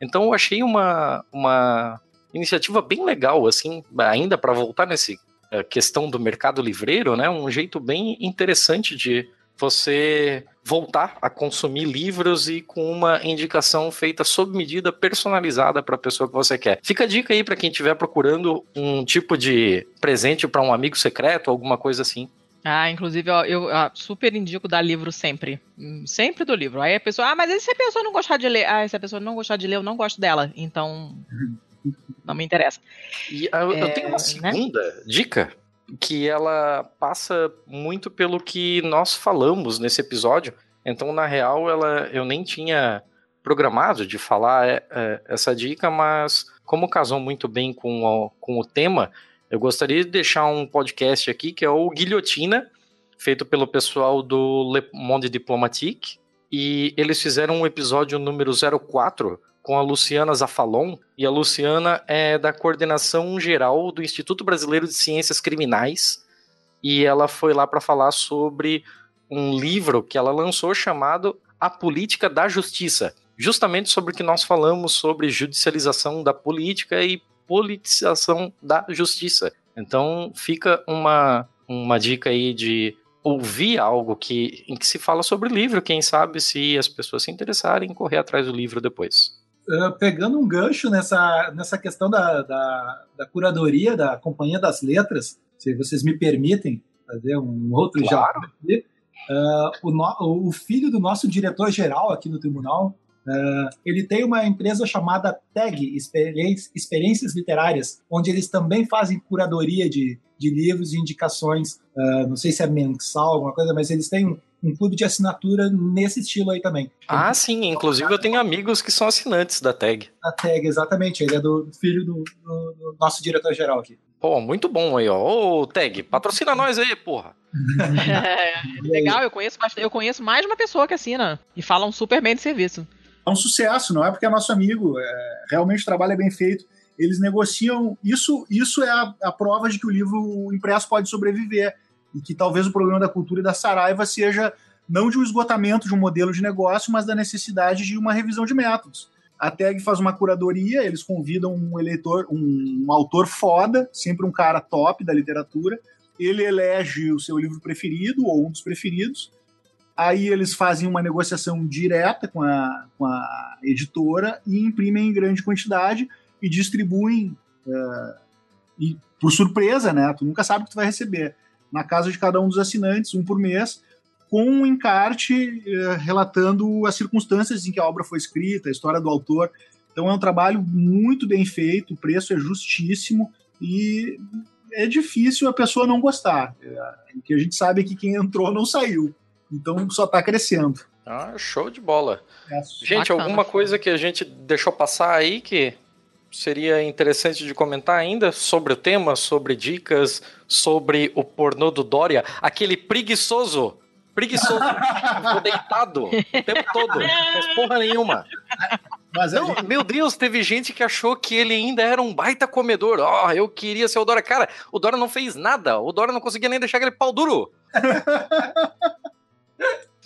Então eu achei uma, uma iniciativa bem legal, assim, ainda para voltar nesse eh, questão do mercado livreiro, né? Um jeito bem interessante de você voltar a consumir livros e com uma indicação feita sob medida personalizada para a pessoa que você quer. Fica a dica aí para quem estiver procurando um tipo de presente para um amigo secreto, alguma coisa assim. Ah, inclusive, ó, eu ó, super indico dar livro sempre. Sempre do livro. Aí a pessoa, ah, mas e se a pessoa não gostar de ler? Ah, se a pessoa não gostar de ler, eu não gosto dela. Então, [LAUGHS] não me interessa. E ah, eu, eu É, tenho uma né? segunda dica que ela passa muito pelo que nós falamos nesse episódio. Então, na real, ela eu nem tinha programado de falar é, é, essa dica, mas como casou muito bem com o, com o tema, eu gostaria de deixar um podcast aqui que é o Guilhotina, feito pelo pessoal do Le Monde Diplomatique. E eles fizeram um episódio número 04 com a Luciana Zafalon. E a Luciana é da coordenação geral do Instituto Brasileiro de Ciências Criminais. E ela foi lá para falar sobre um livro que ela lançou chamado A Política da Justiça. Justamente sobre o que nós falamos sobre judicialização da política e politização da justiça. Então fica uma, uma dica aí de ouvir algo que, em que se fala sobre o livro, quem sabe se as pessoas se interessarem, correr atrás do livro depois. Uh, pegando um gancho nessa, nessa questão da, da, da curadoria da Companhia das Letras, se vocês me permitem fazer um outro Claro. já aqui, uh, o, no- o filho do nosso diretor-geral aqui no tribunal, uh, ele tem uma empresa chamada TAG, Experiência- Experiências Literárias, onde eles também fazem curadoria de, de livros e indicações, uh, não sei se é mensal, alguma coisa, mas eles têm um, um clube de assinatura nesse estilo aí também. Ah, sim, inclusive eu tenho amigos que são assinantes da tag. A tag, exatamente. Ele é do filho do, do- do nosso diretor-geral aqui. Pô, muito bom aí, ó. Ô, Tag, patrocina nós aí, porra. [LAUGHS] É, legal, eu conheço, eu conheço mais de uma pessoa que assina e falam super bem de serviço. É um sucesso, não é porque é nosso amigo, é, realmente o trabalho é bem feito. Eles negociam. Isso, isso é a, a prova de que o livro impresso pode sobreviver. E que talvez o problema da cultura e da Saraiva seja não de um esgotamento de um modelo de negócio, mas da necessidade de uma revisão de métodos. A TAG faz uma curadoria, eles convidam um eleitor, um, um autor foda, sempre um cara top da literatura. Ele elege o seu livro preferido ou um dos preferidos. Aí eles fazem uma negociação direta com a, com a editora e imprimem em grande quantidade e distribuem eh, e, por surpresa, né? Tu nunca sabe o que tu vai receber. Na casa de cada um dos assinantes, um por mês, com um encarte eh, relatando as circunstâncias em que a obra foi escrita, a história do autor. Então é um trabalho muito bem feito, o preço é justíssimo e é difícil a pessoa não gostar. É, o que a gente sabe é que quem entrou não saiu. Então só está crescendo. Ah, show de bola. É. Gente, Bacana. alguma coisa que a gente deixou passar aí que seria interessante de comentar ainda sobre o tema, sobre dicas, sobre o pornô do Dória? Aquele preguiçoso. Preguiçoso. [LAUGHS] Ficou deitado o tempo todo. Não fez porra nenhuma. Mas a Não, gente- meu Deus, teve gente que achou que ele ainda era um baita comedor. Ó, eu queria ser o Dória. Cara, o Dória não fez nada. O Dória não conseguia nem deixar aquele pau duro. [LAUGHS]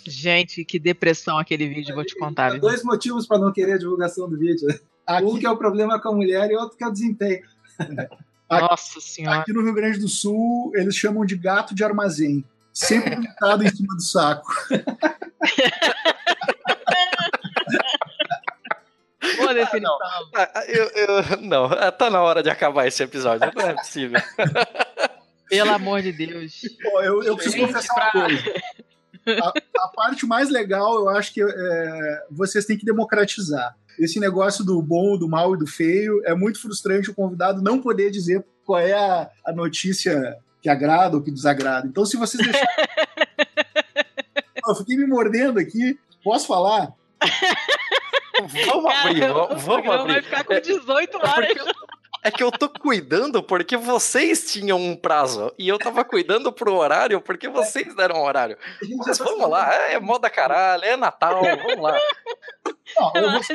Gente, que depressão aquele vídeo, vou te contar. Viu? dois motivos para não querer a divulgação do vídeo. Um aqui, que é o problema com a mulher e outro que é o desempenho. Nossa senhora. aqui no Rio Grande do Sul, eles chamam de gato de armazém. Sempre deitado em cima do saco. [LAUGHS] Boa definição. Ah, eu- eu- não, tá na hora de acabar esse episódio. Não é possível. Pelo amor de Deus. Pô, eu, eu preciso Gente, confessar pra- uma coisa. A, a parte mais legal, eu acho que é, vocês têm que democratizar. Esse negócio do bom, do mal e do feio é muito frustrante o convidado não poder dizer qual é a, a notícia que agrada ou que desagrada. Então, se vocês deixarem. [LAUGHS] eu fiquei me mordendo aqui. Posso falar? Vamos abrir, vamos, vamos abrir. vai ficar com 18 horas. É que eu tô cuidando porque vocês tinham um prazo. E eu tava cuidando pro horário porque vocês deram um horário. Mas vamos lá, é moda caralho, é Natal, vamos lá.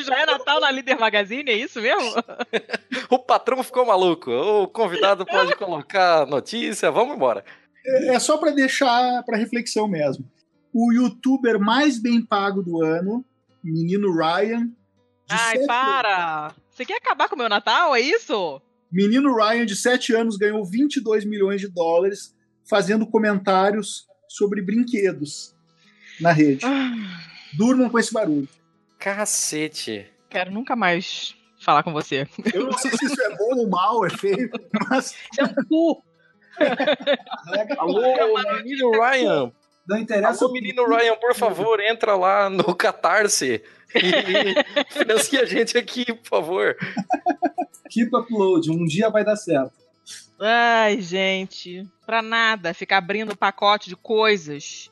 Já é Natal na Líder Magazine, é isso mesmo? [LAUGHS] O patrão ficou maluco. O convidado pode colocar notícia, vamos embora. É, é só para deixar para reflexão mesmo. O youtuber mais bem pago do ano, menino Ryan. Ai, para! Você quer acabar com o meu Natal, é isso? Menino Ryan, de 7 anos, ganhou 22 milhões de dólares fazendo comentários sobre brinquedos na rede. Durmam com esse barulho. Cacete. Quero nunca mais falar com você. Eu não sei se isso é bom ou mal, é feio, mas. É um cu! Alô, menino Ryan. Não interessa. Alô, menino Ryan, por favor, entra lá no Catarse [LAUGHS] e financia a gente aqui, por favor. Keep upload, um dia vai dar certo. Ai, gente, pra nada, ficar abrindo pacote de coisas.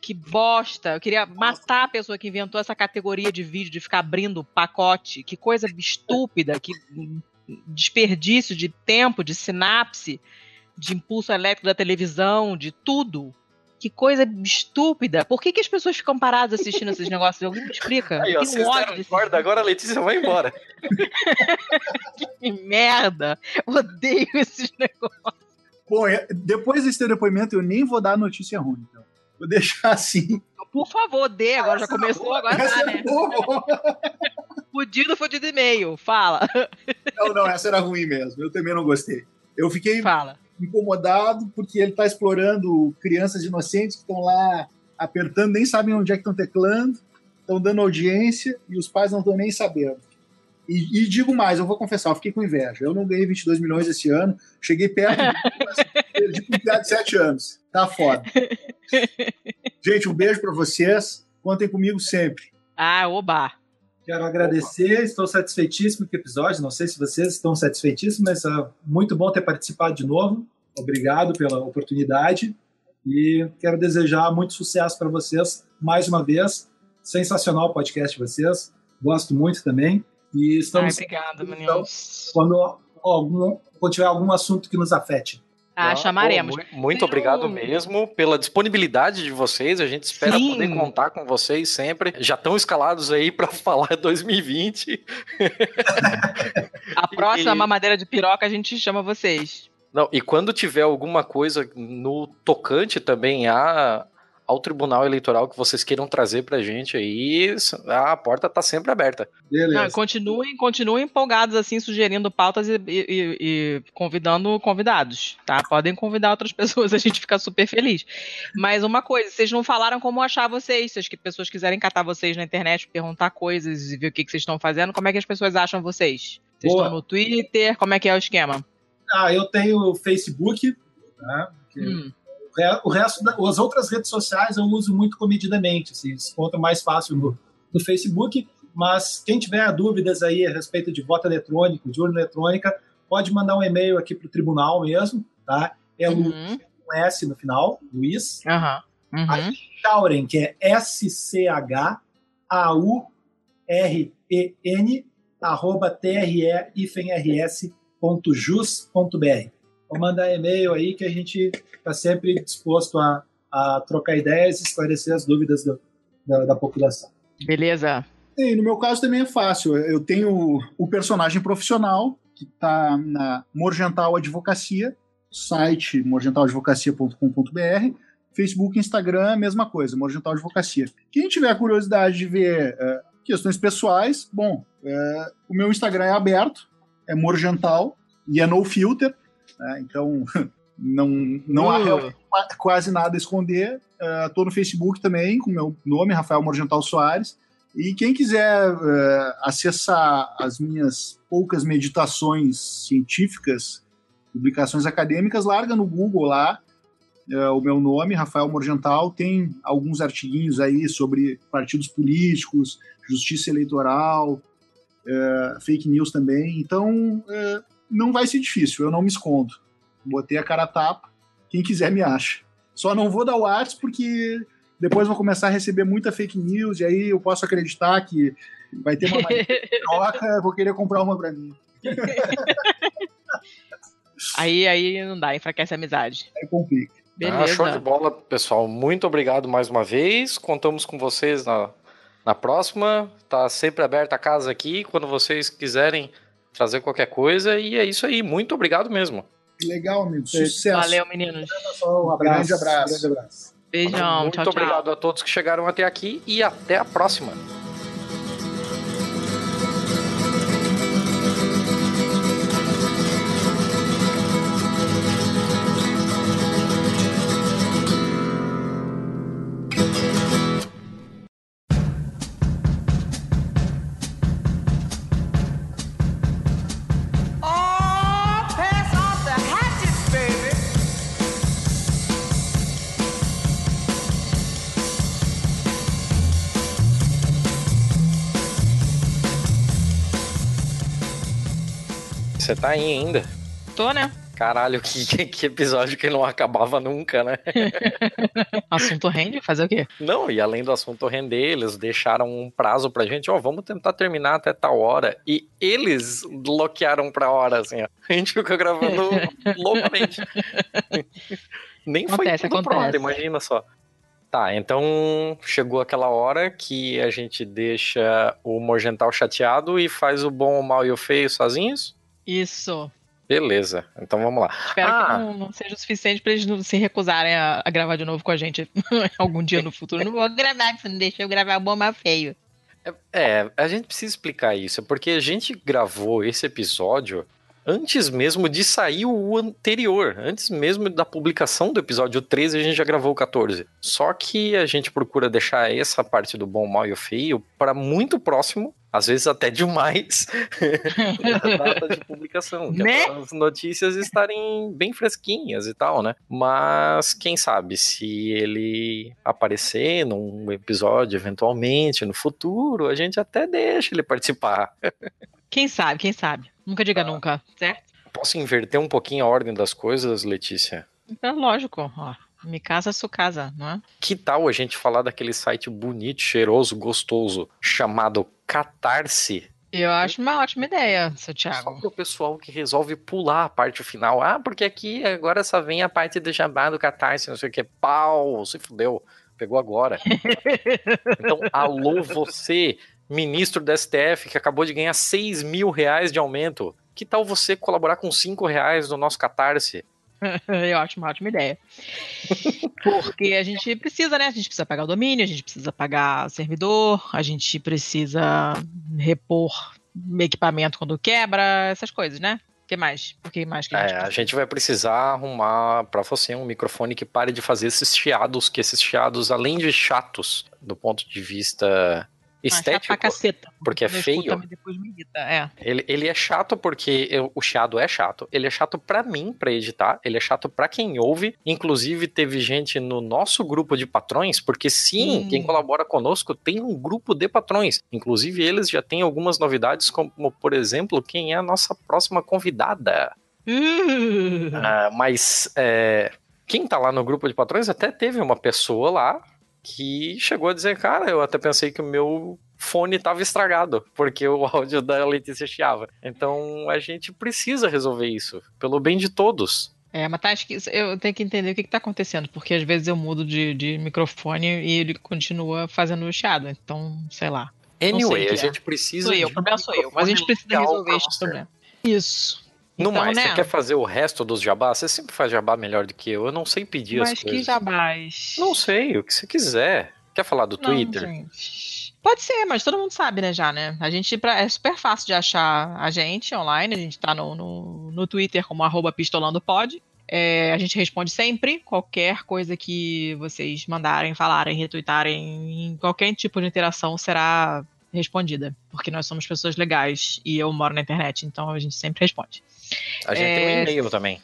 Que bosta. Eu queria matar a pessoa que inventou essa categoria de vídeo de ficar abrindo pacote. Que coisa estúpida, que desperdício de tempo, de sinapse, de impulso elétrico da televisão, de tudo. Que coisa estúpida. Por que, que as pessoas ficam paradas assistindo esses negócios? Alguém me explica. Aí, ó, vocês ódio deram desse corda, agora a Letícia vai embora. [LAUGHS] que merda. Odeio esses negócios. Bom, é- depois desse teu depoimento, eu nem vou dar notícia ruim. Então. Vou deixar assim. Por favor, dê. Agora já Essa é começou, boa, agora essa tá, é né? boa. Fudido, fudido e meio. Fala. Não, não, essa era ruim mesmo. Eu também não gostei. Eu fiquei Fala. Incomodado porque ele está explorando crianças inocentes que estão lá apertando, nem sabem onde é que estão teclando, estão dando audiência e os pais não estão nem sabendo. E, e digo mais, eu vou confessar, eu fiquei com inveja. Eu não ganhei 22 milhões esse ano, cheguei perto, mas perdi com piada de 7 anos. Tá foda. [LAUGHS] Gente, um beijo para vocês. Contem comigo sempre. Ah, oba. Quero agradecer, estou satisfeitíssimo com o episódio. Não sei se vocês estão satisfeitíssimos, mas é muito bom ter participado de novo. Obrigado pela oportunidade e quero desejar muito sucesso para vocês mais uma vez. Sensacional o podcast de vocês, gosto muito também. E Ai, estamos obrigada, então, meninos. quando, algum, quando tiver algum assunto que nos afete. Ah, Não, chamaremos. pô, muito obrigado mesmo pela disponibilidade de vocês. A gente espera Sim. poder contar com vocês sempre. Já estão escalados aí para [LAUGHS] falar 2020. [LAUGHS] A próxima E- mamadeira de piroca a gente chama vocês. Não, e quando tiver alguma coisa no tocante também a, ao Tribunal Eleitoral que vocês queiram trazer pra gente aí, a porta tá sempre aberta. Não, continuem, continuem empolgados assim, sugerindo pautas e, e- e- convidando convidados, tá? Podem convidar outras [LAUGHS] pessoas, a gente fica super feliz. Mas uma coisa, vocês não falaram como achar vocês. Se as que- pessoas quiserem catar vocês na internet, perguntar coisas e ver o que, que vocês estão fazendo, como é que as pessoas acham vocês? Vocês Boa. estão no Twitter? Como é que é o esquema? Ah, eu tenho o Facebook, né? que Hum. O re- O resto, da- as outras redes sociais eu uso muito comedidamente, assim, se encontra mais fácil no, no Facebook, mas quem tiver dúvidas aí a respeito de voto eletrônico, de urna eletrônica, pode mandar um e-mail aqui para o tribunal mesmo, tá? É Uhum. com S no final, Luiz. Uhum. Aí, Schauren, que é S-C-H-A-U-R-E-N, arroba tre-rs.jus.br. Vou mandar e-mail aí que a gente está sempre disposto a, a trocar ideias e esclarecer as dúvidas do- da, da população. Beleza. E no meu caso também é fácil. Eu tenho o personagem profissional, que está na Morgental Advocacia, site morgentaladvocacia.com.br, Facebook e Instagram, mesma coisa, Morgental Advocacia. Quem tiver curiosidade de ver eh, questões pessoais, bom, eh, o meu Instagram é aberto, é Morgental e é no filter, né, então [LAUGHS] não, não há Uh. realmente qua- quase nada a esconder. Estou no Facebook também, com meu nome, Rafael Morgental Soares. E quem quiser eh, acessar as minhas poucas meditações científicas publicações acadêmicas, larga no Google lá é, o meu nome, Rafael Morgental, tem alguns artiguinhos aí sobre partidos políticos, justiça eleitoral, fake news também. Então, não vai ser difícil, eu não me escondo. Botei a cara a tapa, quem quiser me acha. Só não vou dar o WhatsApp porque depois vou começar a receber muita fake news e aí eu posso acreditar que vai ter uma troca, [LAUGHS] vou querer comprar uma para mim. [LAUGHS] aí, aí não dá, enfraquece a amizade. Aí complica. Ah, show de bola, pessoal. Muito obrigado mais uma vez. Contamos com vocês na, na próxima. Tá sempre aberta a casa aqui quando vocês quiserem trazer qualquer coisa. E é isso aí. Muito obrigado mesmo. Legal, amigo. Sucesso. Valeu, meninos. Um abraço. Grande abraço. Grande abraço. Beijão. Muito tchau, obrigado tchau. a todos que chegaram até aqui e até a próxima. Você tá aí ainda? Tô, né? Caralho, que, que, episódio que não acabava nunca, né? [LAUGHS] Assunto rende, fazer o quê? Não, e além do assunto render, eles deixaram um prazo pra gente, ó, vamos tentar terminar até tal hora. E eles bloquearam pra hora, assim, ó. A gente ficou gravando [LAUGHS] loucamente. Nem Acontece, foi tudo pronto, acontece. imagina só. Tá, então chegou aquela hora que a gente deixa o Morgental chateado e faz o bom, o mal e o feio sozinhos? Isso. Beleza, então vamos lá. Espero Ah. que não, não seja o suficiente pra eles não se recusarem a, a gravar de novo com a gente [LAUGHS] algum dia no futuro. Não vou gravar, que você não deixou eu gravar bom, mal feio. É, a gente precisa explicar isso, porque a gente gravou esse episódio antes mesmo de sair o anterior, antes mesmo da publicação do episódio 13, a gente já gravou o 14. Só que a gente procura deixar essa parte do bom, mal e o feio para muito próximo, às vezes até demais, [LAUGHS] da data de publicação, é Né? as notícias estarem bem fresquinhas e tal, né? Mas quem sabe se ele aparecer num episódio eventualmente no futuro, a gente até deixa ele participar. Quem sabe, quem sabe? Nunca Ah. diga nunca, certo? Posso inverter um pouquinho a ordem das coisas, Letícia? Então, lógico, ó. Me casa, sua casa, não é? Que tal a gente falar daquele site bonito, cheiroso, gostoso, chamado Catarse? Eu acho uma ótima ideia, seu Thiago. Só pro pessoal que resolve pular a parte final. Ah, porque aqui agora só vem a parte do jabá do Catarse, não sei o que. Pau, se fudeu. Pegou agora. [LAUGHS] então, alô você, ministro do STF, que acabou de ganhar 6 mil reais de aumento. Que tal você colaborar com 5 reais no nosso Catarse? Eu acho uma ótima ideia. Porque a gente precisa, né? A gente precisa pagar o domínio, a gente precisa pagar servidor, a gente precisa repor equipamento quando quebra, essas coisas, né? O que mais? O que mais que a gente É, a gente vai precisar arrumar pra você um microfone que pare de fazer esses chiados, que esses chiados, além de chatos do ponto de vista Chato estético, caceta. porque é feio. irrita. É. Ele, ele é chato porque eu- o chiado é chato. Ele é chato pra mim, pra editar. Ele é chato pra quem ouve. Inclusive, teve gente no nosso grupo de patrões, porque sim, Hum. quem colabora conosco tem um grupo de patrões. Inclusive, eles já têm algumas novidades, como, por exemplo, quem é a nossa próxima convidada. Uh, Ah, mas é, quem tá lá no grupo de patrões até teve uma pessoa lá que chegou a dizer, cara, eu até pensei que o meu fone tava estragado, porque o [LAUGHS] áudio da Letícia chiava. Então a gente precisa resolver isso, pelo bem de todos. É, mas tá, acho que eu tenho que entender o que, que tá acontecendo, porque às vezes eu mudo de, de microfone e ele continua fazendo chiado, então, sei lá. Não sei o Anyway, que a é. gente precisa Sou eu, o problema sou eu, mas a gente precisa resolver esse problema. Isso. No Então, mais, né? você quer fazer o resto dos jabás? Você sempre faz jabá melhor do que eu. Eu não sei pedir Mas as que coisas. jabás? Não sei, o que você quiser. Quer falar do Não, Twitter? gente. Pode ser, mas todo mundo sabe, né, já, né? A gente é super fácil de achar a gente online, a gente tá no, no, no Twitter como arroba pistolandopod. É, a gente responde sempre, qualquer coisa que vocês mandarem, falarem, retweetarem, em qualquer tipo de interação será respondida, porque nós somos pessoas legais e eu moro na internet, então a gente sempre responde. A gente É, tem um e-mail também.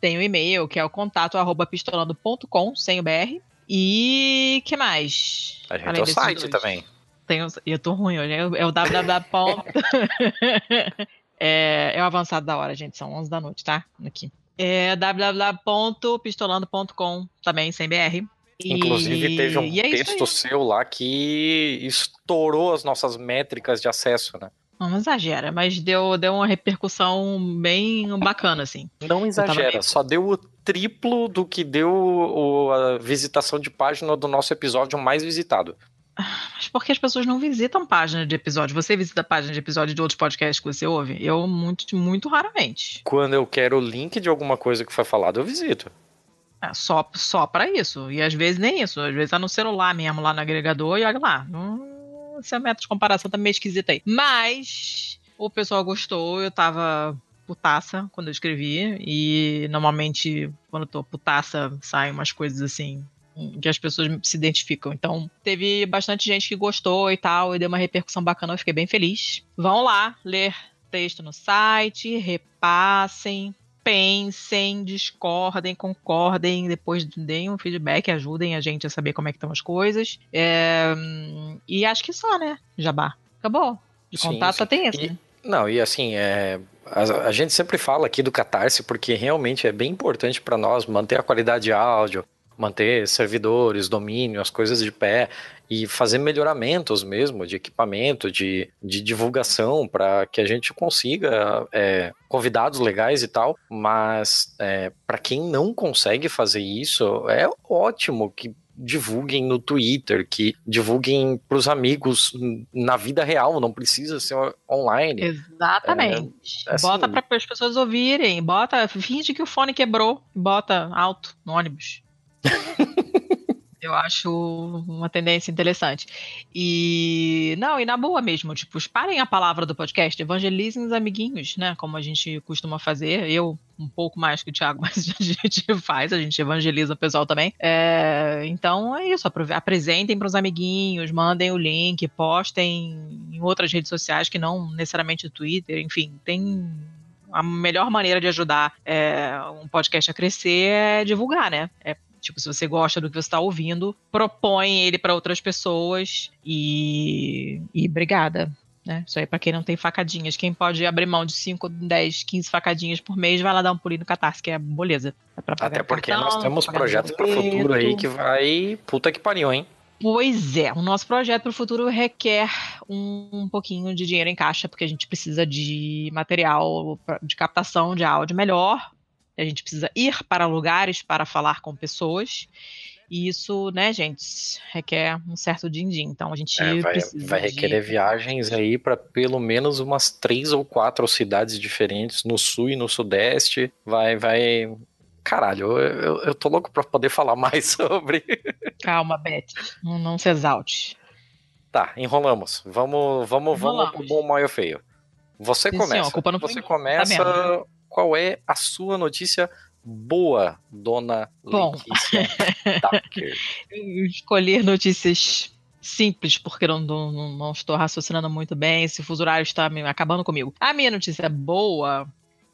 Tem o e-mail, que é o contato arroba pistolando.com, sem o BR. E que mais? A gente Além tem o site dois. também. Tem o- eu tô ruim hoje, é o- é www. [LAUGHS] é, é o avançado da hora, gente, são 11 da noite, tá? Aqui. É www.pistolando.com, também sem BR. E- Inclusive, teve um é texto seu lá que estourou as nossas métricas de acesso, né? Não, não exagera, mas deu, deu uma repercussão bem bacana, assim. Não exagera, meio- só deu o triplo do que deu o- a visitação de página do nosso episódio mais visitado. Mas porque as pessoas não visitam página de episódio. Você visita a página de episódio de outros podcasts que você ouve? Eu, muito, muito raramente. Quando eu quero o link de alguma coisa que foi falado, eu visito. É, só, só pra isso. E às vezes nem isso. Às vezes tá no celular mesmo, lá no agregador, e olha lá. Hum, essa meta de comparação tá meio esquisita aí. Mas o pessoal gostou, eu tava putaça quando eu escrevi. E normalmente, quando eu tô putaça, saem umas coisas assim. Que as pessoas se identificam. Então, teve bastante gente que gostou e tal, e deu uma repercussão bacana, eu fiquei bem feliz. Vão lá ler texto no site, repassem, pensem, discordem, concordem, depois deem um feedback, ajudem a gente a saber como é que estão as coisas. É, e acho que só, né, Jabá? Acabou. De Sim, contato sim. só tem esse, E- né? Não, e assim, é, a, a gente sempre fala aqui do Catarse porque realmente é bem importante para nós manter a qualidade de áudio, manter servidores, domínio, as coisas de pé e fazer melhoramentos mesmo de equipamento, de, de divulgação para que a gente consiga é, convidados legais e tal. Mas para quem não consegue fazer isso, é ótimo que divulguem no Twitter, que divulguem para os amigos na vida real, não precisa ser online. Exatamente. É, assim- Bota para as pessoas ouvirem, bota, finge que o fone quebrou, bota alto no ônibus. [LAUGHS] Eu acho uma tendência interessante. E não, e na boa mesmo, tipo, espalhem a palavra do podcast, evangelizem os amiguinhos, né? Como a gente costuma fazer. Eu, um pouco mais que o Thiago, [LAUGHS] mas a gente faz, a gente evangeliza o pessoal também. É, então é isso, apresentem para os amiguinhos, mandem o link, postem em outras redes sociais que não necessariamente o Twitter, enfim, tem a melhor maneira de ajudar é, um podcast a crescer é divulgar, né? É, tipo, se você gosta do que você está ouvindo, propõe ele para outras pessoas e, e obrigada. Né? Isso aí para quem não tem facadinhas. Quem pode abrir mão de 5, 10, 15 facadinhas por mês, vai lá dar um pulinho no Catarse, que é moleza. É Até porque cartão, nós temos projetos para o futuro aí que vai. Puta que pariu, hein? Pois é, o nosso projeto para o futuro requer um, um pouquinho de dinheiro em caixa, porque a gente precisa de material pra- de captação de áudio melhor, a gente precisa ir para lugares para falar com pessoas, e isso, né, gente, requer um certo din-din. Então a gente É, vai, precisa. vai de- requerer viagens aí para pelo menos umas três ou quatro cidades diferentes no sul e no sudeste. Vai, vai. Caralho, eu, eu, eu tô louco pra poder falar [LAUGHS] mais sobre. Calma, Beth, não, não se exalte. Tá, enrolamos. Vamos, vamos, vamos pro bom, mal e feio. Você Sim, começa. senhor, Você minha, começa. tá. Qual é a sua notícia boa, dona Bom. Letícia [LAUGHS] Tucker? Escolher notícias simples, porque não, não, não- estou raciocinando muito bem. Esse fuso horário está me acabando comigo. A minha notícia boa,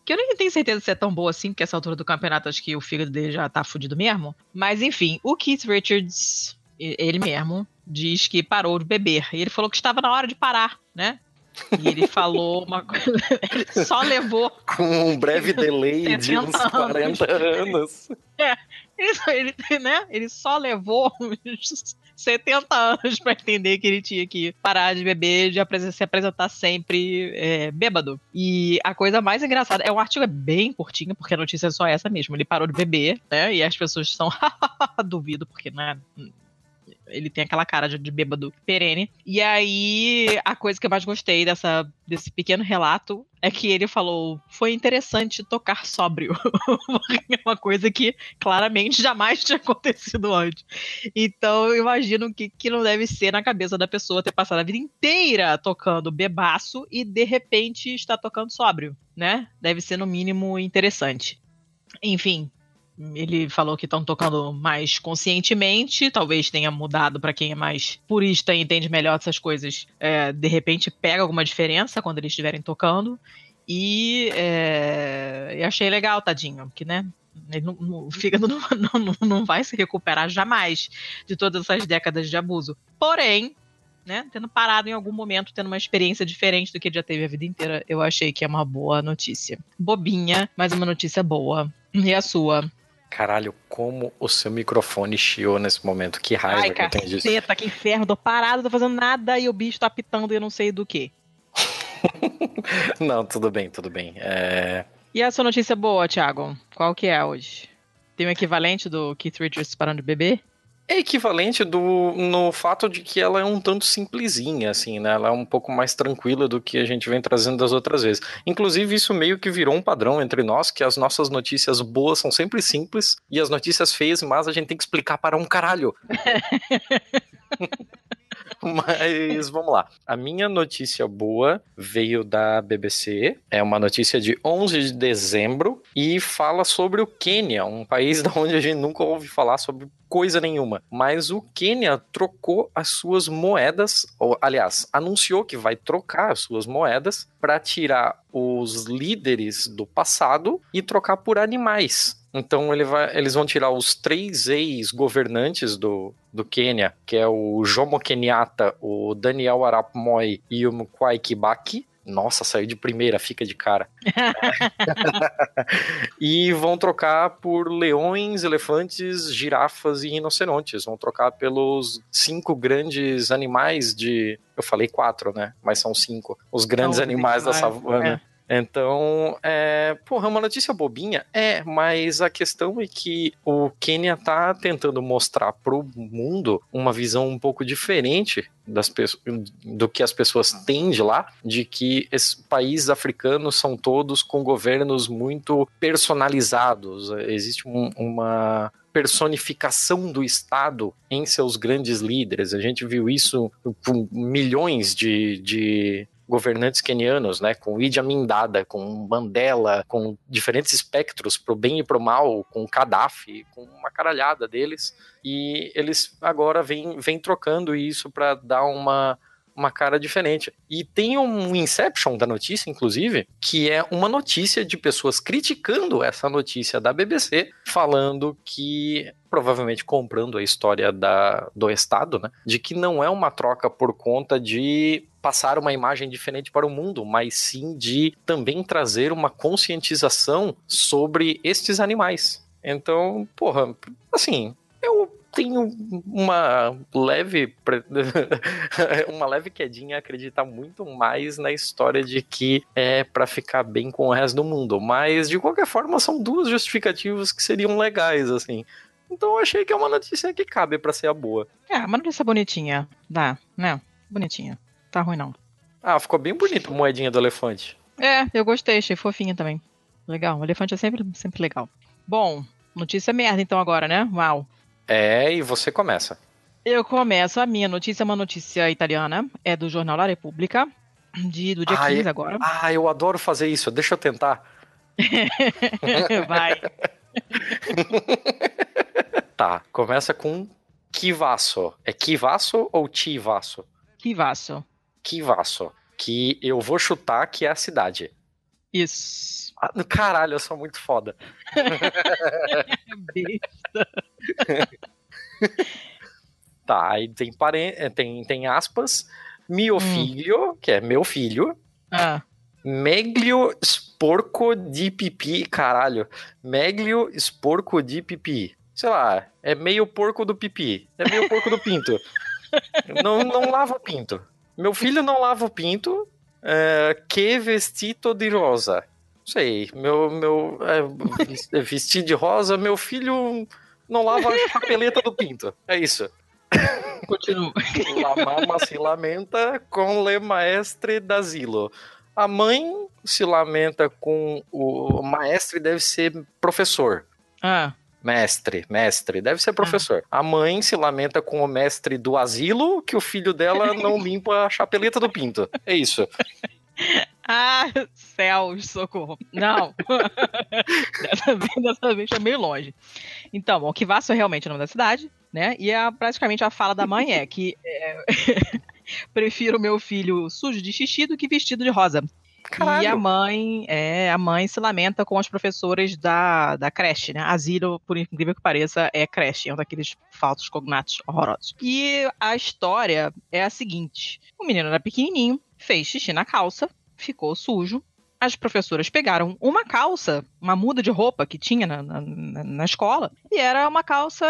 que eu nem tenho certeza se é tão boa assim, porque essa altura do campeonato acho que o fígado dele já tá fudido mesmo. Mas enfim, o Keith Richards, ele mesmo, diz que parou de beber. E ele falou que estava na hora de parar, né? E ele falou uma coisa. [LAUGHS] Ele só levou Com um breve delay de uns 70 anos. 40 anos. É, ele, só- ele, né, ele só levou uns 70 anos pra entender que ele tinha que parar de beber, de apres- se apresentar sempre é, bêbado. E a coisa mais engraçada, é um artigo é bem curtinho, porque a notícia é só essa mesmo. Ele parou de beber, né? E as pessoas estão [LAUGHS] duvido, porque, né? Ele tem aquela cara de, de bêbado perene. E aí, a coisa que eu mais gostei dessa, desse pequeno relato é que ele falou: foi interessante tocar sóbrio. [LAUGHS] é uma coisa que claramente jamais tinha acontecido antes. Então, eu imagino que, que não deve ser na cabeça da pessoa ter passado a vida inteira tocando bebaço e de repente está tocando sóbrio, né? Deve ser, no mínimo, interessante. Enfim, Ele falou que estão tocando mais conscientemente, talvez tenha mudado para quem é mais purista e entende melhor essas coisas. É, de repente pega alguma diferença quando eles estiverem tocando. E, é, e achei legal, tadinho, que né? Ele não, não, o fígado [LAUGHS] não, não, não vai se recuperar jamais de todas essas décadas de abuso. Porém, né, tendo parado em algum momento, tendo uma experiência diferente do que já teve a vida inteira, eu achei que é uma boa notícia. Bobinha, mas uma notícia boa. E a sua? Caralho, como o seu microfone chiou nesse momento. Que raiva Ai, que eu tenho disso. caceta, que inferno. Tô parado, tô fazendo nada e o bicho tá apitando e eu não sei do que. [LAUGHS] Não, tudo bem, tudo bem. É... E a sua notícia boa, Thiago? Qual que é hoje? Tem o equivalente do Keith Richards parando de beber? É equivalente do, no fato de que ela é um tanto simplesinha, assim, né? Ela é um pouco mais tranquila do que a gente vem trazendo das outras vezes. Inclusive, isso meio que virou um padrão entre nós, que as nossas notícias boas são sempre simples e as notícias feias, mas a gente tem que explicar para um caralho. [LAUGHS] [LAUGHS] Mas vamos lá. A minha notícia boa veio da BBC. É uma notícia de 11 de dezembro e fala sobre o Quênia, um país [LAUGHS] da onde a gente nunca ouve falar sobre coisa nenhuma. Mas o Quênia trocou as suas moedas, ou aliás, anunciou que vai trocar as suas moedas para tirar os líderes do passado e trocar por animais. Então ele vai, eles vão tirar os três ex-governantes do, do Quênia, que é o Jomo Kenyatta, o Daniel Arap Moi e o Mwai Kibaki. Nossa, saiu de primeira, fica de cara. [LAUGHS] [LAUGHS] e vão trocar por leões, elefantes, girafas e rinocerontes. Vão trocar pelos cinco grandes animais de. Eu falei quatro, né? Mas são cinco. Os grandes Não, animais da savana. Então, é, porra, é uma notícia bobinha? É, mas a questão é que o Quênia tá tentando mostrar pro mundo uma visão um pouco diferente das pessoas, do que as pessoas têm de lá, de que esses países africanos são todos com governos muito personalizados. Existe um- uma personificação do Estado em seus grandes líderes. A gente viu isso com milhões de, de governantes quenianos, né, com Idi Amin Dada, com Mandela, com diferentes espectros pro bem e pro mal, com Gaddafi, com uma caralhada deles, e eles agora vêm, vêm trocando isso para dar uma uma cara diferente. E tem um Inception da notícia, inclusive, que é uma notícia de pessoas criticando essa notícia da BBC, falando que provavelmente comprando a história da, do Estado, né? De que não é uma troca por conta de passar uma imagem diferente para o mundo, mas sim de também trazer uma conscientização sobre estes animais. Então, porra, assim, eu tenho uma leve [LAUGHS] uma leve quedinha a acreditar muito mais na história de que é para ficar bem com o resto do mundo, mas de qualquer forma são duas justificativas que seriam legais assim. Então eu achei que é uma notícia que cabe para ser a boa. É, uma notícia bonitinha. Dá, né? Bonitinha. Tá ruim não. Ah, ficou bem bonito a moedinha do elefante. É, eu gostei, achei fofinha também. Legal, o elefante é sempre, sempre legal. Bom, notícia merda então agora, né? Uau. É, e você começa. Eu começo a minha notícia, é uma notícia italiana, é do jornal La Repubblica, de, do dia Ah, 15 é- agora. Ah, eu adoro fazer isso. Deixa eu tentar. [LAUGHS] Vai. [LAUGHS] [LAUGHS] Tá, começa com Kivasso. É Kivasso ou Tivasso? Vaso. Kivasso. Que eu vou chutar que é a cidade. Isso. Ah, caralho, eu sou muito foda. [LAUGHS] Besta. [LAUGHS] Tá, aí tem, eh, tem, tem aspas. Mio Hum. filho, que é meu filho. Ah, Meglio sporco di pipi. Caralho. Meglio sporco di pipi. Sei lá, é meio porco do pipi. É meio porco do pinto. [LAUGHS] Não, não lava o pinto. Meu filho não lava o pinto. É, que vestido de rosa. Sei, meu, meu é, é, vestir de rosa, meu filho não lava a chapeleta do pinto. É isso. continua. [LAUGHS] La mamma se lamenta com le maestre d'asilo. A mãe se lamenta com o, o maestre deve ser professor. Ah, Mestre, mestre, deve ser professor. A mãe se lamenta com o mestre do asilo que o filho dela não [LAUGHS] limpa a chapeleta do pinto. É isso. [LAUGHS] Céus, socorro. Não. [LAUGHS] dessa, vez, dessa vez foi meio longe. Então, bom, Kivasso é realmente o nome da cidade, né? E a, praticamente a fala da mãe é que é, [LAUGHS] prefiro meu filho sujo de xixi do que vestido de rosa. Caralho. E a mãe, é, a mãe se lamenta com as professoras da, da creche, né? Asilo, por incrível que pareça, é creche, é um daqueles falsos cognatos horrorosos. E a história é a seguinte: o menino era pequenininho, fez xixi na calça, ficou sujo. As professoras pegaram uma calça, uma muda de roupa que tinha na, na, na- na escola, e era uma calça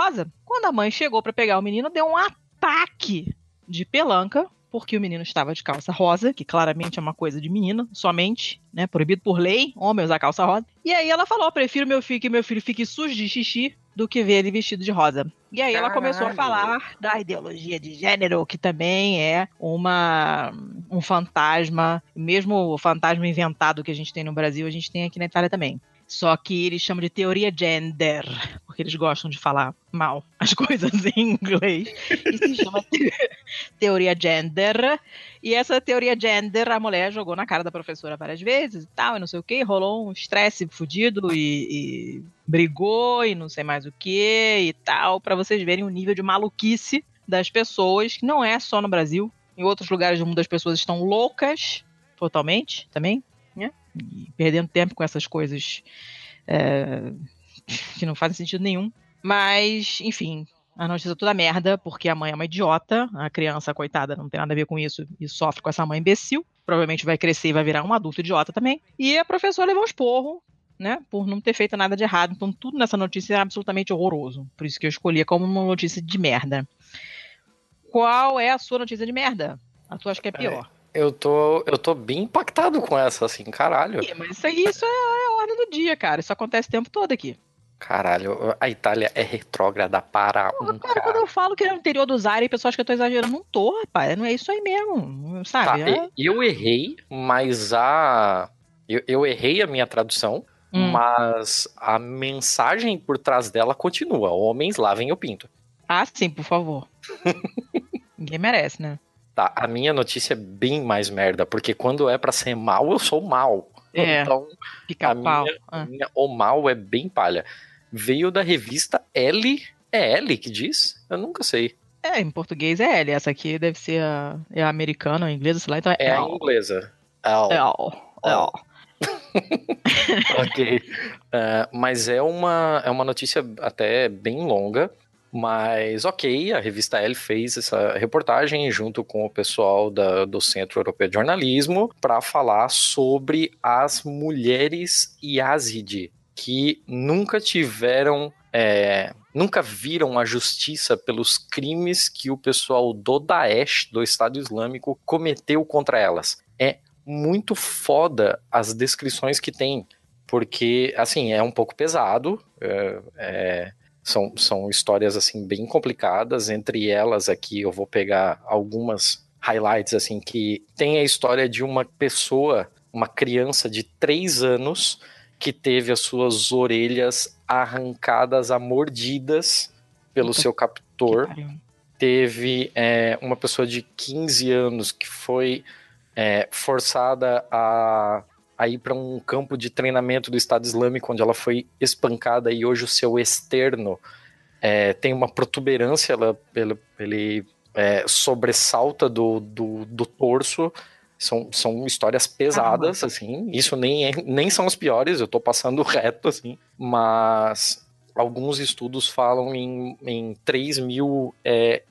rosa. Quando a mãe chegou para pegar o menino, deu um ataque de pelanca, porque o menino estava de calça rosa, que claramente é uma coisa de menino, somente, né? Proibido por lei, homem usar calça rosa. E aí ela falou: prefiro meu filho que meu filho fique sujo de xixi do que ver ele vestido de rosa. E aí ela começou a falar da ideologia de gênero, que também é uma um fantasma, mesmo o fantasma inventado que a gente tem no Brasil, a gente tem aqui na Itália também. Só que eles chamam de teoria gender, porque eles gostam de falar mal as [LAUGHS] coisas em inglês. E se chama te- [LAUGHS] teoria gender. E essa teoria gender, a mulher jogou na cara da professora várias vezes e tal, e não sei o que, rolou um estresse fudido e, e brigou e não sei mais o que e tal, pra vocês verem o nível de maluquice das pessoas, que não é só no Brasil. Em outros lugares do mundo as pessoas estão loucas totalmente também? E perdendo tempo com essas coisas é, que não fazem sentido nenhum. Mas, enfim, a notícia é toda merda, porque a mãe é uma idiota, a criança, coitada, não tem nada a ver com isso e sofre com essa mãe imbecil. Provavelmente vai crescer e vai virar um adulto idiota também. E a professora levou um esporro, né, por não ter feito nada de errado. Então, tudo nessa notícia é absolutamente horroroso. Por isso que eu escolhi como uma notícia de merda. Qual é a sua notícia de merda? A tua acho que é pior. Eu tô, eu tô bem impactado com essa, assim, caralho. Ih, Mas isso aí isso é a ordem do dia, cara. Isso acontece o tempo todo aqui. Caralho, a Itália é retrógrada para um Cara, quando eu falo que é no interior do Zaire, o pessoal acha que eu tô exagerando. Não tô, rapaz. Não é isso aí mesmo. Tá, Sabe? É- e- eu errei, mas a. Eu, eu errei a minha tradução, Hum. mas a mensagem por trás dela continua. Homens lavem o pinto. Ah, sim, por favor. [LAUGHS] Ninguém merece, né? Tá, a minha notícia é bem mais merda, porque quando é pra ser mal, eu sou mal. É. Então, a pau. minha, Ah. a minha o mal é bem palha. Veio da revista L. É L que diz? Eu nunca sei. É, em português é L. Essa aqui deve ser a, é a americana, a inglesa, sei lá. Então é, É a L. inglesa. L. L. L. [LAUGHS] ok. É, mas é uma, é uma notícia até bem longa. Mas ok, a revista L fez essa reportagem junto com o pessoal da- do Centro Europeu de Jornalismo para falar sobre as mulheres Yazidi que nunca tiveram, é, nunca viram a justiça pelos crimes que o pessoal do Daesh, do Estado Islâmico, cometeu contra elas. É muito foda as descrições que tem, porque, assim, é um pouco pesado, é, é, são, são histórias, assim, bem complicadas, entre elas aqui eu vou pegar algumas highlights, assim, que tem a história de uma pessoa, uma criança de três anos, que teve as suas orelhas arrancadas a mordidas pelo seu captor. Teve é, uma pessoa de 15 anos que foi é, forçada a, a ir para um campo de treinamento do Estado Islâmico, onde ela foi espancada e hoje o seu externo é, tem uma protuberância, ela, ele, ele é, sobressalta do, do, do torso. São, são histórias pesadas, assim. Isso nem, é- nem são as piores, eu tô passando [LAUGHS] reto, assim. Mas alguns estudos falam em, em 3 mil é,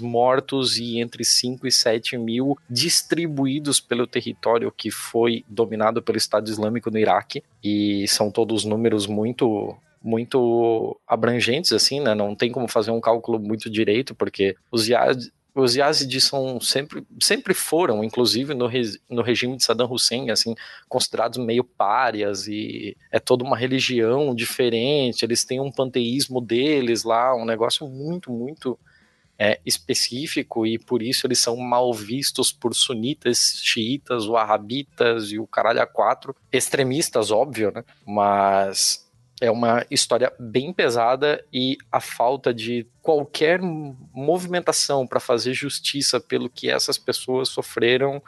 mortos e entre 5 e 7 mil distribuídos pelo território que foi dominado pelo Estado Islâmico no Iraque. E são todos números muito muito abrangentes assim, né? Não tem como fazer um cálculo muito direito porque os os Yazidis são sempre, sempre foram, inclusive no, no regime de Saddam Hussein, assim, considerados meio párias e é toda uma religião diferente, eles têm um panteísmo deles lá, um negócio muito, muito é, específico e por isso eles são mal vistos por sunitas, xiitas, wahhabitas e o caralho a quatro, extremistas, óbvio, né? Mas é uma história bem pesada e a falta de qualquer movimentação para fazer justiça pelo que essas pessoas sofreram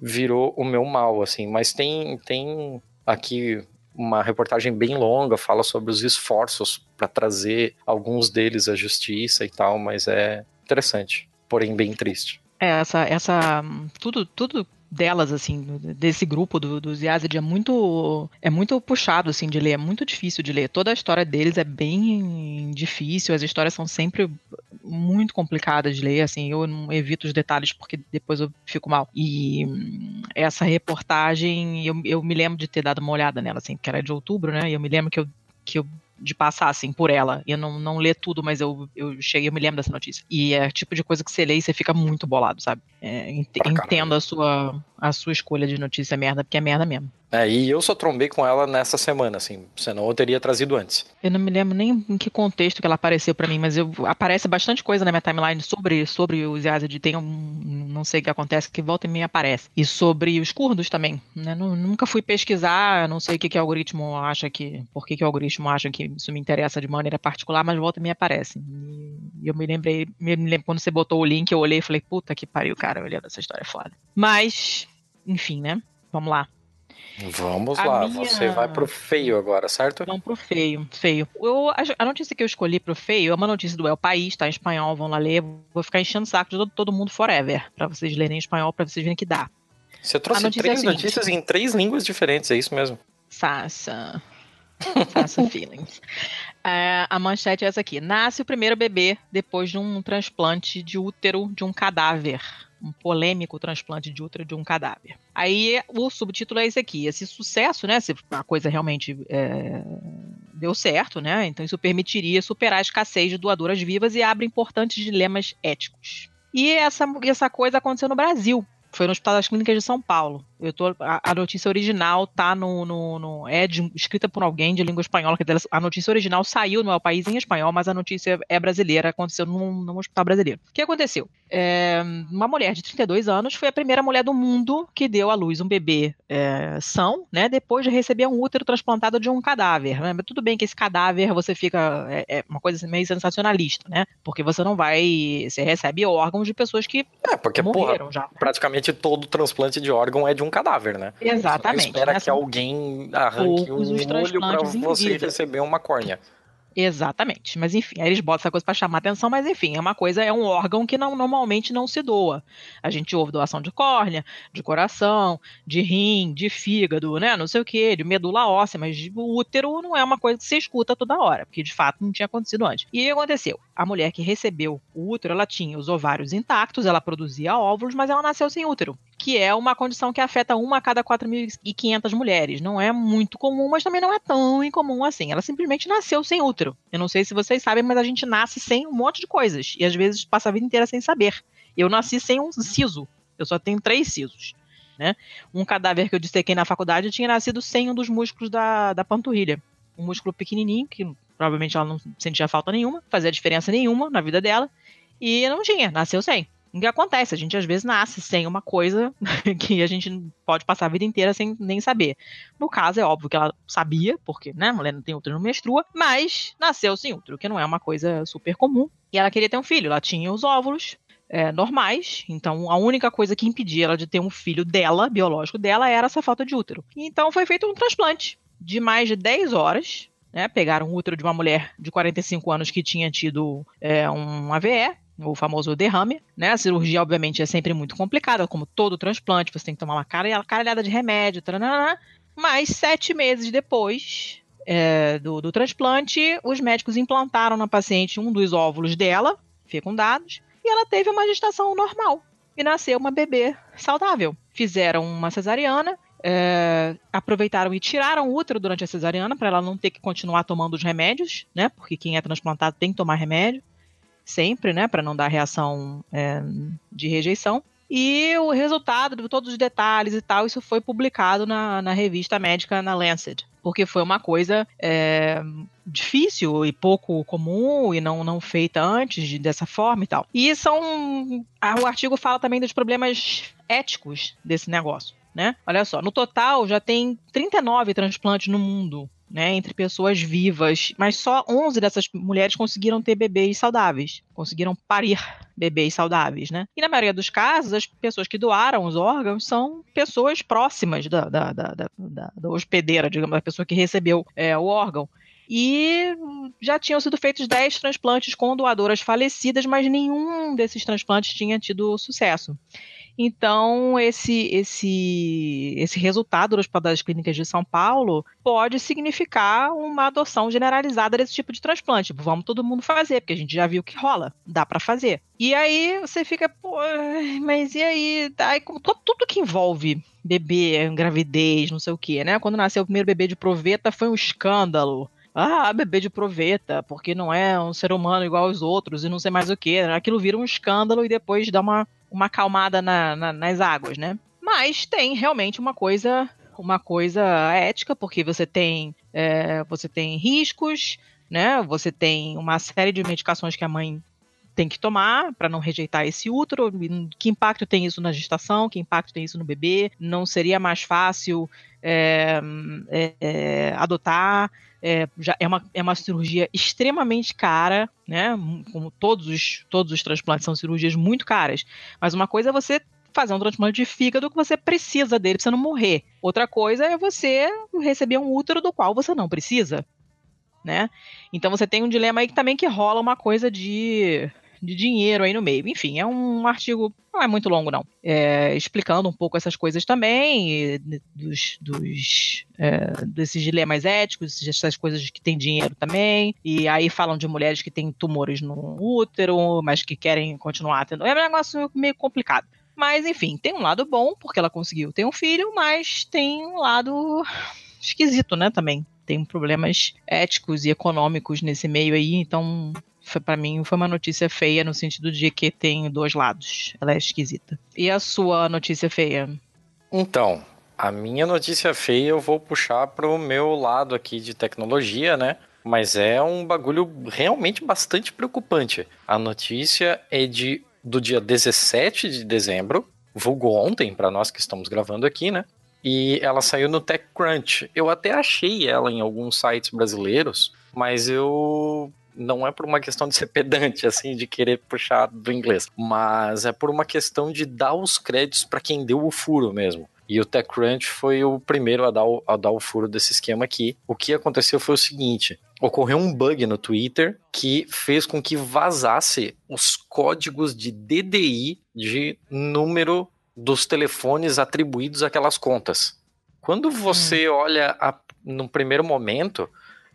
virou o meu mal, assim. Mas tem, tem aqui uma reportagem bem longa, fala sobre os esforços para trazer alguns deles à justiça e tal, mas é interessante, porém bem triste. É, essa, essa, tudo, tudo delas, assim, desse grupo do, dos Yazid é muito, é muito puxado, assim, de ler, é muito difícil de ler. Toda a história deles é bem difícil, as histórias são sempre muito complicadas de ler, assim, eu não evito os detalhes porque depois eu fico mal. E essa reportagem, eu, eu me lembro de ter dado uma olhada nela, assim, que era de outubro, né, e eu me lembro que eu, que eu de passar, assim, por ela. Eu não, não ler tudo, mas eu, eu cheguei, eu me lembro dessa notícia. E é tipo de coisa que você lê e você fica muito bolado, sabe? É, ent, entendo a sua, a sua escolha de notícia merda, porque é merda mesmo. É, e eu só trombei com ela nessa semana, assim, senão eu teria trazido antes. Eu não me lembro nem em que contexto que ela apareceu para mim, mas eu, aparece bastante coisa na minha timeline sobre, sobre os Yazid. Tem um, não sei o que acontece, que volta e meia aparece. E sobre os curdos também, né? Nunca fui pesquisar, não sei o que, que o algoritmo acha que, por que, que o algoritmo acha que isso me interessa de maneira particular, mas volta e meia aparece. E eu me lembrei, me lembro quando você botou o link, eu olhei e falei, puta que pariu, cara, olhando essa história é foda. Mas, enfim, né? Vamos lá. Vamos a lá, minha... você vai pro feio agora, certo? Vamos pro feio, feio. Eu, a notícia que eu escolhi pro feio é uma notícia do El País, tá em espanhol, vão lá ler. Vou ficar enchendo o saco de todo, todo mundo forever, para vocês lerem em espanhol, para vocês verem que dá. Você trouxe três é notícias em três línguas diferentes, é isso mesmo? Faça. Faça [LAUGHS] feelings. É, a manchete é essa aqui. Nasce o primeiro bebê depois de um transplante de útero de um cadáver um polêmico transplante de útero de um cadáver. Aí o subtítulo é esse aqui: esse sucesso, né? Se a coisa realmente é, deu certo, né? Então isso permitiria superar a escassez de doadoras vivas e abre importantes dilemas éticos. E essa, essa coisa aconteceu no Brasil. Foi no Hospital das Clínicas de São Paulo. Eu tô, a, a notícia original tá no, no, no é de, escrita por alguém de língua espanhola. Que a notícia original saiu no país em espanhol, mas a notícia é brasileira, aconteceu num, num hospital brasileiro. O que aconteceu? É, uma mulher de 32 anos foi a primeira mulher do mundo que deu à luz um bebê é, são, né? Depois de receber um útero transplantado de um cadáver. Né? Mas tudo bem que esse cadáver você fica é, é, uma coisa meio sensacionalista, né? Porque você não vai, você recebe órgãos de pessoas que é porque morreram porra, já. Praticamente todo transplante de órgão é de um cadáver, né? Exatamente. Você espera que alguém arranque um olho para você receber uma córnea. Exatamente. Mas enfim, aí eles botam essa coisa para chamar atenção, mas enfim, é uma coisa, é um órgão que não, normalmente não se doa. A gente ouve doação de córnea, de coração, de rim, de fígado, né? Não sei o que, de medula óssea, mas o útero não é uma coisa que se escuta toda hora, porque de fato não tinha acontecido antes. E o que aconteceu? A mulher que recebeu o útero, ela tinha os ovários intactos, ela produzia óvulos, mas ela nasceu sem útero que é uma condição que afeta uma a cada 4.500 mulheres. Não é muito comum, mas também não é tão incomum assim. Ela simplesmente nasceu sem útero. Eu não sei se vocês sabem, mas a gente nasce sem um monte de coisas e às vezes passa a vida inteira sem saber. Eu nasci sem um siso. Eu só tenho três sisos. Né? Um cadáver que eu dissequei na faculdade tinha nascido sem um dos músculos da, da panturrilha. Um músculo pequenininho, que provavelmente ela não sentia falta nenhuma, fazia diferença nenhuma na vida dela, e não tinha, nasceu sem. O que acontece? A gente às vezes nasce sem uma coisa [LAUGHS] que a gente pode passar a vida inteira sem nem saber. No caso, é óbvio que ela sabia, porque, né, a mulher não tem útero, não menstrua, mas nasceu sem útero, que não é uma coisa super comum. E ela queria ter um filho, ela tinha os óvulos, é, normais. Então, a única coisa que impedia ela de ter um filho dela, biológico dela, era essa falta de útero. Então, foi feito um transplante de mais de 10 horas. Né, pegaram o útero de uma mulher de 45 anos que tinha tido é, um AVE, o famoso derrame, né? A cirurgia, obviamente, é sempre muito complicada, como todo transplante, você tem que tomar uma caralhada de remédio, taranana. mas sete meses depois é, do, do transplante, os médicos implantaram na paciente um dos óvulos dela, fecundados, e ela teve uma gestação normal e nasceu uma bebê saudável. Fizeram uma cesariana, é, aproveitaram e tiraram o útero durante a cesariana para ela não ter que continuar tomando os remédios, né? Porque quem é transplantado tem que tomar remédio sempre, né, para não dar reação é, de rejeição. E o resultado de todos os detalhes e tal, isso foi publicado na, na revista médica na Lancet, porque foi uma coisa é, difícil e pouco comum e não, não feita antes de, dessa forma e tal. E são. o artigo fala também dos problemas éticos desse negócio. Né? Olha só, no total já tem 39 transplantes no mundo né, entre pessoas vivas, mas só 11 dessas mulheres conseguiram ter bebês saudáveis, conseguiram parir bebês saudáveis, né? E na maioria dos casos, as pessoas que doaram os órgãos são pessoas próximas da, da, da, da, da, hospedeira, digamos, da pessoa que recebeu é, o órgão. E já tinham sido feitos 10 transplantes com doadoras falecidas, mas nenhum desses transplantes tinha tido sucesso. Então, esse, esse, esse resultado das das clínicas de São Paulo pode significar uma adoção generalizada desse tipo de transplante. Tipo, vamos todo mundo fazer, porque a gente já viu que rola, dá para fazer. E aí você fica, pô, mas e aí? Aí tudo que envolve bebê, gravidez, não sei o que, né? Quando nasceu o primeiro bebê de proveta foi um escândalo ah, bebê de proveta, porque não é um ser humano igual aos outros e não sei mais o que. Aquilo vira um escândalo e depois dá uma, uma acalmada na, na, nas águas, né? Mas tem realmente uma coisa uma coisa ética, porque você tem, é, você tem riscos, né? Você tem uma série de medicações que a mãe tem que tomar para não rejeitar esse útero. Que impacto tem isso na gestação? Que impacto tem isso no bebê? Não seria mais fácil é, é, adotar? É, já é uma, é uma cirurgia extremamente cara, né? Como todos os, todos os transplantes são cirurgias muito caras. Mas uma coisa é você fazer um transplante de fígado que você precisa dele para você não morrer. Outra coisa é você receber um útero do qual você não precisa, né? Então você tem um dilema aí que também que rola uma coisa de de dinheiro aí no meio. Enfim, é um artigo, não é muito longo, não. É, explicando um pouco essas coisas também, dos, dos é, desses dilemas éticos, essas coisas que tem dinheiro também. E aí falam de mulheres que têm tumores no útero, mas que querem continuar tendo. É um negócio meio complicado. Mas, enfim, tem um lado bom, porque ela conseguiu ter um filho, mas tem um lado esquisito, né, também. Tem problemas éticos e econômicos nesse meio aí, então para mim foi uma notícia feia no sentido de que tem dois lados. Ela é esquisita. E a sua notícia feia? Então, a minha notícia feia eu vou puxar pro meu lado aqui de tecnologia, né? Mas é um bagulho realmente bastante preocupante. A notícia é de do dia 17 de dezembro, vulgo ontem para nós que estamos gravando aqui, né? E ela saiu no TechCrunch. Eu até achei ela em alguns sites brasileiros, mas eu não é por uma questão de ser pedante, assim, de querer puxar do inglês, mas é por uma questão de dar os créditos para quem deu o furo mesmo. E o TechCrunch foi o primeiro a dar o, a dar o furo desse esquema aqui. O que aconteceu foi o seguinte: ocorreu um bug no Twitter que fez com que vazasse os códigos de DDI de número dos telefones atribuídos àquelas contas. Quando você hum. olha a, no primeiro momento,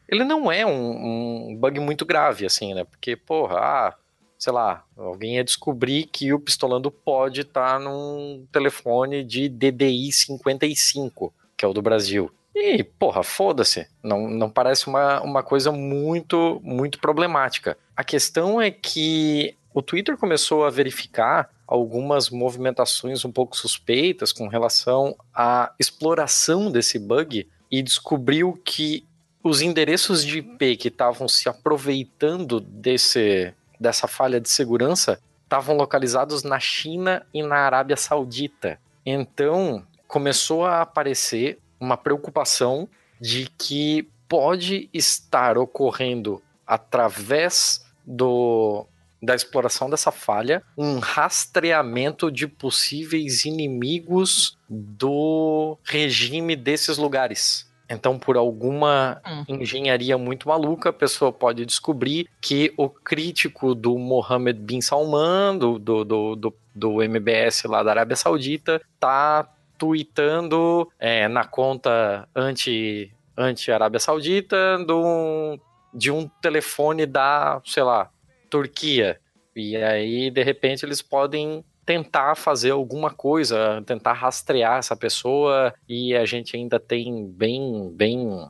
ele não é um, um, bug muito grave, assim, né? Porque, porra, ah, sei lá, alguém ia descobrir que o pistolando pode estar tá num telefone de DDI 55, que é o do Brasil. E, porra, foda-se. Não, não parece uma, uma coisa muito, muito problemática. A questão é que o Twitter começou a verificar algumas movimentações um pouco suspeitas com relação à exploração desse bug e descobriu que os endereços de IP que estavam se aproveitando desse, dessa falha de segurança estavam localizados na China e na Arábia Saudita. Então começou a aparecer uma preocupação de que pode estar ocorrendo através do da exploração dessa falha um rastreamento de possíveis inimigos do regime desses lugares. Então, por alguma hum. engenharia muito maluca, a pessoa pode descobrir que o crítico do Mohammed bin Salman, do, do, do, do, do MBS lá da Arábia Saudita, tá tweetando é, na conta anti, anti-Arábia Saudita do, de um telefone da, sei lá, Turquia. E aí, de repente, eles podem tentar fazer alguma coisa, tentar rastrear essa pessoa e a gente ainda tem bem, bem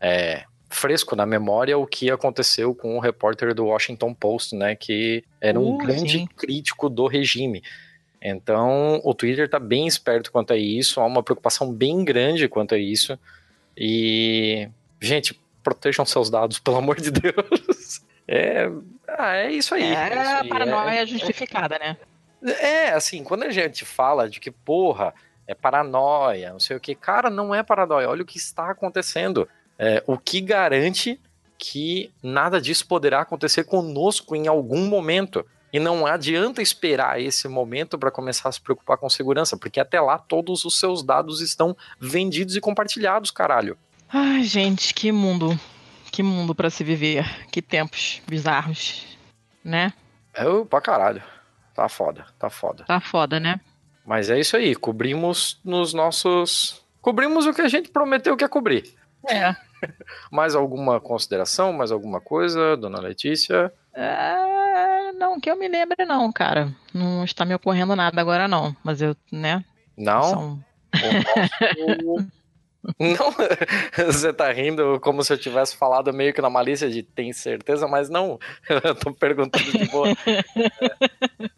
é, fresco na memória o que aconteceu com o repórter do Washington Post, né, que era um uh, grande sim. crítico do regime. Então, o Twitter está bem esperto quanto a isso, há uma preocupação bem grande quanto a isso. E, gente, protejam seus dados, [LAUGHS] pelo amor de Deus. É, ah, é isso aí. É, é isso aí. paranoia é, justificada, né? É, assim, quando a gente fala de que, porra, é paranoia, não sei o que, cara, não é paranoia. Olha o que está acontecendo. É, o que garante que nada disso poderá acontecer conosco em algum momento. E não adianta esperar esse momento para começar a se preocupar com segurança, porque até lá todos os seus dados estão vendidos e compartilhados, caralho. Ai, gente, que mundo. Que mundo para se viver. Que tempos bizarros, né? É pra caralho. Tá foda, tá foda. Tá foda, né? Mas é isso aí, cobrimos nos nossos. Cobrimos o que a gente prometeu que ia cobrir. É. [LAUGHS] Mais alguma consideração? Mais alguma coisa, dona Letícia? É, não, que eu me lembre, não, cara. Não está me ocorrendo nada agora, não. Mas eu, né? Não? São... O nosso- [LAUGHS] Não, [LAUGHS] você tá rindo como se eu tivesse falado meio que na malícia de tem certeza, mas não. [LAUGHS] Eu tô perguntando de boa.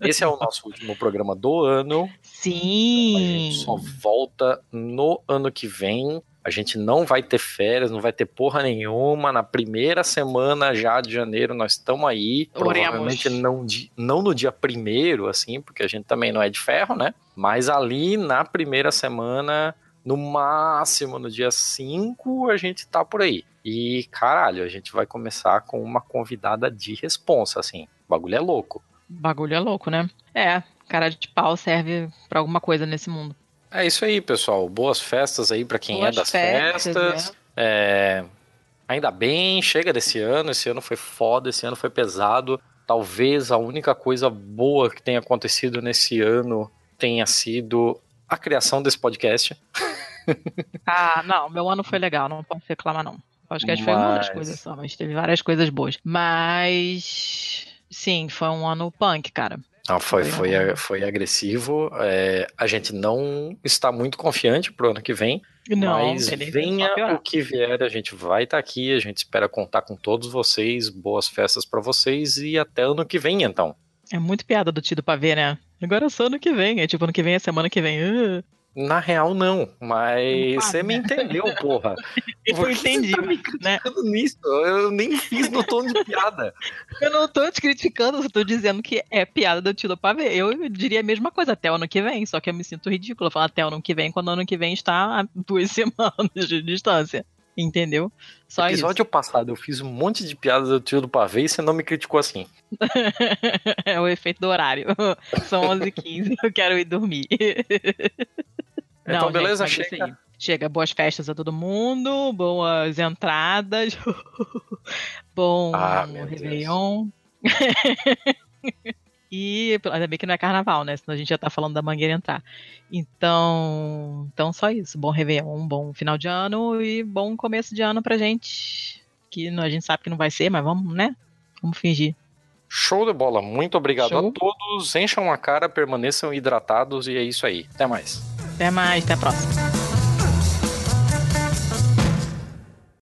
Esse é o nosso último programa do ano. Sim. Só volta no ano que vem. A gente não vai ter férias, não vai ter porra nenhuma. Na primeira semana já de janeiro nós estamos aí. Oremos. Provavelmente não, não no dia primeiro, assim, porque a gente também não é de ferro, né? Mas ali na primeira semana, no máximo no dia 5, a gente tá por aí. E caralho, a gente vai começar com uma convidada de responsa, assim. O bagulho é louco. Bagulho é louco, né? É, cara de pau serve pra alguma coisa nesse mundo. É isso aí, pessoal. Boas festas aí pra quem Boas é das festas, festas. É, Ainda bem, chega desse ano. Esse ano foi foda, esse ano foi pesado. Talvez a única coisa boa que tenha acontecido nesse ano tenha sido a criação desse podcast. [LAUGHS] Ah, não, meu ano foi legal, não posso reclamar, não. Acho que foi uma das Mas- coisas só, mas teve várias coisas boas. Mas. Sim, foi um ano punk, cara. Não, foi, Foi foi, foi agressivo. É, a gente não está muito confiante pro ano que vem. Não, mas venha o que vier, a gente vai estar aqui. A gente espera contar com todos vocês. Boas festas pra vocês e até ano que vem, então. É muito piada do tido pra ver, né? Agora é só ano que vem. É tipo, ano que vem é semana que vem. Ah, Na real, não, mas você me entendeu, porra. [LAUGHS] eu Por que você entendi, tá me né? nisso? Eu nem fiz no tom de piada. [LAUGHS] Eu não tô te criticando, eu tô dizendo que é piada do tido pra ver. Eu diria a mesma coisa até o ano que vem, só que eu me sinto ridículo falar até o ano que vem, quando o ano que vem está a duas [LAUGHS] semanas de distância. Entendeu? Só No episódio passado eu fiz um monte de piadas do tio do pavê e você não me criticou assim. [LAUGHS] é o efeito do horário. [LAUGHS] São 11h15, eu quero ir dormir. Então, beleza? mas é isso Chega. Chega, boas festas a todo mundo, boas entradas, [LAUGHS] bom Ah. Réveillon. E ainda bem que não é carnaval, né? Senão a gente já tá falando da mangueira entrar. Então, então só isso. Bom Réveillon, bom final de ano e bom começo de ano pra gente. Que a gente sabe que não vai ser, mas vamos, né? Vamos fingir. Show de bola. Muito obrigado Show. a todos. Encham a cara, permaneçam hidratados e é isso aí. Até mais. Até mais, até a próxima.